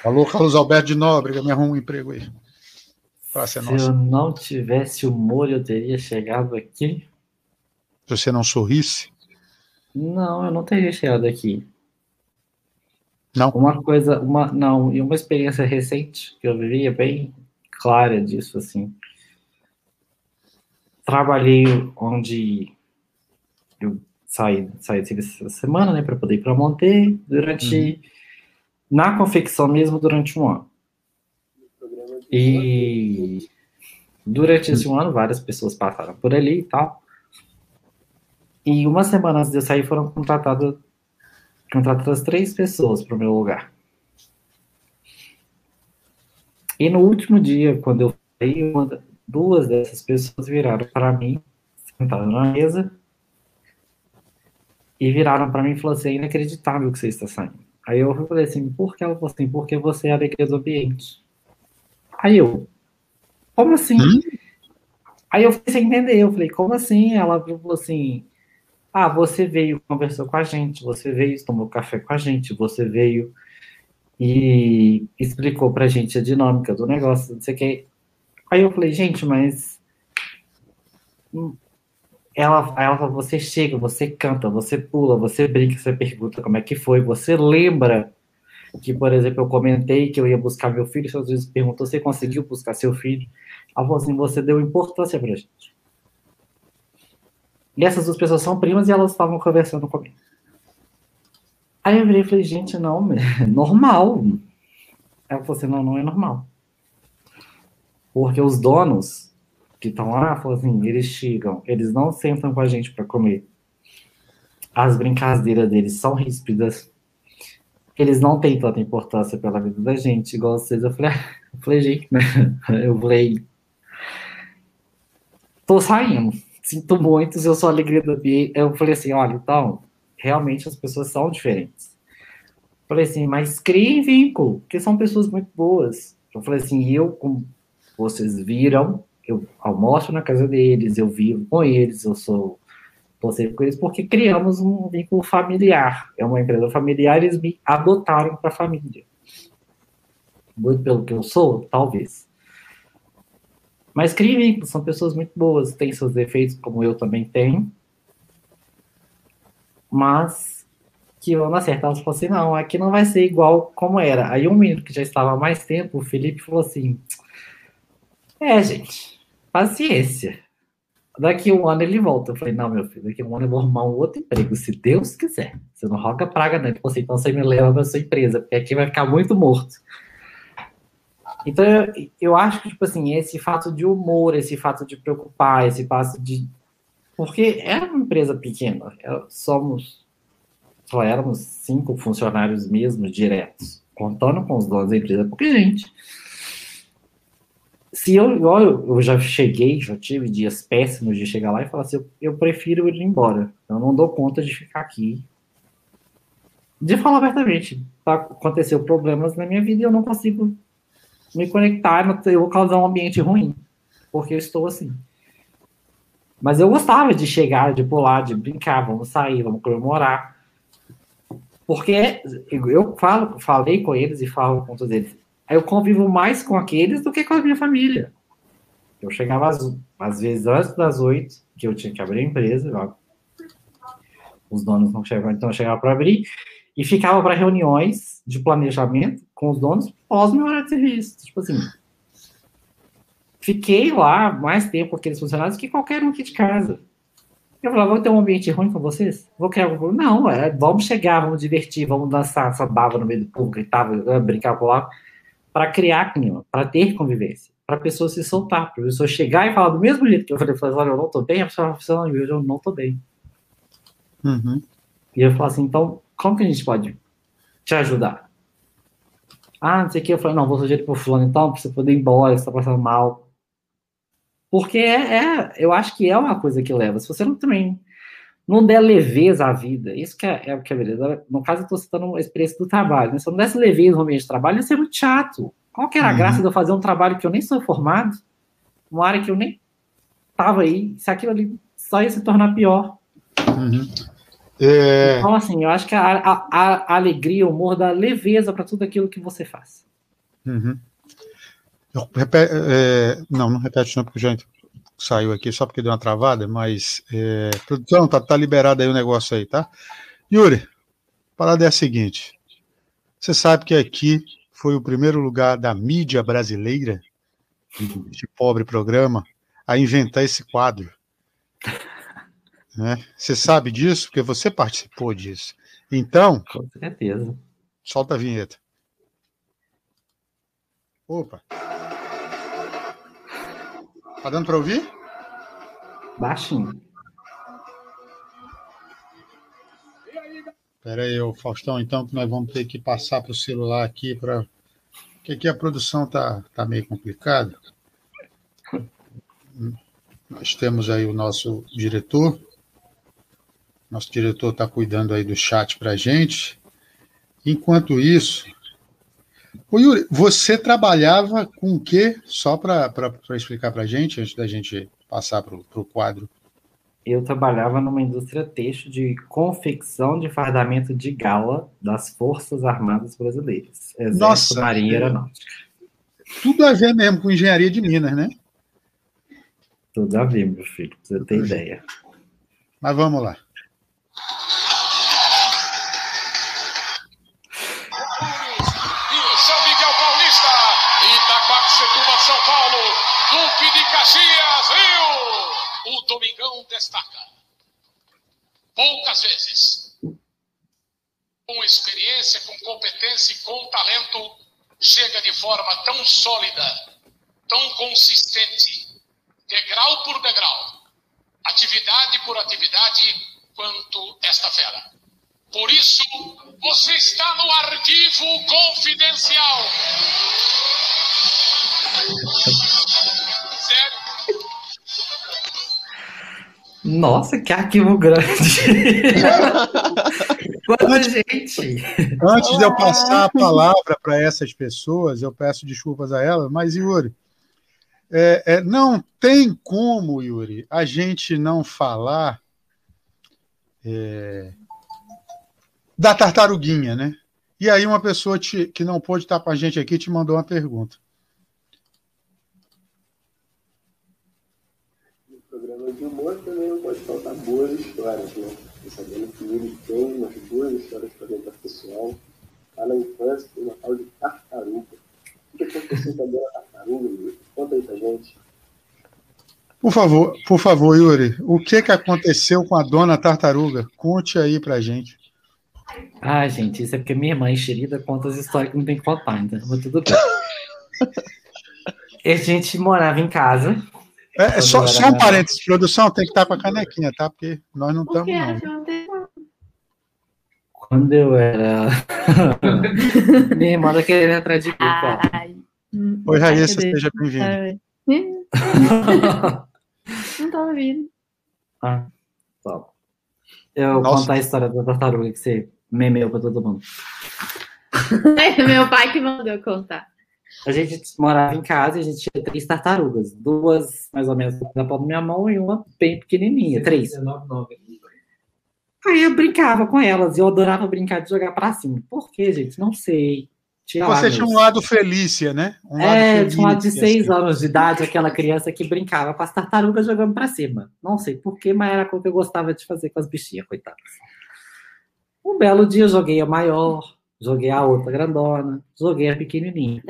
Speaker 1: Alô, Carlos Alberto de Nóbrega, me arruma um emprego aí.
Speaker 2: Se eu não tivesse humor, eu teria chegado aqui
Speaker 1: se você não sorrisse?
Speaker 2: Não, eu não teria chegado aqui.
Speaker 1: Não?
Speaker 2: Uma coisa, uma, não, e uma experiência recente que eu vivi é bem clara disso, assim. Trabalhei onde eu saí, saí essa semana, né, para poder ir para Monte, durante, uhum. na confecção mesmo, durante um ano. E durante esse um ano, várias pessoas passaram por ali e tal. E uma semana antes de eu sair, foram contratadas, contratadas três pessoas para o meu lugar. E no último dia, quando eu saí, uma, duas dessas pessoas viraram para mim, sentaram na mesa, e viraram para mim e falaram assim: é inacreditável que você está saindo. Aí eu falei assim: por que ela falou assim? Porque você é a alegria do ambiente. Aí eu, como assim? Hum? Aí eu fui sem entender, eu falei, como assim? Ela falou assim, ah, você veio, conversou com a gente, você veio, tomou café com a gente, você veio e explicou pra gente a dinâmica do negócio, não sei o que. Aí eu falei, gente, mas ela, ela você chega, você canta, você pula, você brinca, você pergunta como é que foi, você lembra que, por exemplo, eu comentei que eu ia buscar meu filho, às vezes perguntou, você conseguiu buscar seu filho? Ela falou assim, você deu importância pra gente. E essas duas pessoas são primas e elas estavam conversando comigo. Aí eu virei e falei, gente, não, é normal. Ela falou assim, não, não é normal. Porque os donos que estão lá, falou assim, eles chegam, eles não sentam com a gente para comer. As brincadeiras deles são ríspidas. Eles não têm tanta importância pela vida da gente, igual vocês. Eu falei, eu falei, gente, né? Eu falei, tô saindo sinto muito, eu sou a alegria do ambiente. Eu falei assim, olha, então, realmente as pessoas são diferentes. Eu falei assim, mas criem vínculo, porque são pessoas muito boas. Eu falei assim, eu, como vocês viram, eu almoço na casa deles, eu vivo com eles, eu sou você com eles, porque criamos um vínculo familiar. É uma empresa familiar, eles me adotaram para a família. Muito pelo que eu sou, talvez. Mas criem são pessoas muito boas, têm seus defeitos, como eu também tenho. Mas que vão acertar, elas falaram assim, não, aqui não vai ser igual como era. Aí um menino que já estava há mais tempo, o Felipe, falou assim, é, gente, paciência. Daqui um ano ele volta. Eu falei, não, meu filho, daqui um ano eu vou arrumar um outro emprego, se Deus quiser. Você não roga praga, né? Então você me leva para sua empresa, porque aqui vai ficar muito morto. Então, eu, eu acho que, tipo assim, esse fato de humor, esse fato de preocupar, esse fato de. Porque era uma empresa pequena, é, somos. Só éramos cinco funcionários mesmo, diretos, contando com os donos da empresa, porque, gente. Se eu, eu, eu já cheguei, já tive dias péssimos de chegar lá e falar assim: eu, eu prefiro ir embora, eu não dou conta de ficar aqui. De falar abertamente, tá, aconteceu problemas na minha vida e eu não consigo me conectar, eu vou causar um ambiente ruim, porque eu estou assim. Mas eu gostava de chegar, de pular, de brincar, vamos sair, vamos comemorar. Porque eu falo, falei com eles e falo com todos eles. Eu convivo mais com aqueles do que com a minha família. Eu chegava às, às vezes antes das oito, que eu tinha que abrir a empresa, os donos não chegavam, então eu chegava para abrir, e ficava para reuniões de planejamento com os donos pós meu horário de serviço. Tipo assim, fiquei lá mais tempo com aqueles funcionários que qualquer um aqui de casa. Eu falava, vou ter um ambiente ruim com vocês? Vou criar um Não, é, vamos chegar, vamos divertir, vamos dançar essa baba no meio do e tal, brincar com lá, para criar clima, para ter convivência, para a pessoa se soltar, para a pessoa chegar e falar do mesmo jeito que eu falei, olha, eu não tô bem, a pessoa fala, eu não tô bem. Uhum. E eu falo assim, então, como que a gente pode te ajudar? Ah, não sei o que. Eu falei, não, vou sugerir pro fulano então, pra você poder ir embora, você tá passando mal. Porque é, é, eu acho que é uma coisa que leva. Se você não também não der leveza à vida, isso que é, é o que é beleza. No caso, eu tô citando a experiência do trabalho. Né? Se eu não desse leveza no ambiente de trabalho, ia ser muito chato. Qual que era a uhum. graça de eu fazer um trabalho que eu nem sou formado, uma área que eu nem tava aí, se aquilo ali só ia se tornar pior. Uhum. É... Então, assim, eu acho que a, a, a alegria, o humor dá leveza para tudo aquilo que você faz.
Speaker 1: Uhum. Repete, é, não, não repete não, porque já saiu aqui, só porque deu uma travada, mas é, produção, tá, tá liberado aí o negócio aí, tá? Yuri, a parada é a seguinte, você sabe que aqui foi o primeiro lugar da mídia brasileira, de pobre programa, a inventar esse quadro. Né? Você sabe disso porque você participou disso. Então.
Speaker 2: Com certeza.
Speaker 1: Solta a vinheta. Opa. Tá dando para ouvir?
Speaker 2: Baixinho.
Speaker 1: Espera aí, Faustão, então, que nós vamos ter que passar para o celular aqui, para porque aqui a produção tá, tá meio complicada. Nós temos aí o nosso diretor. Nosso diretor está cuidando aí do chat para a gente. Enquanto isso, o Yuri, você trabalhava com o quê? Só para explicar para a gente, antes da gente passar para o quadro
Speaker 2: eu trabalhava numa indústria têxtil de confecção de fardamento de gala das Forças Armadas Brasileiras. Exército, Nossa, Marinha e Aeronáutica.
Speaker 1: Tudo a ver mesmo com engenharia de Minas, né?
Speaker 2: Tudo a ver, meu filho, pra você ter ideia.
Speaker 1: Mas vamos lá.
Speaker 3: Competência e com talento, chega de forma tão sólida, tão consistente, degrau por degrau, atividade por atividade, quanto esta fera. Por isso, você está no arquivo confidencial. Sério?
Speaker 2: Nossa, que arquivo grande! Quanta gente!
Speaker 1: Antes de eu passar a palavra para essas pessoas, eu peço desculpas a elas, mas Yuri, é, é, não tem como, Yuri, a gente não falar é, da tartaruguinha, né? E aí uma pessoa te, que não pôde estar com a gente aqui te mandou uma pergunta.
Speaker 4: de humor também não pode faltar boas histórias, né? Sabendo que ele tem umas boas histórias para contar pessoal. Lá na infância tem uma tal de tartaruga. O que aconteceu com a dona tartaruga, Yuri? Conta aí pra gente.
Speaker 1: Por favor, por favor, Yuri, o que, que aconteceu com a dona tartaruga? Conte aí pra gente.
Speaker 2: Ah, gente, isso é porque minha irmã enxerida conta as histórias que não tem que faltar, então tudo bem. a gente morava em casa,
Speaker 1: é, é só, só um parênteses, produção, tem que estar com a canequinha, tá? Porque nós não estamos, não.
Speaker 2: Quando eu era. Minha irmã tá querendo atrás de mim, cara.
Speaker 1: Oi, Raíssa, seja bem-vinda.
Speaker 5: não tô ouvindo.
Speaker 2: Ah, top. Eu vou contar a história da tartaruga que você memeu pra todo mundo.
Speaker 5: É meu pai que mandou contar.
Speaker 2: A gente morava em casa e a gente tinha três tartarugas. Duas, mais ou menos, da palma da minha mão e uma bem pequenininha. Três. Aí eu brincava com elas. e Eu adorava brincar de jogar pra cima. Por quê, gente? Não sei.
Speaker 1: Tinha Você tinha um lado Felícia, né?
Speaker 2: Um é, tinha um lado de seis assim. anos de idade, aquela criança que brincava com as tartarugas jogando pra cima. Não sei porquê, mas era o que eu gostava de fazer com as bichinhas, coitadas. Um belo dia eu joguei a maior, joguei a outra grandona, joguei a pequenininha.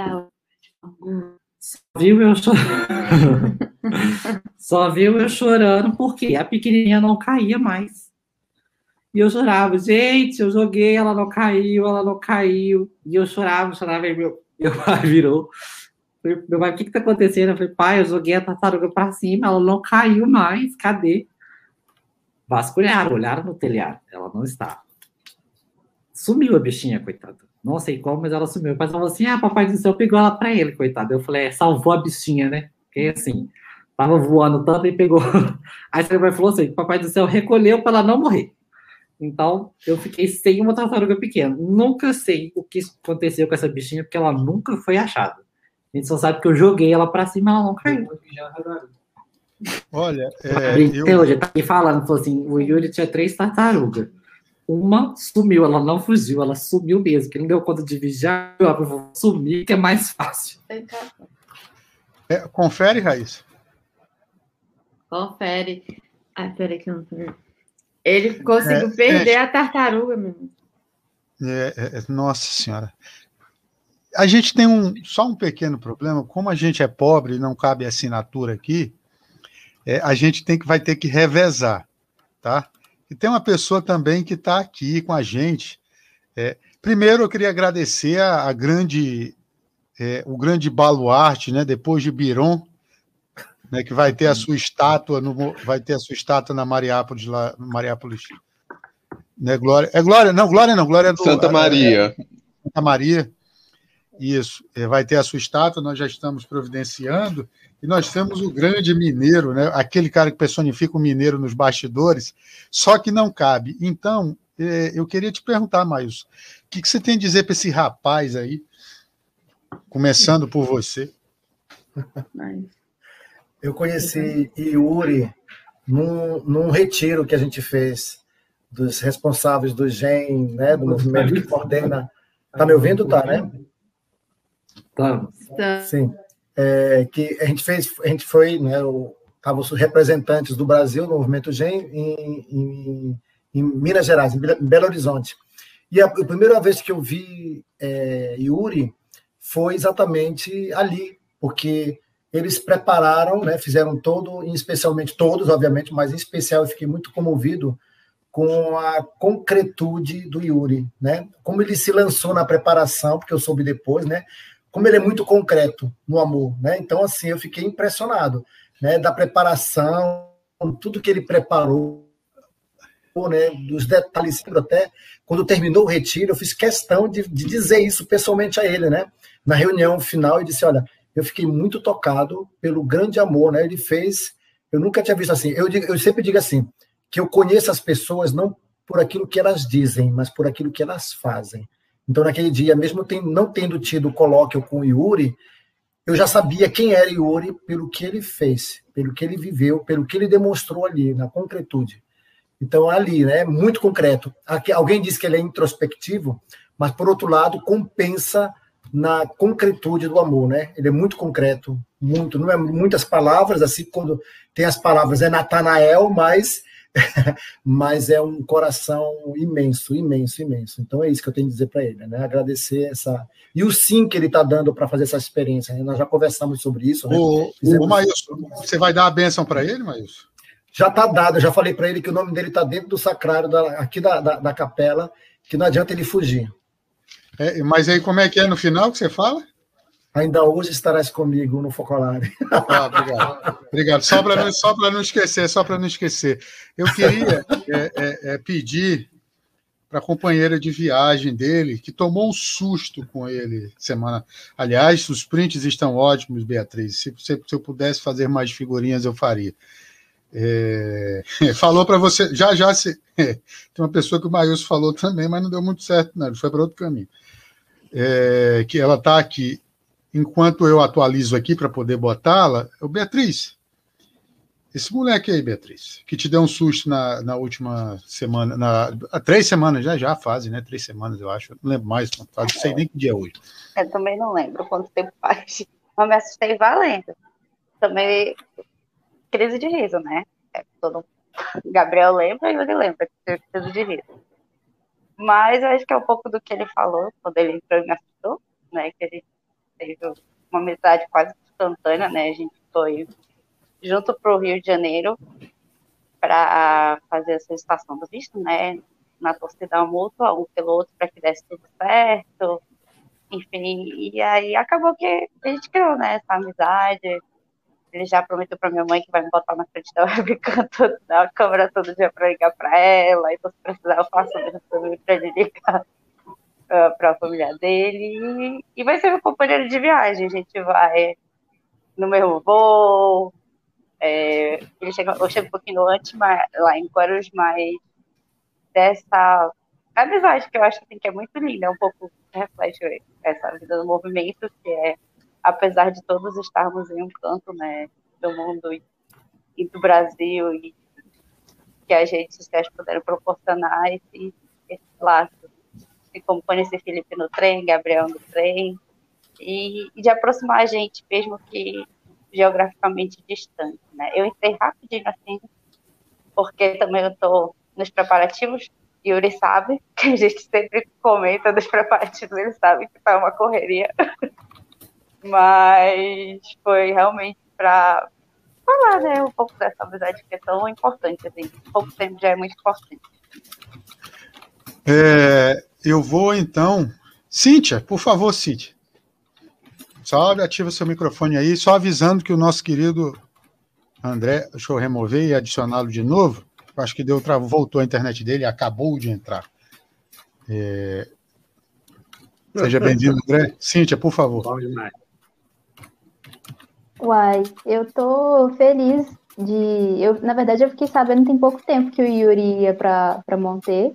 Speaker 2: Só viu eu chorando. Só viu eu chorando porque a pequenininha não caía mais. E eu chorava, gente, eu joguei, ela não caiu, ela não caiu. E eu chorava, chorava, e meu, meu pai virou. Meu pai, o que que tá acontecendo? Eu falei, pai, eu joguei a tartaruga para cima, ela não caiu mais, cadê? Vasculharam, olharam no telhado, ela não estava. Sumiu a bichinha, coitada. Não sei como, mas ela sumiu. O pai falou assim: ah, papai do céu pegou ela pra ele, coitado. Eu falei: é, salvou a bichinha, né? Porque assim, tava voando tanto e pegou. Aí o pai falou assim: papai do céu recolheu para ela não morrer. Então, eu fiquei sem uma tartaruga pequena. Nunca sei o que aconteceu com essa bichinha, porque ela nunca foi achada. A gente só sabe que eu joguei ela pra cima e ela não caiu.
Speaker 1: Olha,
Speaker 2: é, eu... hoje tá aqui falando, falou assim, o Yuri tinha três tartarugas. Uma sumiu, ela não fugiu, ela sumiu mesmo. Quem não deu conta de vigiar, eu vou sumir, que é mais fácil.
Speaker 1: É, confere, Raíssa.
Speaker 5: Confere. Ah, peraí que eu não Ele conseguiu é, perder é, a tartaruga mesmo.
Speaker 1: É, é, é, nossa senhora. A gente tem um, só um pequeno problema. Como a gente é pobre e não cabe assinatura aqui, a gente tem que, vai ter que revezar, tá? E tem uma pessoa também que está aqui com a gente. É, primeiro, eu queria agradecer a, a grande, é, o grande baluarte, né? Depois de Biron, né, que vai ter a sua estátua no, vai ter a sua estátua na Mariápolis lá, Mariápolis. Né, Glória? É Glória, não, Glória não, Glória é do
Speaker 6: Santa Maria.
Speaker 1: É, Santa Maria. Isso, é, vai ter a sua estátua, nós já estamos providenciando, e nós temos o grande mineiro, né? aquele cara que personifica o mineiro nos bastidores, só que não cabe. Então, é, eu queria te perguntar, Maílson, o que, que você tem a dizer para esse rapaz aí, começando por você?
Speaker 7: Eu conheci Yuri num, num retiro que a gente fez dos responsáveis do GEM, né, do movimento que coordena. Tá me ouvindo? Tá, né?
Speaker 2: Tá.
Speaker 7: Sim. É, que a gente fez, a gente foi, né, estavam os representantes do Brasil no movimento GEM em, em, em Minas Gerais, em Belo Horizonte. E a, a primeira vez que eu vi é, Yuri foi exatamente ali, porque eles prepararam, né, fizeram todo, especialmente todos, obviamente, mas em especial eu fiquei muito comovido com a concretude do Yuri, né? Como ele se lançou na preparação, porque eu soube depois, né? Como ele é muito concreto no amor, né? Então assim, eu fiquei impressionado, né, da preparação, tudo que ele preparou, né, dos detalhes até quando terminou o retiro, eu fiz questão de, de dizer isso pessoalmente a ele, né? Na reunião final, e disse, olha, eu fiquei muito tocado pelo grande amor, né? Ele fez, eu nunca tinha visto assim. Eu, eu sempre digo assim, que eu conheço as pessoas não por aquilo que elas dizem, mas por aquilo que elas fazem. Então, naquele dia, mesmo não tendo tido colóquio com o Yuri, eu já sabia quem era Yuri pelo que ele fez, pelo que ele viveu, pelo que ele demonstrou ali, na concretude. Então, ali, né, muito concreto. Aqui, alguém disse que ele é introspectivo, mas, por outro lado, compensa na concretude do amor, né? Ele é muito concreto, muito, não é muitas palavras, assim, quando tem as palavras é Natanael, mas mas é um coração imenso, imenso, imenso. Então é isso que eu tenho que dizer para ele, né? Agradecer essa e o sim que ele está dando para fazer essa experiência. Né? Nós já conversamos sobre isso. Né?
Speaker 1: O, o Maílson, você vai dar a bênção para ele, Maílson?
Speaker 7: Já está dado. Eu já falei para ele que o nome dele está dentro do sacrário da, aqui da, da, da capela, que não adianta ele fugir.
Speaker 1: É, mas aí como é que é no final que você fala?
Speaker 7: Ainda hoje estarás comigo no Focolare.
Speaker 1: Ah, obrigado. obrigado. Só para não, só não esquecer, só para não esquecer. Eu queria é, é, é pedir para a companheira de viagem dele, que tomou um susto com ele semana. Aliás, os prints estão ótimos, Beatriz. Se, se, se eu pudesse fazer mais figurinhas, eu faria. É, falou para você, já já se, é, tem uma pessoa que o Maílson falou também, mas não deu muito certo, não, foi para outro caminho é, que ela está aqui, enquanto eu atualizo aqui para poder botá-la, o Beatriz, esse moleque aí, Beatriz, que te deu um susto na, na última semana, na, há três semanas, já já fazem, né? Três semanas, eu acho. não lembro mais, não sei nem que dia é hoje.
Speaker 8: Eu também não lembro quanto tempo faz. Mas me assustei valendo. Também crise de riso, né? É, todo... Gabriel lembra e ele lembra teve crise de riso. Mas eu acho que é um pouco do que ele falou quando ele entrou e me assustou, né? Que a gente teve uma amizade quase instantânea, né? A gente foi junto para o Rio de Janeiro para fazer a solicitação do visto, né? Na torcida mútua, um pelo outro, para que desse tudo certo. Enfim, e aí acabou que a gente criou, né? Essa amizade, ele já prometeu para minha mãe que vai me botar na frente da webcam, da câmera todo dia para ligar para ela. Então, se precisar, eu faço mesmo para ele ligar para a família dele. E, vai ser meu companheiro de viagem. A gente vai no mesmo voo. É, ele chega, eu chego um pouquinho antes, mas, lá em Guarulhos, mas dessa amizade que eu acho assim, que é muito linda, é um pouco reflete essa vida do movimento, que é apesar de todos estarmos em um canto né, do mundo e, e do Brasil, e que as redes sociais puderam proporcionar esse, esse laço. E como conhecer Felipe no trem, Gabriel no trem, e, e, de aproximar a gente, mesmo que geograficamente distante. Né? Eu entrei rapidinho assim, porque também eu estou nos preparativos, e Yuri sabe, que a gente sempre comenta dos preparativos, ele sabe que está uma correria. Mas foi realmente para falar, né, um pouco dessa amizade que é tão importante, assim, pouco tempo já é muito importante.
Speaker 1: É, eu vou então. Cíntia, por favor, Cíntia. Só ativa seu microfone aí, só avisando que o nosso querido André, deixa eu remover e adicioná-lo de novo. Acho que deu voltou a internet dele, acabou de entrar. É... Seja bem-vindo, André. Cíntia, por favor.
Speaker 6: Bom demais.
Speaker 9: Uai, eu tô feliz de. Eu, na verdade, eu fiquei sabendo tem pouco tempo que o Yuri ia para Monter.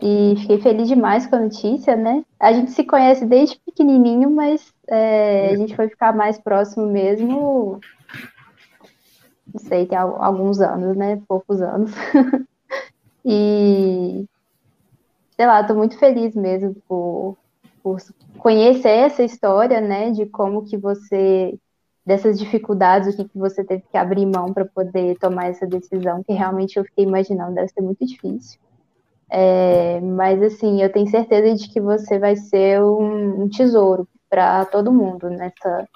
Speaker 9: E fiquei feliz demais com a notícia, né? A gente se conhece desde pequenininho, mas é, a gente foi ficar mais próximo mesmo. Não sei, tem alguns anos, né? Poucos anos. e sei lá, tô muito feliz mesmo por, por conhecer essa história, né? De como que você dessas dificuldades, o que, que você teve que abrir mão para poder tomar essa decisão, que realmente eu fiquei imaginando, deve ser muito difícil. É, mas assim, eu tenho certeza de que você vai ser um, um tesouro para todo mundo nessa,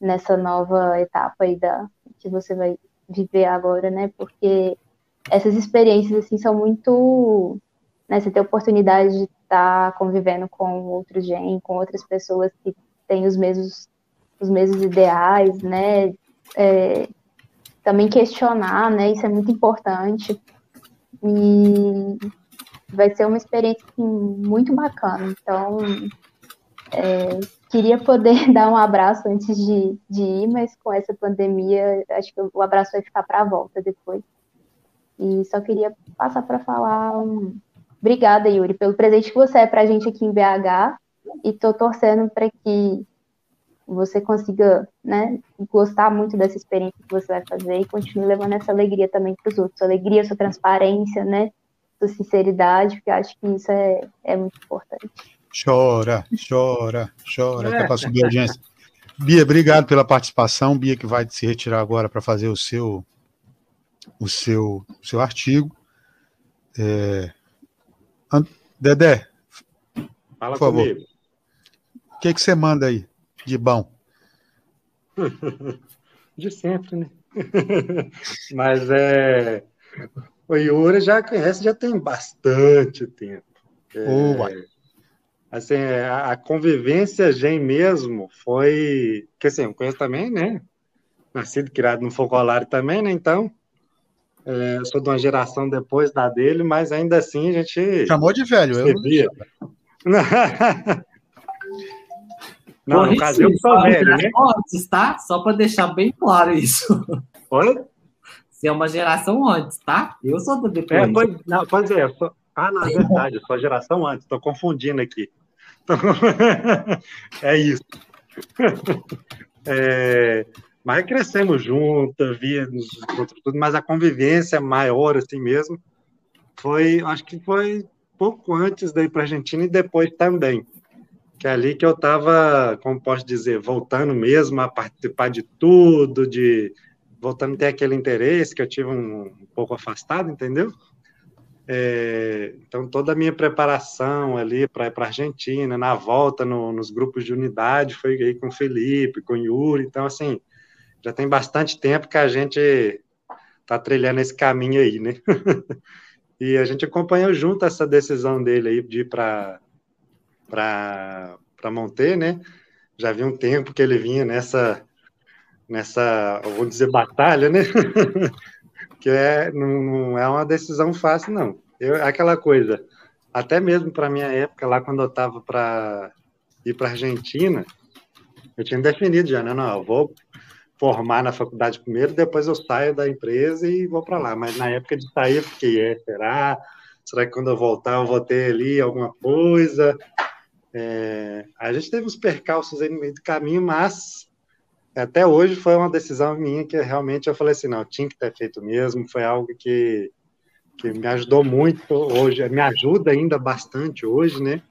Speaker 9: nessa nova etapa aí da, que você vai viver agora, né? Porque essas experiências assim são muito, né, você tem a oportunidade de estar tá convivendo com outros gen, com outras pessoas que têm os mesmos os mesmos ideais, né? É, também questionar, né? Isso é muito importante. E vai ser uma experiência assim, muito bacana. Então, é, queria poder dar um abraço antes de, de ir, mas com essa pandemia, acho que o abraço vai ficar para a volta depois. E só queria passar para falar um... obrigada, Yuri, pelo presente que você é para a gente aqui em BH. E estou torcendo para que você consiga né, gostar muito dessa experiência que você vai fazer e continue levando essa alegria também para os outros. Alegria, sua transparência, né? Sua sinceridade, porque acho que isso é, é muito importante.
Speaker 1: Chora, chora, chora, até para subir a audiência. Bia, obrigado pela participação. Bia que vai se retirar agora para fazer o seu o seu, o seu artigo. É... Dedé,
Speaker 6: Fala por favor. Comigo.
Speaker 1: O que, que você manda aí? de bom?
Speaker 6: de sempre, né? Mas é. O Yuri já conhece, já tem bastante tempo. É, assim, a, a convivência gen mesmo foi. Que assim, eu conheço também, né? Nascido criado no Focolare também, né? Então, é, sou de uma geração depois da dele, mas ainda assim a gente.
Speaker 1: Chamou de velho, eu.
Speaker 2: Não, no caso eu sou velho, né? Tá? Só para deixar bem claro isso.
Speaker 6: Oi?
Speaker 2: Você é uma geração antes, tá? Eu sou do depois.
Speaker 6: É, pois, não, pois é. Sou... Ah, na verdade, eu sou a geração antes. Estou confundindo aqui. é isso. É... Mas crescemos juntos, víamos tudo, mas a convivência maior assim mesmo foi, acho que foi pouco antes da ir para a Argentina e depois também que é ali que eu estava, como posso dizer, voltando mesmo a participar de tudo, de voltando a ter aquele interesse que eu tive um, um pouco afastado, entendeu? É, então, toda a minha preparação ali para a Argentina, na volta no, nos grupos de unidade, foi aí com o Felipe, com o Yuri. Então, assim, já tem bastante tempo que a gente está trilhando esse caminho aí, né? e a gente acompanhou junto essa decisão dele aí de ir para Monter, né? Já vi um tempo que ele vinha nessa, nessa, vou dizer, batalha, né? que é, não, não, é uma decisão fácil, não. Eu, aquela coisa, até mesmo para minha época, lá quando eu estava para ir para Argentina, eu tinha definido já, né? Não, eu vou formar na faculdade primeiro, depois eu saio da empresa e vou para lá. Mas na época de sair, eu fiquei, é, será? Será que quando eu voltar eu vou ter ali alguma coisa? É, a gente teve uns percalços aí no meio do caminho, mas até hoje foi uma decisão minha que realmente eu falei assim, não, tinha que ter feito mesmo, foi algo que, que me ajudou muito hoje, me ajuda ainda bastante hoje, né?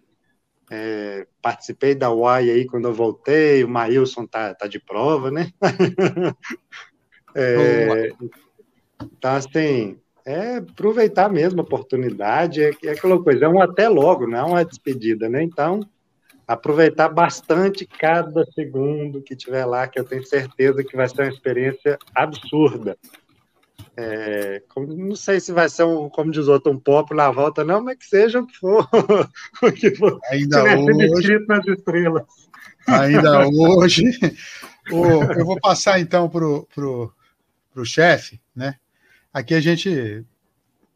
Speaker 6: É, participei da UAI aí quando eu voltei, o Maílson tá, tá de prova, né? é, então, assim, é aproveitar mesmo a oportunidade, é, é aquela coisa, é um até logo, não é uma despedida, né? Então, aproveitar bastante cada segundo que tiver lá, que eu tenho certeza que vai ser uma experiência absurda. É, como, não sei se vai ser um, como diz outro, um pop na volta, não, mas que seja o que for, o que for
Speaker 1: ainda hoje,
Speaker 6: nas estrelas.
Speaker 1: Ainda hoje. eu vou passar então para o o chefe, né? Aqui a gente,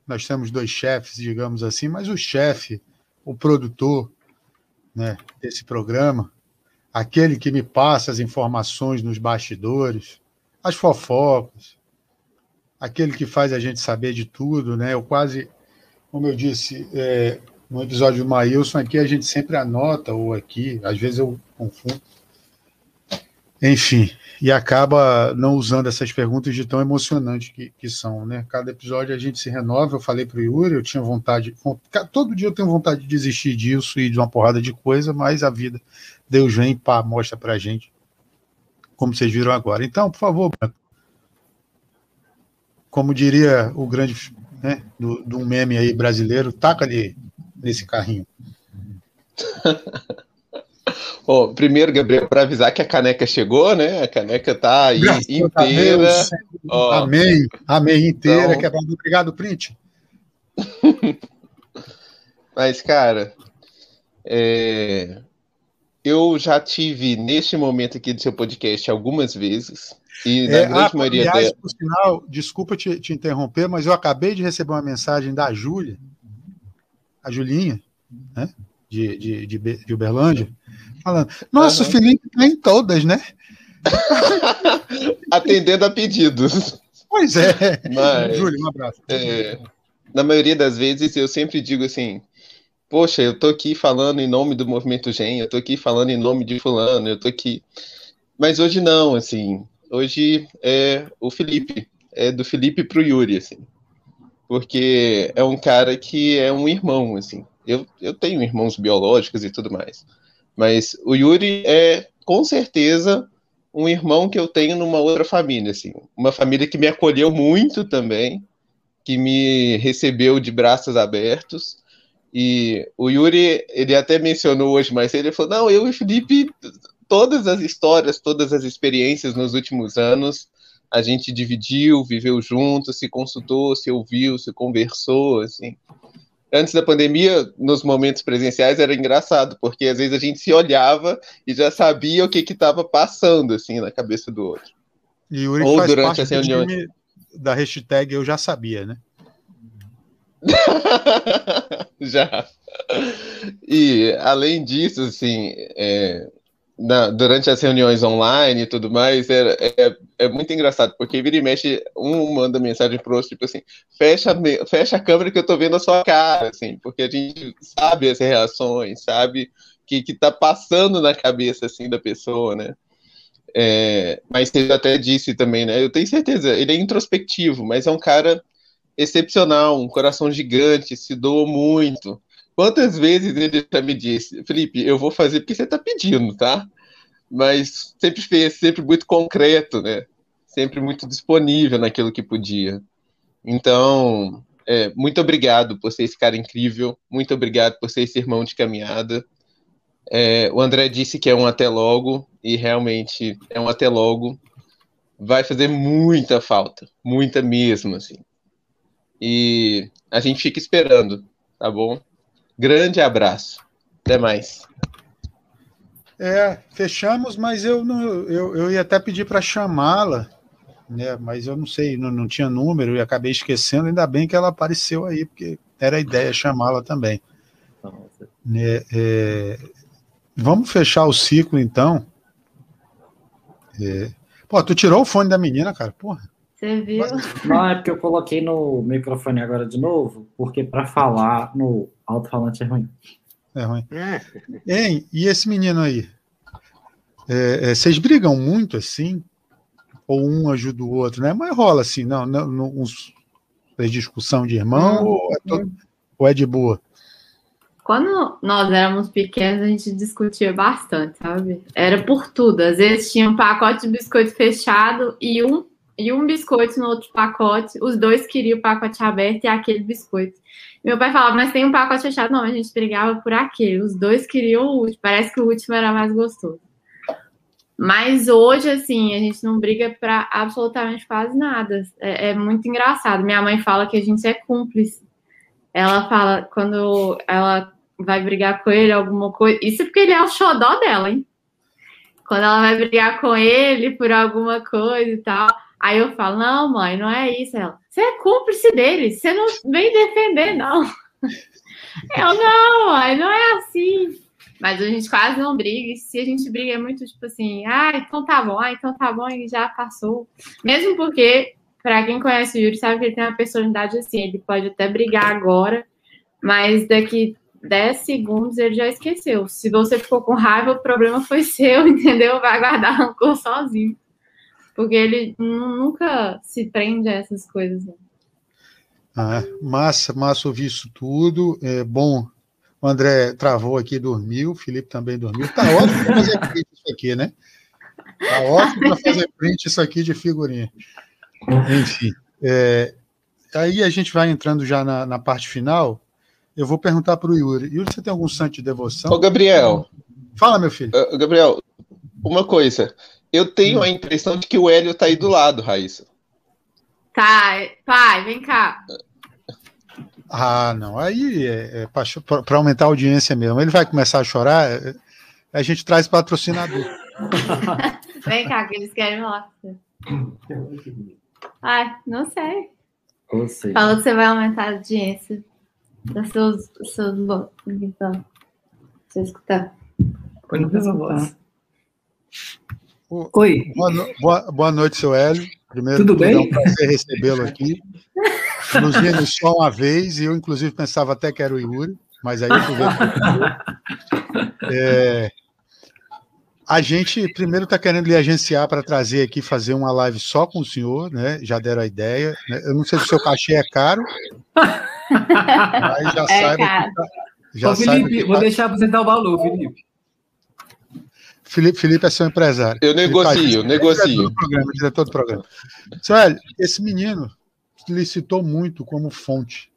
Speaker 1: nós temos dois chefes, digamos assim, mas o chefe, o produtor, né, desse programa, aquele que me passa as informações nos bastidores, as fofocas, aquele que faz a gente saber de tudo, né? Eu quase, como eu disse, é, no episódio do Maílson aqui, a gente sempre anota, ou aqui, às vezes eu confundo. Enfim, e acaba não usando essas perguntas de tão emocionantes que, que são, né? Cada episódio a gente se renova. Eu falei para o Yuri, eu tinha vontade, todo dia eu tenho vontade de desistir disso e de uma porrada de coisa, mas a vida, Deus vem e pá, mostra para gente, como vocês viram agora. Então, por favor, como diria o grande, né, do, do meme aí brasileiro, taca ali nesse carrinho.
Speaker 10: Bom, primeiro, Gabriel, para avisar que a caneca chegou, né? A caneca tá aí Graças inteira.
Speaker 1: Ó, amém, amém inteira. Então... Que é pra... Obrigado, print.
Speaker 10: Mas, cara, é... eu já tive neste momento aqui do seu podcast algumas vezes. E na
Speaker 1: é, grande ah, maioria aliás, dela... por sinal, desculpa te, te interromper, mas eu acabei de receber uma mensagem da Júlia, a Julinha, né? De, de, de, de Uberlândia, falando: Nossa, uhum. o Felipe tá em todas, né?
Speaker 10: Atendendo a pedidos.
Speaker 1: Pois é. Mas, Júlio, um abraço.
Speaker 10: É, na maioria das vezes eu sempre digo assim: Poxa, eu tô aqui falando em nome do movimento Gen, eu tô aqui falando em nome de Fulano, eu tô aqui. Mas hoje não, assim. Hoje é o Felipe. É do Felipe pro Yuri, assim porque é um cara que é um irmão, assim. Eu, eu tenho irmãos biológicos e tudo mais, mas o Yuri é com certeza um irmão que eu tenho numa outra família, assim, uma família que me acolheu muito também, que me recebeu de braços abertos. E o Yuri, ele até mencionou hoje, mas ele falou: não, eu e Felipe, todas as histórias, todas as experiências nos últimos anos, a gente dividiu, viveu junto, se consultou, se ouviu, se conversou, assim. Antes da pandemia, nos momentos presenciais era engraçado, porque às vezes a gente se olhava e já sabia o que estava passando assim na cabeça do outro.
Speaker 1: E Yuri Ou durante as reuniões da hashtag eu já sabia, né?
Speaker 10: já. E além disso, assim, é, na, durante as reuniões online e tudo mais, é, é, muito engraçado, porque vira e mexe, um manda mensagem pro outro, tipo assim, fecha, fecha a câmera que eu tô vendo a sua cara, assim, porque a gente sabe as reações, sabe que, que tá passando na cabeça, assim, da pessoa, né? É, mas ele até disse também, né? Eu tenho certeza, ele é introspectivo, mas é um cara excepcional, um coração gigante, se doa muito. Quantas vezes ele já me disse, Felipe, eu vou fazer porque você está pedindo, tá? Mas sempre fez, sempre muito concreto, né? Sempre muito disponível naquilo que podia. Então, é, muito obrigado por ser esse cara incrível, muito obrigado por ser esse irmão de caminhada. É, o André disse que é um até logo, e realmente é um até logo. Vai fazer muita falta, muita mesmo, assim. E a gente fica esperando, tá bom? Grande abraço. Até mais.
Speaker 1: É, fechamos, mas eu não, eu, eu ia até pedir para chamá-la, né? Mas eu não sei, não, não tinha número e acabei esquecendo. Ainda bem que ela apareceu aí, porque era a ideia chamá-la também. É, é, vamos fechar o ciclo então. É, pô, tu tirou o fone da menina, cara, porra.
Speaker 5: Você viu?
Speaker 2: Não, é porque eu coloquei no microfone agora de novo, porque para falar no alto-falante é ruim.
Speaker 1: É ruim. É. Hein, e esse menino aí? É, é, vocês brigam muito assim? Ou um ajuda o outro, né? Mas rola assim, não, não, não uns, discussão de irmão ou, é todo, ou é de boa?
Speaker 5: Quando nós éramos pequenos, a gente discutia bastante, sabe? Era por tudo. Às vezes tinha um pacote de biscoito fechado e um e um biscoito no outro pacote. Os dois queriam o pacote aberto e aquele biscoito. Meu pai falava, mas tem um pacote fechado. Não, a gente brigava por aquele. Os dois queriam o último. Parece que o último era mais gostoso. Mas hoje, assim, a gente não briga para absolutamente quase nada. É, é, muito engraçado. Minha mãe fala que a gente é cúmplice. Ela fala, quando ela vai brigar com ele, alguma coisa. Isso é porque ele é o xodó dela, hein? Quando ela vai brigar com ele por alguma coisa e tal Aí eu falo, não, mãe, não é isso. Ela, você é cúmplice deles, você não vem defender, não. Eu, não, não é assim. Mas a gente quase não briga, e se a gente briga é muito tipo assim, ah, então tá bom, ah, então tá bom, e já passou. Mesmo porque, para quem conhece o Yuri, sabe que ele tem uma personalidade assim, ele pode até brigar agora, mas daqui 10 segundos ele já esqueceu. Se você ficou com raiva, o problema foi seu, entendeu? Vai guardar rancor sozinho. Porque ele nunca se prende a essas coisas. Né?
Speaker 1: Ah, massa, massa ouvir isso tudo. É bom. O André travou aqui, dormiu. O Felipe também dormiu. Tá ótimo para fazer print isso aqui, né? Tá ótimo para fazer print isso aqui de figurinha. Enfim. É, aí a gente vai entrando já na, na parte final. Eu vou perguntar para o Yuri. Yuri, você tem algum santo de devoção?
Speaker 10: Ô, Gabriel.
Speaker 1: Fala, meu filho.
Speaker 10: Uh, Gabriel, uma coisa. Eu tenho a impressão de que o Hélio tá aí do lado, Raíssa.
Speaker 5: Tá, pai, vem cá.
Speaker 1: Ah, não. Aí é, é para aumentar a audiência mesmo. Ele vai começar a chorar, é, a gente traz patrocinador.
Speaker 5: Vem cá, que eles querem falar Ai, não sei. sei. Falou que você vai aumentar a audiência dos seus, seus votos. Então, deixa eu escutar.
Speaker 11: Põe no mesmo voz.
Speaker 1: Oi. Boa, no... boa, boa, noite, seu Hélio. Primeiro,
Speaker 11: tudo bem? É
Speaker 1: um prazer recebê-lo aqui. Nos vimos só uma vez, e eu, inclusive, pensava até que era o Yuri, mas aí eu é, A gente primeiro está querendo lhe agenciar para trazer aqui, fazer uma live só com o senhor, né? Já deram a ideia. Né? Eu não sei se o seu cachê é caro.
Speaker 11: Mas já é saiba. Caro. Tá, já Ô, Felipe, vou tá... deixar você dar o valor, Felipe.
Speaker 1: Felipe, Felipe é seu empresário.
Speaker 10: Eu negocio,
Speaker 1: tá,
Speaker 10: negocio.
Speaker 1: É programa, diretor do programa. Senhor, esse menino lhe citou muito como fonte.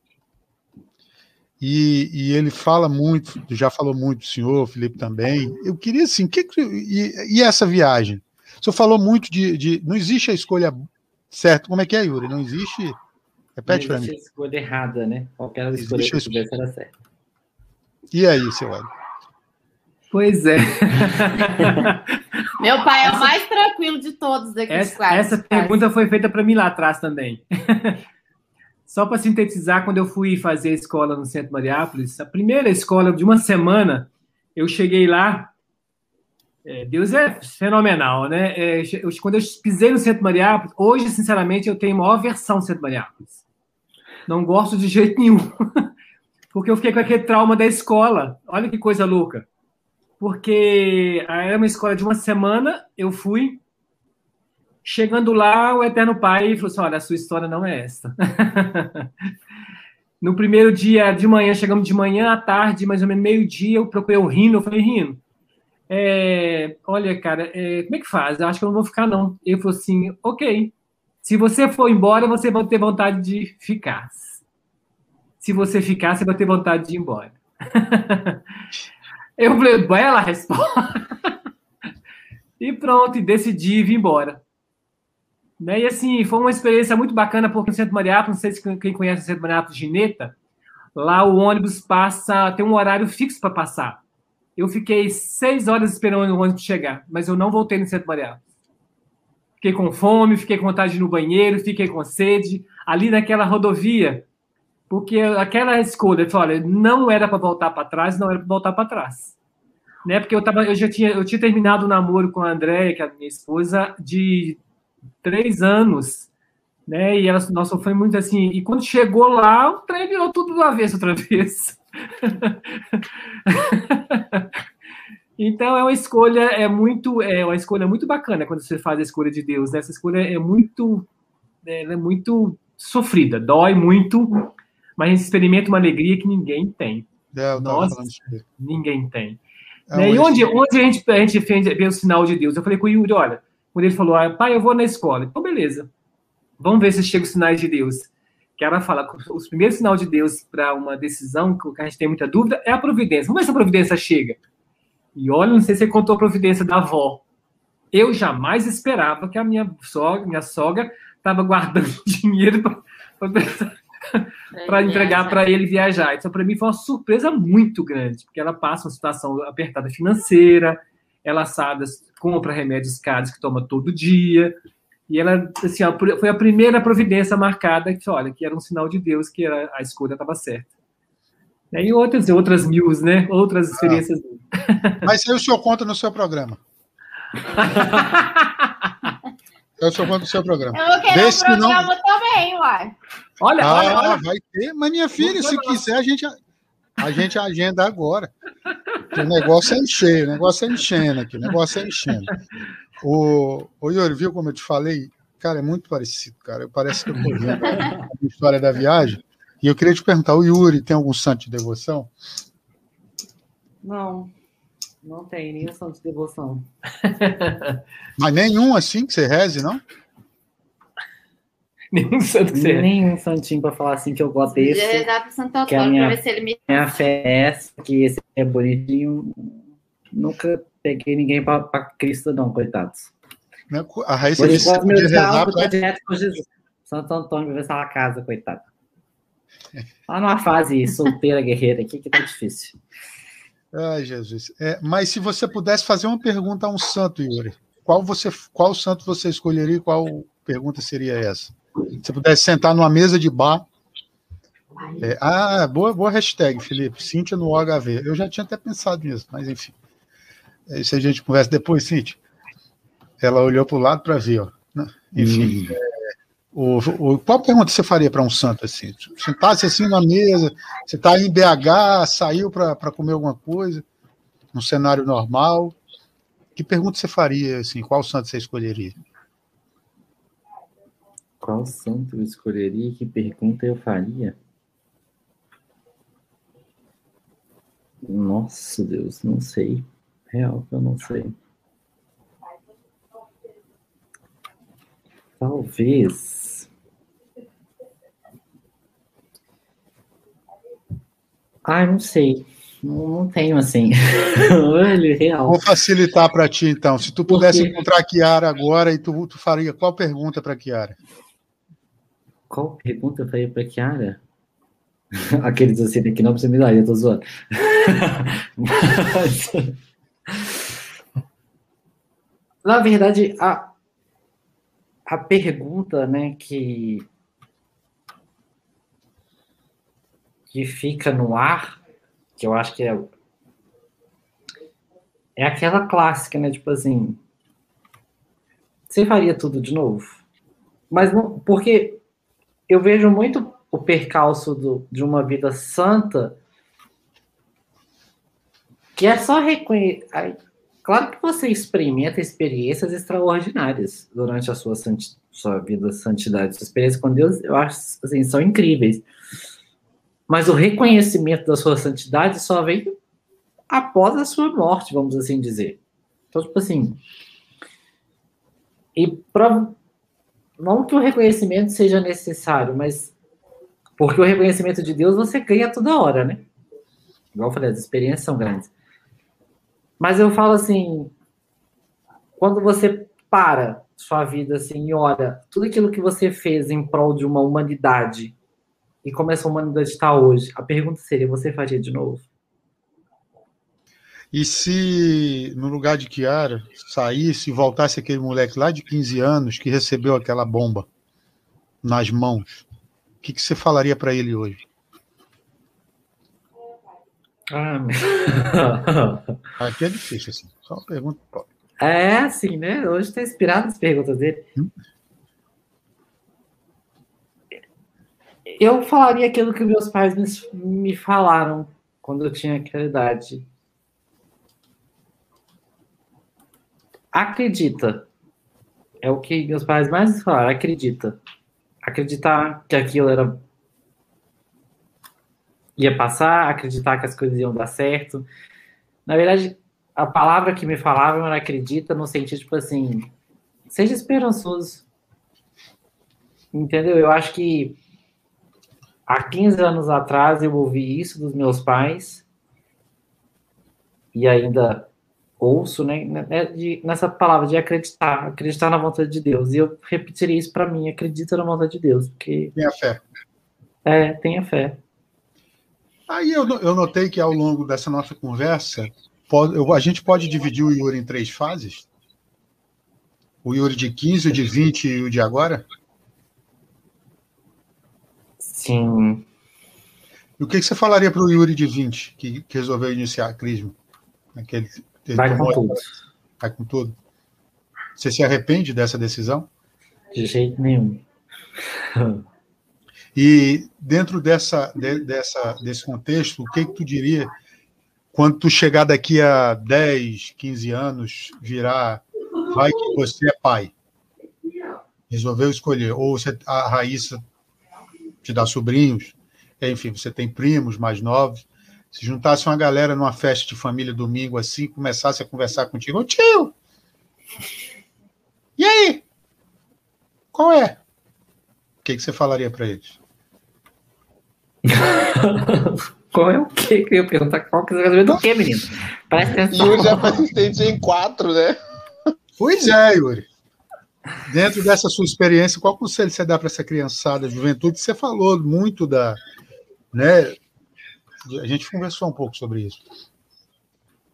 Speaker 1: E, e, ele fala muito, já falou muito do senhor, Felipe também. Eu queria assim, que, e, e essa viagem? O senhor falou muito de, de, Não existe a escolha certa. Como é que é, Yuri? Não existe. Repete para mim. Não existe
Speaker 2: a escolha errada, né? Qualquer escolha que tivesse era certa.
Speaker 1: E aí, seu Hélio?
Speaker 11: Pois é.
Speaker 5: Meu pai é o mais tranquilo de todos aqui.
Speaker 11: Essa, essa pergunta foi feita para mim lá atrás também. Só para sintetizar, quando eu fui fazer a escola no Centro Mariápolis, a primeira escola de uma semana, eu cheguei lá. É, Deus é fenomenal, né? É, eu, quando eu pisei no Centro Mariápolis, hoje, sinceramente, eu tenho maior versão do Centro Mariápolis. Não gosto de jeito nenhum. Porque eu fiquei com aquele trauma da escola. Olha que coisa louca porque era uma escola de uma semana, eu fui. Chegando lá, o Eterno Pai falou assim: Olha, a sua história não é essa. no primeiro dia de manhã, chegamos de manhã à tarde, mais ou menos meio-dia, eu procurei o Rino, eu falei: Rino, é, olha, cara, é, como é que faz? Eu acho que eu não vou ficar, não. Ele falou assim: Ok, se você for embora, você vai ter vontade de ficar. Se você ficar, você vai ter vontade de ir embora. Eu falei, bela resposta. e pronto, e decidi vir embora. Né? E assim, foi uma experiência muito bacana, porque no Centro Mariápolis, não sei se quem conhece o Centro Mariápolis Gineta, lá o ônibus passa, tem um horário fixo para passar. Eu fiquei seis horas esperando o ônibus chegar, mas eu não voltei no Centro Mariápolis. Fiquei com fome, fiquei com vontade de ir no banheiro, fiquei com sede. Ali naquela rodovia, porque aquela escolha, eu falei, olha, não era para voltar para trás, não era para voltar para trás. Né? Porque eu, tava, eu já tinha, eu tinha terminado o namoro com a Andréia, que é a minha esposa, de três anos. Né? E ela, nossa, foi muito assim. E quando chegou lá, o trem virou tudo do avesso outra vez. então é uma escolha, é muito, é uma escolha muito bacana quando você faz a escolha de Deus. Né? Essa escolha é muito, é muito sofrida, dói muito, mas a gente experimenta uma alegria que ninguém tem.
Speaker 1: É,
Speaker 11: Nossa, ninguém tem. É né? E onde, onde a gente, a gente vê o sinal de Deus? Eu falei com o Yuri, olha, quando ele falou, ah, pai, eu vou na escola. Então, beleza. Vamos ver se chega os sinais de Deus. Que ela fala, os primeiros sinais de Deus para uma decisão que a gente tem muita dúvida é a providência. Vamos ver se a providência chega. E olha, não sei se você contou a providência da avó. Eu jamais esperava que a minha sogra, minha sogra estava guardando dinheiro para para entregar para ele viajar. Então, para mim, foi uma surpresa muito grande, porque ela passa uma situação apertada financeira, ela sabe, compra remédios caros que toma todo dia. E ela, assim, foi a primeira providência marcada que, olha, que era um sinal de Deus que era, a escolha estava certa. E outras, outras mil, né? Outras
Speaker 1: Ah.
Speaker 11: experiências.
Speaker 1: Mas aí o senhor conta no seu programa. Eu o senhor conta no seu programa.
Speaker 5: Eu vou querer
Speaker 1: Vê
Speaker 5: um
Speaker 1: se não-
Speaker 5: programa também, uai.
Speaker 11: Olha, olha,
Speaker 1: Ah,
Speaker 11: olha.
Speaker 1: vai ter. Mas minha filha, se quiser, a gente, a gente agenda agora. O negócio é encher, o negócio é enchendo aqui, o negócio é enchendo. O, o Yuri, viu como eu te falei? Cara, é muito parecido, cara. Parece que eu tô vendo a história da viagem. E eu queria te perguntar, o Yuri tem algum santo de devoção?
Speaker 2: Não, não tem nenhum santo de devoção.
Speaker 1: Mas nenhum assim que você reze, não?
Speaker 11: Nenhum santo que você
Speaker 2: Nenhum santinho pra falar assim que eu gosto desse.
Speaker 5: rezar pro Santo
Speaker 2: que a
Speaker 5: Antônio
Speaker 2: minha-
Speaker 5: pra ver se ele me.
Speaker 2: Minha fé é essa, que esse é bonitinho. Nunca peguei ninguém pra, pra Cristo, não, coitados.
Speaker 1: A Raíssa
Speaker 2: Por
Speaker 1: disse que podia
Speaker 2: meu
Speaker 1: rezar pra...
Speaker 2: direto com Jesus. Santo Antônio vai ver se ela casa, coitado. Tá numa fase solteira, guerreira aqui, que tá difícil.
Speaker 1: Ai, Jesus. É, mas se você pudesse fazer uma pergunta a um santo, Yuri, qual, você, qual santo você escolheria e qual pergunta seria essa? Se você pudesse sentar numa mesa de bar. é, ah, boa, boa hashtag, Felipe. Cíntia no OHV. Eu já tinha até pensado nisso, mas enfim. É Isso a gente conversa depois, Cíntia. Ela olhou para o lado para ver, ó. Enfim. é, o, o- qual pergunta você faria para um santo assim? Sentasse assim na mesa, você está em BH, saiu para comer alguma coisa, num cenário normal. Que pergunta você faria assim? Qual santo você escolheria?
Speaker 2: Qual santo eu escolheria? Que pergunta eu faria? Nossa, Deus, não sei. Real, que eu não sei. Talvez. Ah, não sei. Não, não tenho assim. Olha, real.
Speaker 1: Vou facilitar para ti então. Se tu pudesse encontrar a Kiara agora, e tu, tu faria qual pergunta para Kiara?
Speaker 2: Qual pergunta eu falei pra Kiara? Aqueles assim que não precisa me dar, eu tô zoando. Mas, Na verdade, a, a pergunta, né, que, que fica no ar, que eu acho que é, é aquela clássica, né, tipo assim, você faria tudo de novo? Mas não, porque eu vejo muito o percalço do, de uma vida santa que é só reconhecer. Claro que você experimenta experiências extraordinárias durante a sua, sua vida santidade. Sua experiência com Deus, eu acho, assim, são incríveis. Mas o reconhecimento da sua santidade só vem após a sua morte, vamos assim dizer. Então, tipo assim. E prova- não que o reconhecimento seja necessário, mas porque o reconhecimento de Deus você ganha toda hora, né? Igual eu falei, as experiências são grandes. Mas eu falo assim, quando você para sua vida assim e olha tudo aquilo que você fez em prol de uma humanidade e como essa humanidade está hoje, a pergunta seria: você faria de novo?
Speaker 1: E se no lugar de Kiara saísse e voltasse aquele moleque lá de 15 anos que recebeu aquela bomba nas mãos, o que, que você falaria para ele hoje?
Speaker 2: Ah.
Speaker 1: Aqui é difícil, assim. Só uma pergunta.
Speaker 2: É assim, né? Hoje está inspirado as perguntas dele. Eu falaria aquilo que meus pais me, me falaram quando eu tinha aquela idade. Acredita. É o que meus pais mais falaram. Acredita. Acreditar que aquilo era ia passar, acreditar que as coisas iam dar certo. Na verdade, a palavra que me falavam era acredita no sentido, tipo assim, seja esperançoso. Entendeu? Eu acho que há 15 anos atrás eu ouvi isso dos meus pais e ainda ouço, né, né, de- nessa palavra de acreditar, acreditar na vontade de Deus. E eu repetiria isso para mim, acredita na vontade de Deus, porque
Speaker 1: Tenha fé.
Speaker 2: é, tenha fé.
Speaker 1: Aí eu, eu notei que ao longo dessa nossa conversa, pode- eu- a gente pode dividir o Yuri em três fases? O Yuri de 15, o de 20 e o de agora?
Speaker 2: Sim.
Speaker 1: E o que, que você falaria para o Yuri de 20, que, que resolveu iniciar a crisma? Aquele, ele
Speaker 2: Vai com tudo.
Speaker 1: Vai com tudo. Você se arrepende dessa decisão?
Speaker 2: De jeito nenhum.
Speaker 1: E dentro dessa, de- dessa, desse contexto, o que, que tu diria quando tu chegar daqui a 10, 15 anos, virar, vai que você é pai? Resolveu escolher. Ou você, a Raíssa te dá sobrinhos, enfim, você tem primos mais novos. Se juntasse uma galera numa festa de família domingo assim, começasse a conversar contigo, ô tio! E aí? Qual é? O que, que você falaria para eles?
Speaker 2: Qual é o quê? que eu ia perguntar? Qual que é o casamento do quê, menino? Presta atenção.
Speaker 10: Yuri já foi assistente em quatro, né?
Speaker 1: Pois é, Yuri. Dentro dessa sua experiência, qual conselho você dá para essa criançada, juventude? Você falou muito da. Né, a gente conversou um pouco sobre isso.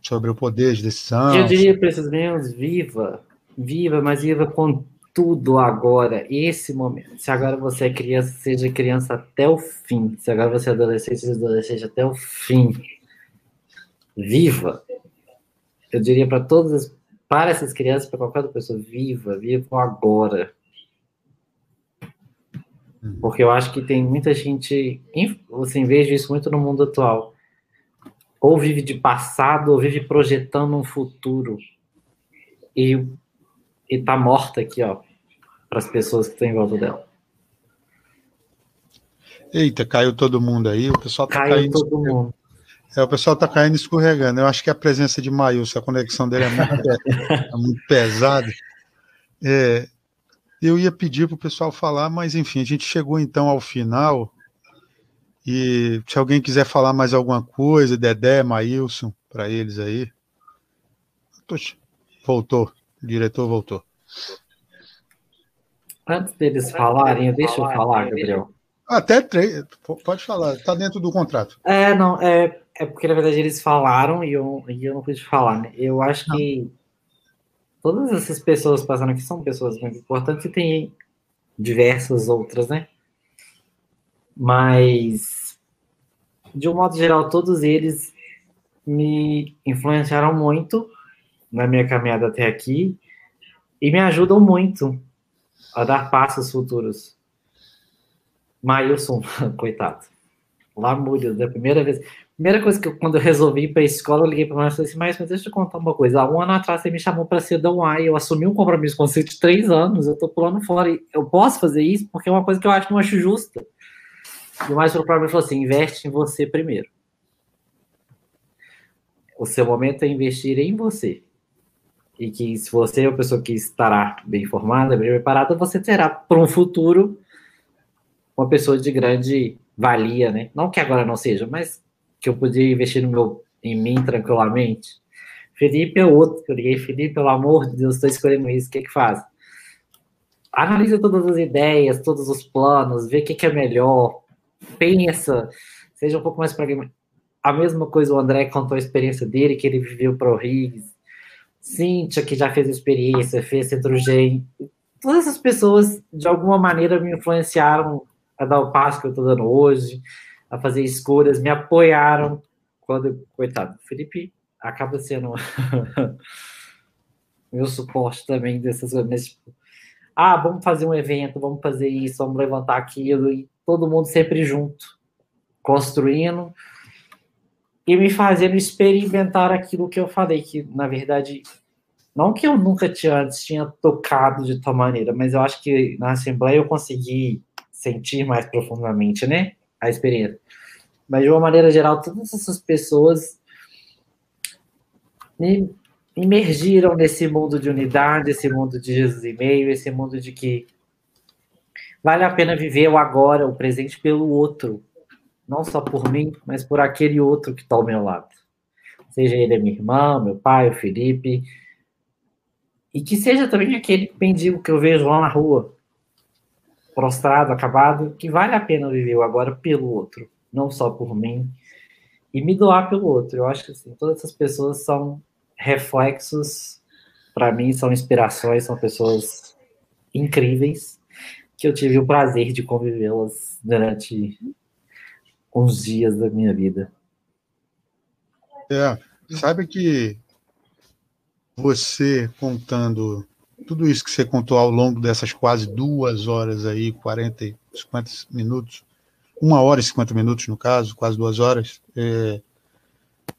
Speaker 1: Sobre o poder de decisão.
Speaker 2: Eu diria para esses meninos, viva, viva, mas viva com tudo agora, esse momento. Se agora você é criança, seja criança até o fim. Se agora você é adolescente, seja adolescente até o fim. Viva. Eu diria para todas as, para essas crianças, para qualquer outra pessoa, viva, viva agora. Porque eu acho que tem muita gente, assim, vejo isso muito no mundo atual. Ou vive de passado, ou vive projetando um futuro. E, e tá morta aqui, ó, para as pessoas que estão em volta dela.
Speaker 1: Eita, caiu todo mundo aí. O pessoal tá
Speaker 2: Caiu
Speaker 1: caindo.
Speaker 2: todo mundo.
Speaker 1: É, o pessoal tá caindo escorregando. Eu acho que a presença de Maílson, a conexão dele é muito, é muito pesada. É, eu ia pedir para o pessoal falar, mas enfim, a gente chegou então ao final. E se alguém quiser falar mais alguma coisa, Dedé, Maílson, para eles aí. Poxa, voltou. O diretor voltou.
Speaker 2: Antes deles falarem, deixa eu falar, Gabriel.
Speaker 1: Até três. Pode falar, está dentro do contrato.
Speaker 2: É, não, é, é porque na verdade eles falaram e eu, e eu não pude falar, né? Eu acho que todas essas pessoas passando aqui são pessoas muito importantes e tem diversas outras, né? Mas, de um modo geral, todos eles me influenciaram muito na minha caminhada até aqui e me ajudam muito a dar passos futuros. Mailson, coitado. Lá mulher, da primeira vez. Primeira coisa que eu, quando eu resolvi ir para a escola, eu liguei o Márcio e falei assim, mas, mas deixa eu contar uma coisa. Há um ano atrás você me chamou para ser da UAI, eu assumi um compromisso com você de três anos, eu estou pulando fora. E eu posso fazer isso porque é uma coisa que eu acho não acho justa. E o Márcio para mim falou assim: investe em você primeiro. O seu momento é investir em você. E que se você é uma pessoa que estará bem informada, bem preparada, você terá para um futuro uma pessoa de grande valia, né? Não que agora não seja, mas que eu podia investir no meu, em mim tranquilamente. Felipe é outro, que eu liguei, Felipe, pelo amor de Deus, estou escolhendo isso, o que que faz? Analisa todas as ideias, todos os planos, vê o que, que é melhor, pensa, seja um pouco mais pragmático. A mesma coisa o André contou a experiência dele, que ele viveu para o Riggs. Cíntia, que já fez experiência, fez Centro-Gen. Todas essas pessoas, de alguma maneira, me influenciaram a dar o passo que eu estou dando hoje, a fazer escolhas, me apoiaram. Quando, coitado, Felipe acaba sendo meu suporte também dessas coisas, mas, tipo, ah, vamos fazer um evento, vamos fazer isso, vamos levantar aquilo, e todo mundo sempre junto, construindo e me fazendo experimentar aquilo que eu falei, que na verdade, não que eu nunca tinha antes tinha tocado de tal maneira, mas eu acho que na Assembleia eu consegui sentir mais profundamente, né, a experiência. Mas de uma maneira geral, todas essas pessoas me imergiram nesse mundo de unidade, esse mundo de Jesus e meio, esse mundo de que vale a pena viver o agora, o presente pelo outro, não só por mim, mas por aquele outro que está ao meu lado. Seja ele minha irmã, meu pai, o Felipe, e que seja também aquele mendigo que eu vejo lá na rua, prostrado, acabado, que vale a pena viver agora pelo outro, não só por mim, e me doar pelo outro. Eu acho que assim, todas essas pessoas são reflexos para mim são inspirações, são pessoas incríveis que eu tive o prazer de convivê-las durante uns dias da minha vida.
Speaker 1: É, sabe que você contando tudo isso que você contou ao longo dessas quase duas horas aí, 40, 50 minutos, uma hora e 50 minutos no caso, quase duas horas, é,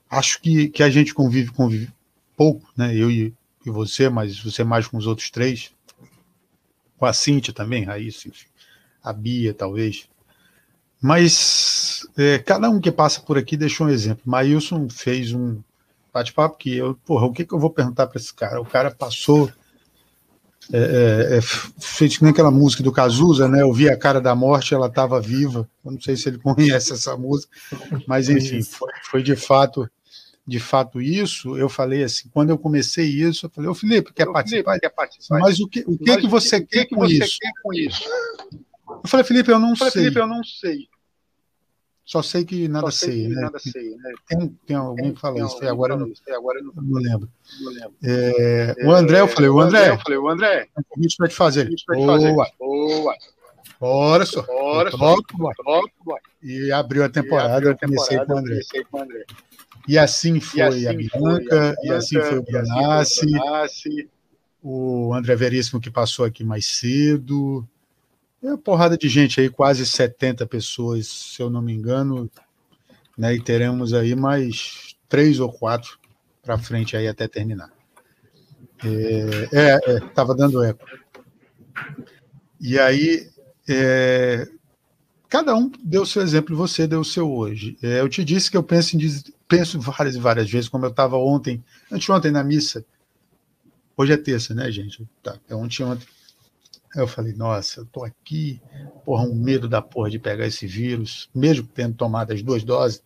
Speaker 1: acho que, que a gente convive, convive pouco, né? Eu e, e você, mas você mais com os outros três, com a Cíntia também, Raíssa, enfim, a Bia, talvez. Mas é, cada um que passa por aqui deixou um exemplo. Maílson fez um bate-papo que eu, porra, o que, que eu vou perguntar para esse cara? O cara passou. É, é, é fez nem aquela música do Cazuza, né? Eu vi a cara da morte, ela estava viva. Eu não sei se ele conhece essa música, mas enfim, foi, foi de fato de fato isso, eu falei assim, quando eu comecei isso, eu falei, ô Felipe, quer, participar? Felipe, quer participar? Mas o que, o que, que você, que, quer, que com você quer com isso? Eu falei, Felipe, eu não falei, sei. Felipe, eu não sei. Só sei que nada sei, sei né? Nada sei né? Tem, tem alguém que fala isso, agora, eu não, agora eu não, não lembro. Não lembro. É, é, o André, eu falei, o André, eu falei, o André, um convite para te fazer. Boa. Boa. Bora, só. Bora, só. E abriu a temporada, e eu comecei com o André. Com o André. E assim foi, e assim a, Bianca, foi a e assim foi o Brunassi, o André Veríssimo que passou aqui mais cedo. É uma porrada de gente aí, quase 70 pessoas, se eu não me engano. Né, e teremos aí mais três ou quatro para frente aí até terminar. É, é, é dando eco. E aí, é, cada um deu seu exemplo, você deu o seu hoje. É, eu te disse que eu penso em penso várias e várias vezes, como eu estava ontem, anteontem na missa. Hoje é terça, né, gente? Tá, é ontem, ontem. Eu falei, nossa, eu tô aqui, porra, um medo da porra de pegar esse vírus, mesmo tendo tomado as duas doses.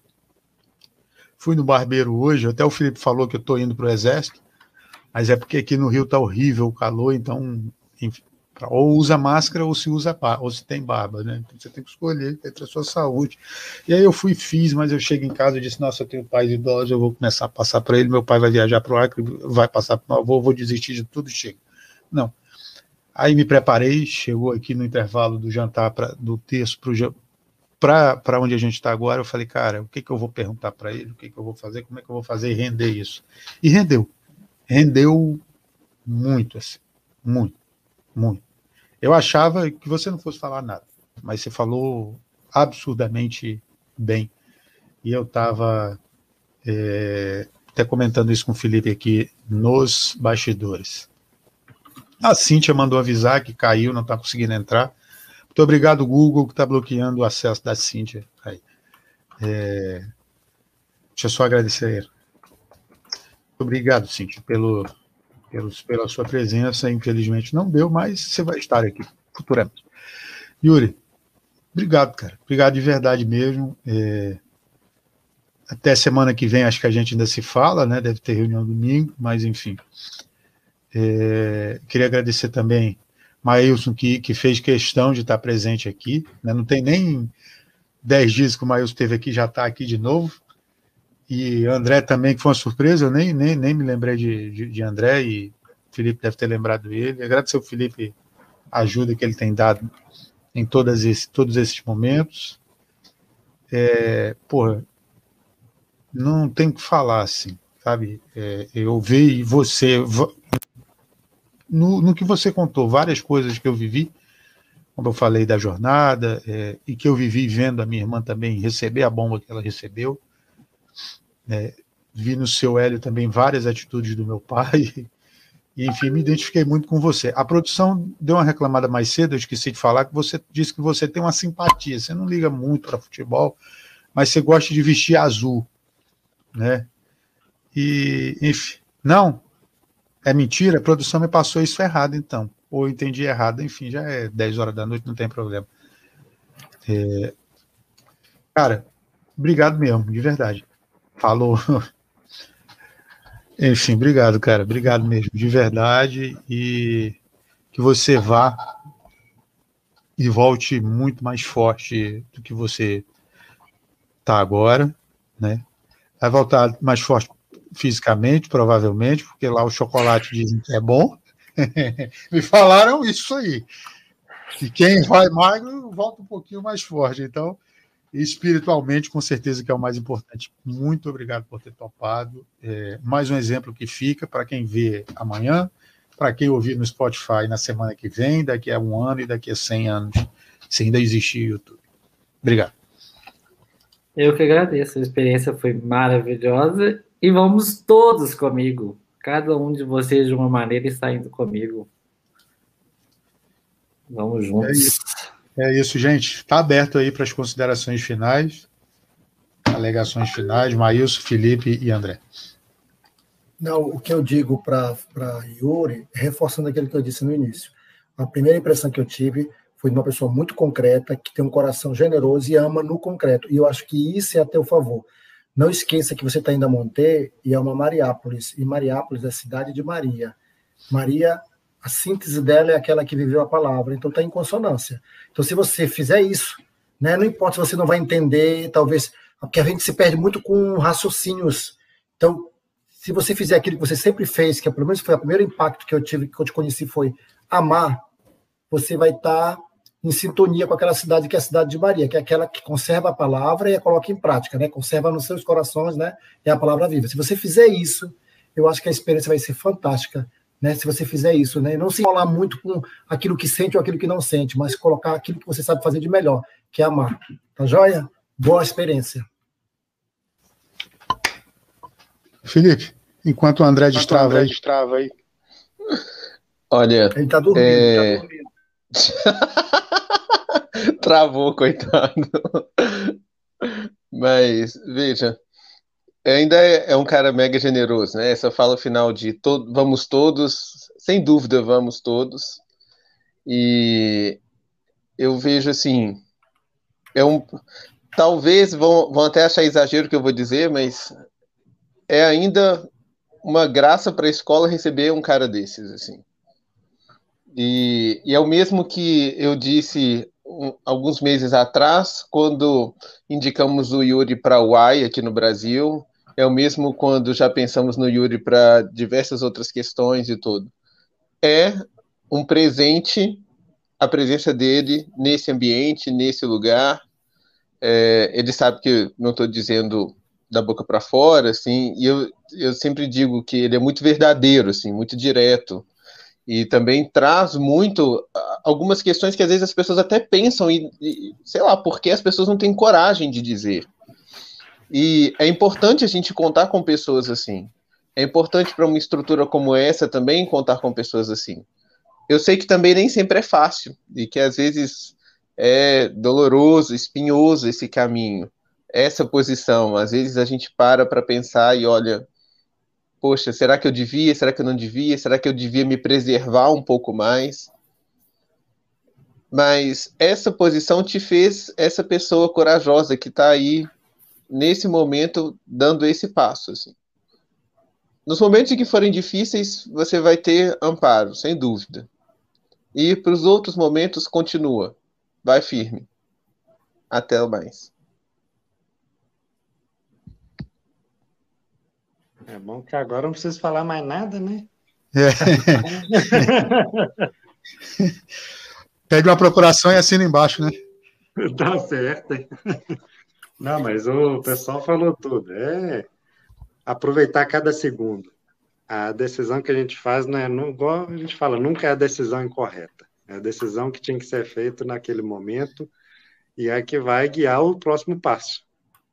Speaker 1: Fui no barbeiro hoje, até o Felipe falou que eu tô indo pro exército, mas é porque aqui no Rio tá horrível o calor, então, enfim, ou usa máscara ou se usa ou se tem barba, né? Então você tem que escolher entre a sua saúde. E aí eu fui fiz, mas eu chego em casa e disse: Nossa, eu tenho pais idosos, eu vou começar a passar para ele. Meu pai vai viajar para o Acre, vai passar para o avô, vou desistir de tudo, chega. Não. Aí me preparei, chegou aqui no intervalo do jantar pra, do terço para onde a gente está agora. Eu falei, cara, o que, que eu vou perguntar para ele? O que, que eu vou fazer? Como é que eu vou fazer e render isso? E rendeu. Rendeu muito, assim, muito, muito. Eu achava que você não fosse falar nada, mas você falou absurdamente bem. E eu estava é, até comentando isso com o Felipe aqui nos bastidores. A Cíntia mandou avisar que caiu, não está conseguindo entrar. Muito obrigado, Google, que está bloqueando o acesso da Cíntia. Aí. É, deixa eu só agradecer. Obrigado, Cíntia, pelo, pelos, pela sua presença. Infelizmente não deu, mas você vai estar aqui futuramente. Yuri, obrigado, cara. Obrigado de verdade mesmo. É... Até semana que vem, acho que a gente ainda se fala, né? Deve ter reunião domingo, mas enfim. É... Queria agradecer também Maílson, que, que fez questão de estar presente aqui. Né? Não tem nem dez dias que o Maílson esteve aqui, já está aqui de novo e André também, que foi uma surpresa, eu nem, nem, nem me lembrei de, de, de André, e Felipe deve ter lembrado ele. Agradecer ao Felipe a ajuda que ele tem dado em todas esse, todos esses momentos. É, porra, não tem o que falar assim, sabe? É, eu vi você, no, no que você contou, várias coisas que eu vivi, como eu falei da jornada, é, e que eu vivi vendo a minha irmã também receber a bomba que ela recebeu. É, vi no seu Hélio também várias atitudes do meu pai. E, enfim, me identifiquei muito com você. A produção deu uma reclamada mais cedo, eu esqueci de falar, que você disse que você tem uma simpatia. Você não liga muito para futebol, mas você gosta de vestir azul. Né? E, enfim, não, é mentira, a produção me passou isso errado, então. Ou entendi errado, enfim, já é 10 horas da noite, não tem problema. É... Cara, obrigado mesmo, de verdade. Falou. Enfim, obrigado, cara. Obrigado mesmo, de verdade. E que você vá e volte muito mais forte do que você está agora, né? Vai voltar mais forte fisicamente, provavelmente, porque lá o chocolate dizem que é bom. Me falaram isso aí. E quem vai magro volta um pouquinho mais forte. Então, espiritualmente, com certeza que é o mais importante. Muito obrigado por ter topado. É, mais um exemplo que fica para quem vê amanhã, para quem ouvir no Spotify na semana que vem, daqui a um ano e daqui a 100 anos, se ainda existir YouTube. Obrigado.
Speaker 2: Eu que agradeço, a experiência foi maravilhosa e vamos todos comigo. Cada um de vocês, de uma maneira, está indo comigo. Vamos juntos.
Speaker 1: É isso, é isso gente. Está aberto aí para as considerações finais, alegações finais, Maílson, Felipe e André.
Speaker 7: Não, o que eu digo para Yuri, reforçando aquilo que eu disse no início. A primeira impressão que eu tive foi de uma pessoa muito concreta, que tem um coração generoso e ama no concreto. E eu acho que isso é a teu favor. Não esqueça que você está indo a Monte e é uma Mariápolis. E Mariápolis é a cidade de Maria. Maria a síntese dela é aquela que viveu a palavra, então está em consonância. Então, se você fizer isso, né, não importa se você não vai entender, talvez, porque a gente se perde muito com raciocínios. Então, se você fizer aquilo que você sempre fez, que pelo menos foi o primeiro impacto que eu tive, que eu te conheci, foi amar, você vai estar tá em sintonia com aquela cidade que é a cidade de Maria, que é aquela que conserva a palavra e a coloca em prática, né? Conserva nos seus corações, né? É a palavra viva. Se você fizer isso, eu acho que a experiência vai ser fantástica né? Se você fizer isso, né? Não se enrolar muito com aquilo que sente ou aquilo que não sente, mas colocar aquilo que você sabe fazer de melhor, que é amar. Tá joia? Boa experiência.
Speaker 1: Felipe, enquanto o André destrava, André
Speaker 10: destrava aí. Olha.
Speaker 7: Ele tá dormindo. É... Tá dormindo.
Speaker 10: Travou, coitado. Mas, veja, ainda é, é, um cara mega generoso, né? Essa fala final de to vamos todos, sem dúvida, vamos todos. E eu vejo assim, é um, talvez vão, vão até achar exagero o que eu vou dizer, mas é ainda uma graça para a escola receber um cara desses, assim. E, e é o mesmo que eu disse um, alguns meses atrás, quando indicamos o Yuri para o UAI aqui no Brasil, é o mesmo quando já pensamos no Yuri para diversas outras questões e tudo. É um presente a presença dele nesse ambiente, nesse lugar. É, ele sabe que não estou dizendo da boca para fora, assim, e eu, eu sempre digo que ele é muito verdadeiro, assim, muito direto, e também traz muito algumas questões que às vezes as pessoas até pensam e, e sei lá, porque as pessoas não têm coragem de dizer. E é importante a gente contar com pessoas assim. É importante para uma estrutura como essa também contar com pessoas assim. Eu sei que também nem sempre é fácil e que às vezes é doloroso, espinhoso esse caminho, essa posição. Às vezes a gente para para pensar e olha, poxa, será que eu devia? Será que eu não devia? Será que eu devia me preservar um pouco mais? Mas essa posição te fez essa pessoa corajosa que está aí nesse momento dando esse passo. Assim. Nos momentos em que forem difíceis, você vai ter amparo, sem dúvida. E para os outros momentos, continua. Vai firme. Até mais.
Speaker 6: É bom que agora não preciso falar mais nada, né?
Speaker 1: É. Pede uma procuração e assina embaixo, né?
Speaker 6: Tá certo. Não, mas o pessoal falou tudo. É aproveitar cada segundo. A decisão que a gente faz não é, igual a gente fala, nunca é a decisão incorreta. É a decisão que tinha que ser feita naquele momento e é que vai guiar o próximo passo.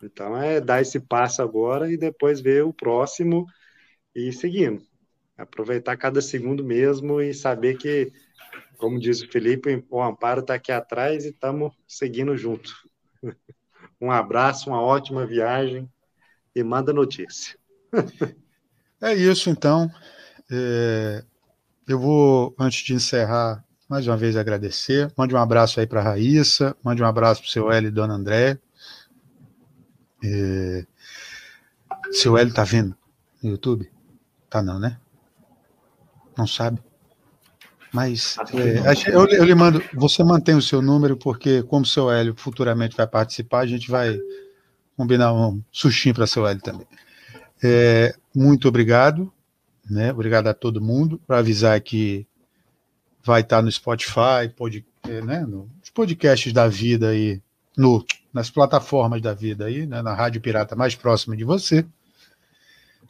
Speaker 6: Então é dar esse passo agora e depois ver o próximo e seguindo. Aproveitar cada segundo mesmo e saber que, como diz o Felipe, o amparo está aqui atrás e estamos seguindo junto. Um abraço, uma ótima viagem e manda notícia.
Speaker 1: é isso, então. É, eu vou, antes de encerrar, mais uma vez agradecer. Mande um abraço aí para a Raíssa, mande um abraço para o seu Hélio e Dona André. É, seu Hélio tá vendo no YouTube? Tá não, né? Não sabe? Mas é, eu, eu, lhe mando, você mantém o seu número, porque como o seu Hélio futuramente vai participar, a gente vai combinar um sushinho para seu Hélio também. É, muito obrigado, né? Obrigado a todo mundo. Para avisar que vai estar no Spotify, pod, né? nos podcasts da vida aí, no, nas plataformas da vida aí, né? na Rádio Pirata mais próxima de você.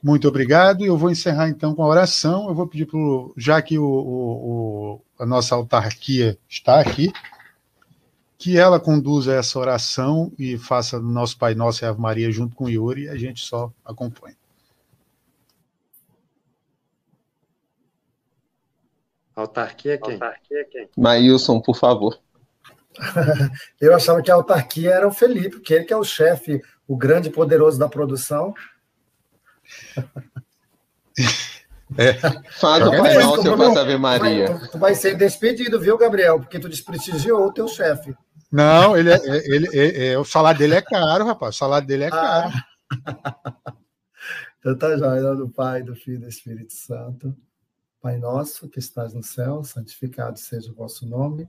Speaker 1: Muito obrigado. Eu vou encerrar então com a oração. Eu vou pedir para já que o, o, o, a nossa autarquia está aqui, que ela conduza essa oração e faça nosso Pai Nosso e Ave Maria junto com o Yuri e a gente só acompanha.
Speaker 6: Autarquia quem? Autarquia quem?
Speaker 10: Maílson, por favor.
Speaker 7: Eu achava que a autarquia era o Felipe, que ele que é o chefe, o grande poderoso da produção.
Speaker 10: É. Faz o Pai Nosso e faço Ave Maria.
Speaker 7: Tu, tu vai ser despedido, viu, Gabriel? Porque tu desprestigiou o teu chefe.
Speaker 1: Não, ele, é, ele, é, é, o salário dele é caro, rapaz. O salário dele é caro.
Speaker 7: Ah. então tá nome do Pai, do Filho e do Espírito Santo. Pai nosso que estás no céu, santificado seja o vosso nome.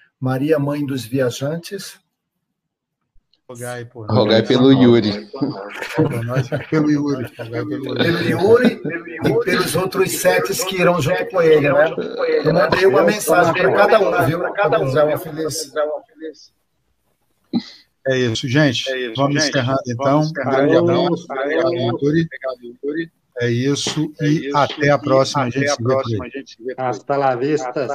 Speaker 7: Maria, Mãe dos viajantes,
Speaker 1: rogai, por
Speaker 10: rogai pelo Yuri.
Speaker 1: pelo Yuri.
Speaker 7: Pelo Yuri e pelos outros sete que irão junto com ele, né? Eu mandei uma mensagem para cada um, viu? Para cada um. Uma feliz.
Speaker 1: É isso, gente. É isso, Vamos encerrar então. Um grande abraço. Obrigado, Yuri. É isso, é e isso, até a próxima. Até a, gente a próxima. A gente se vê.
Speaker 6: Hasta la vista.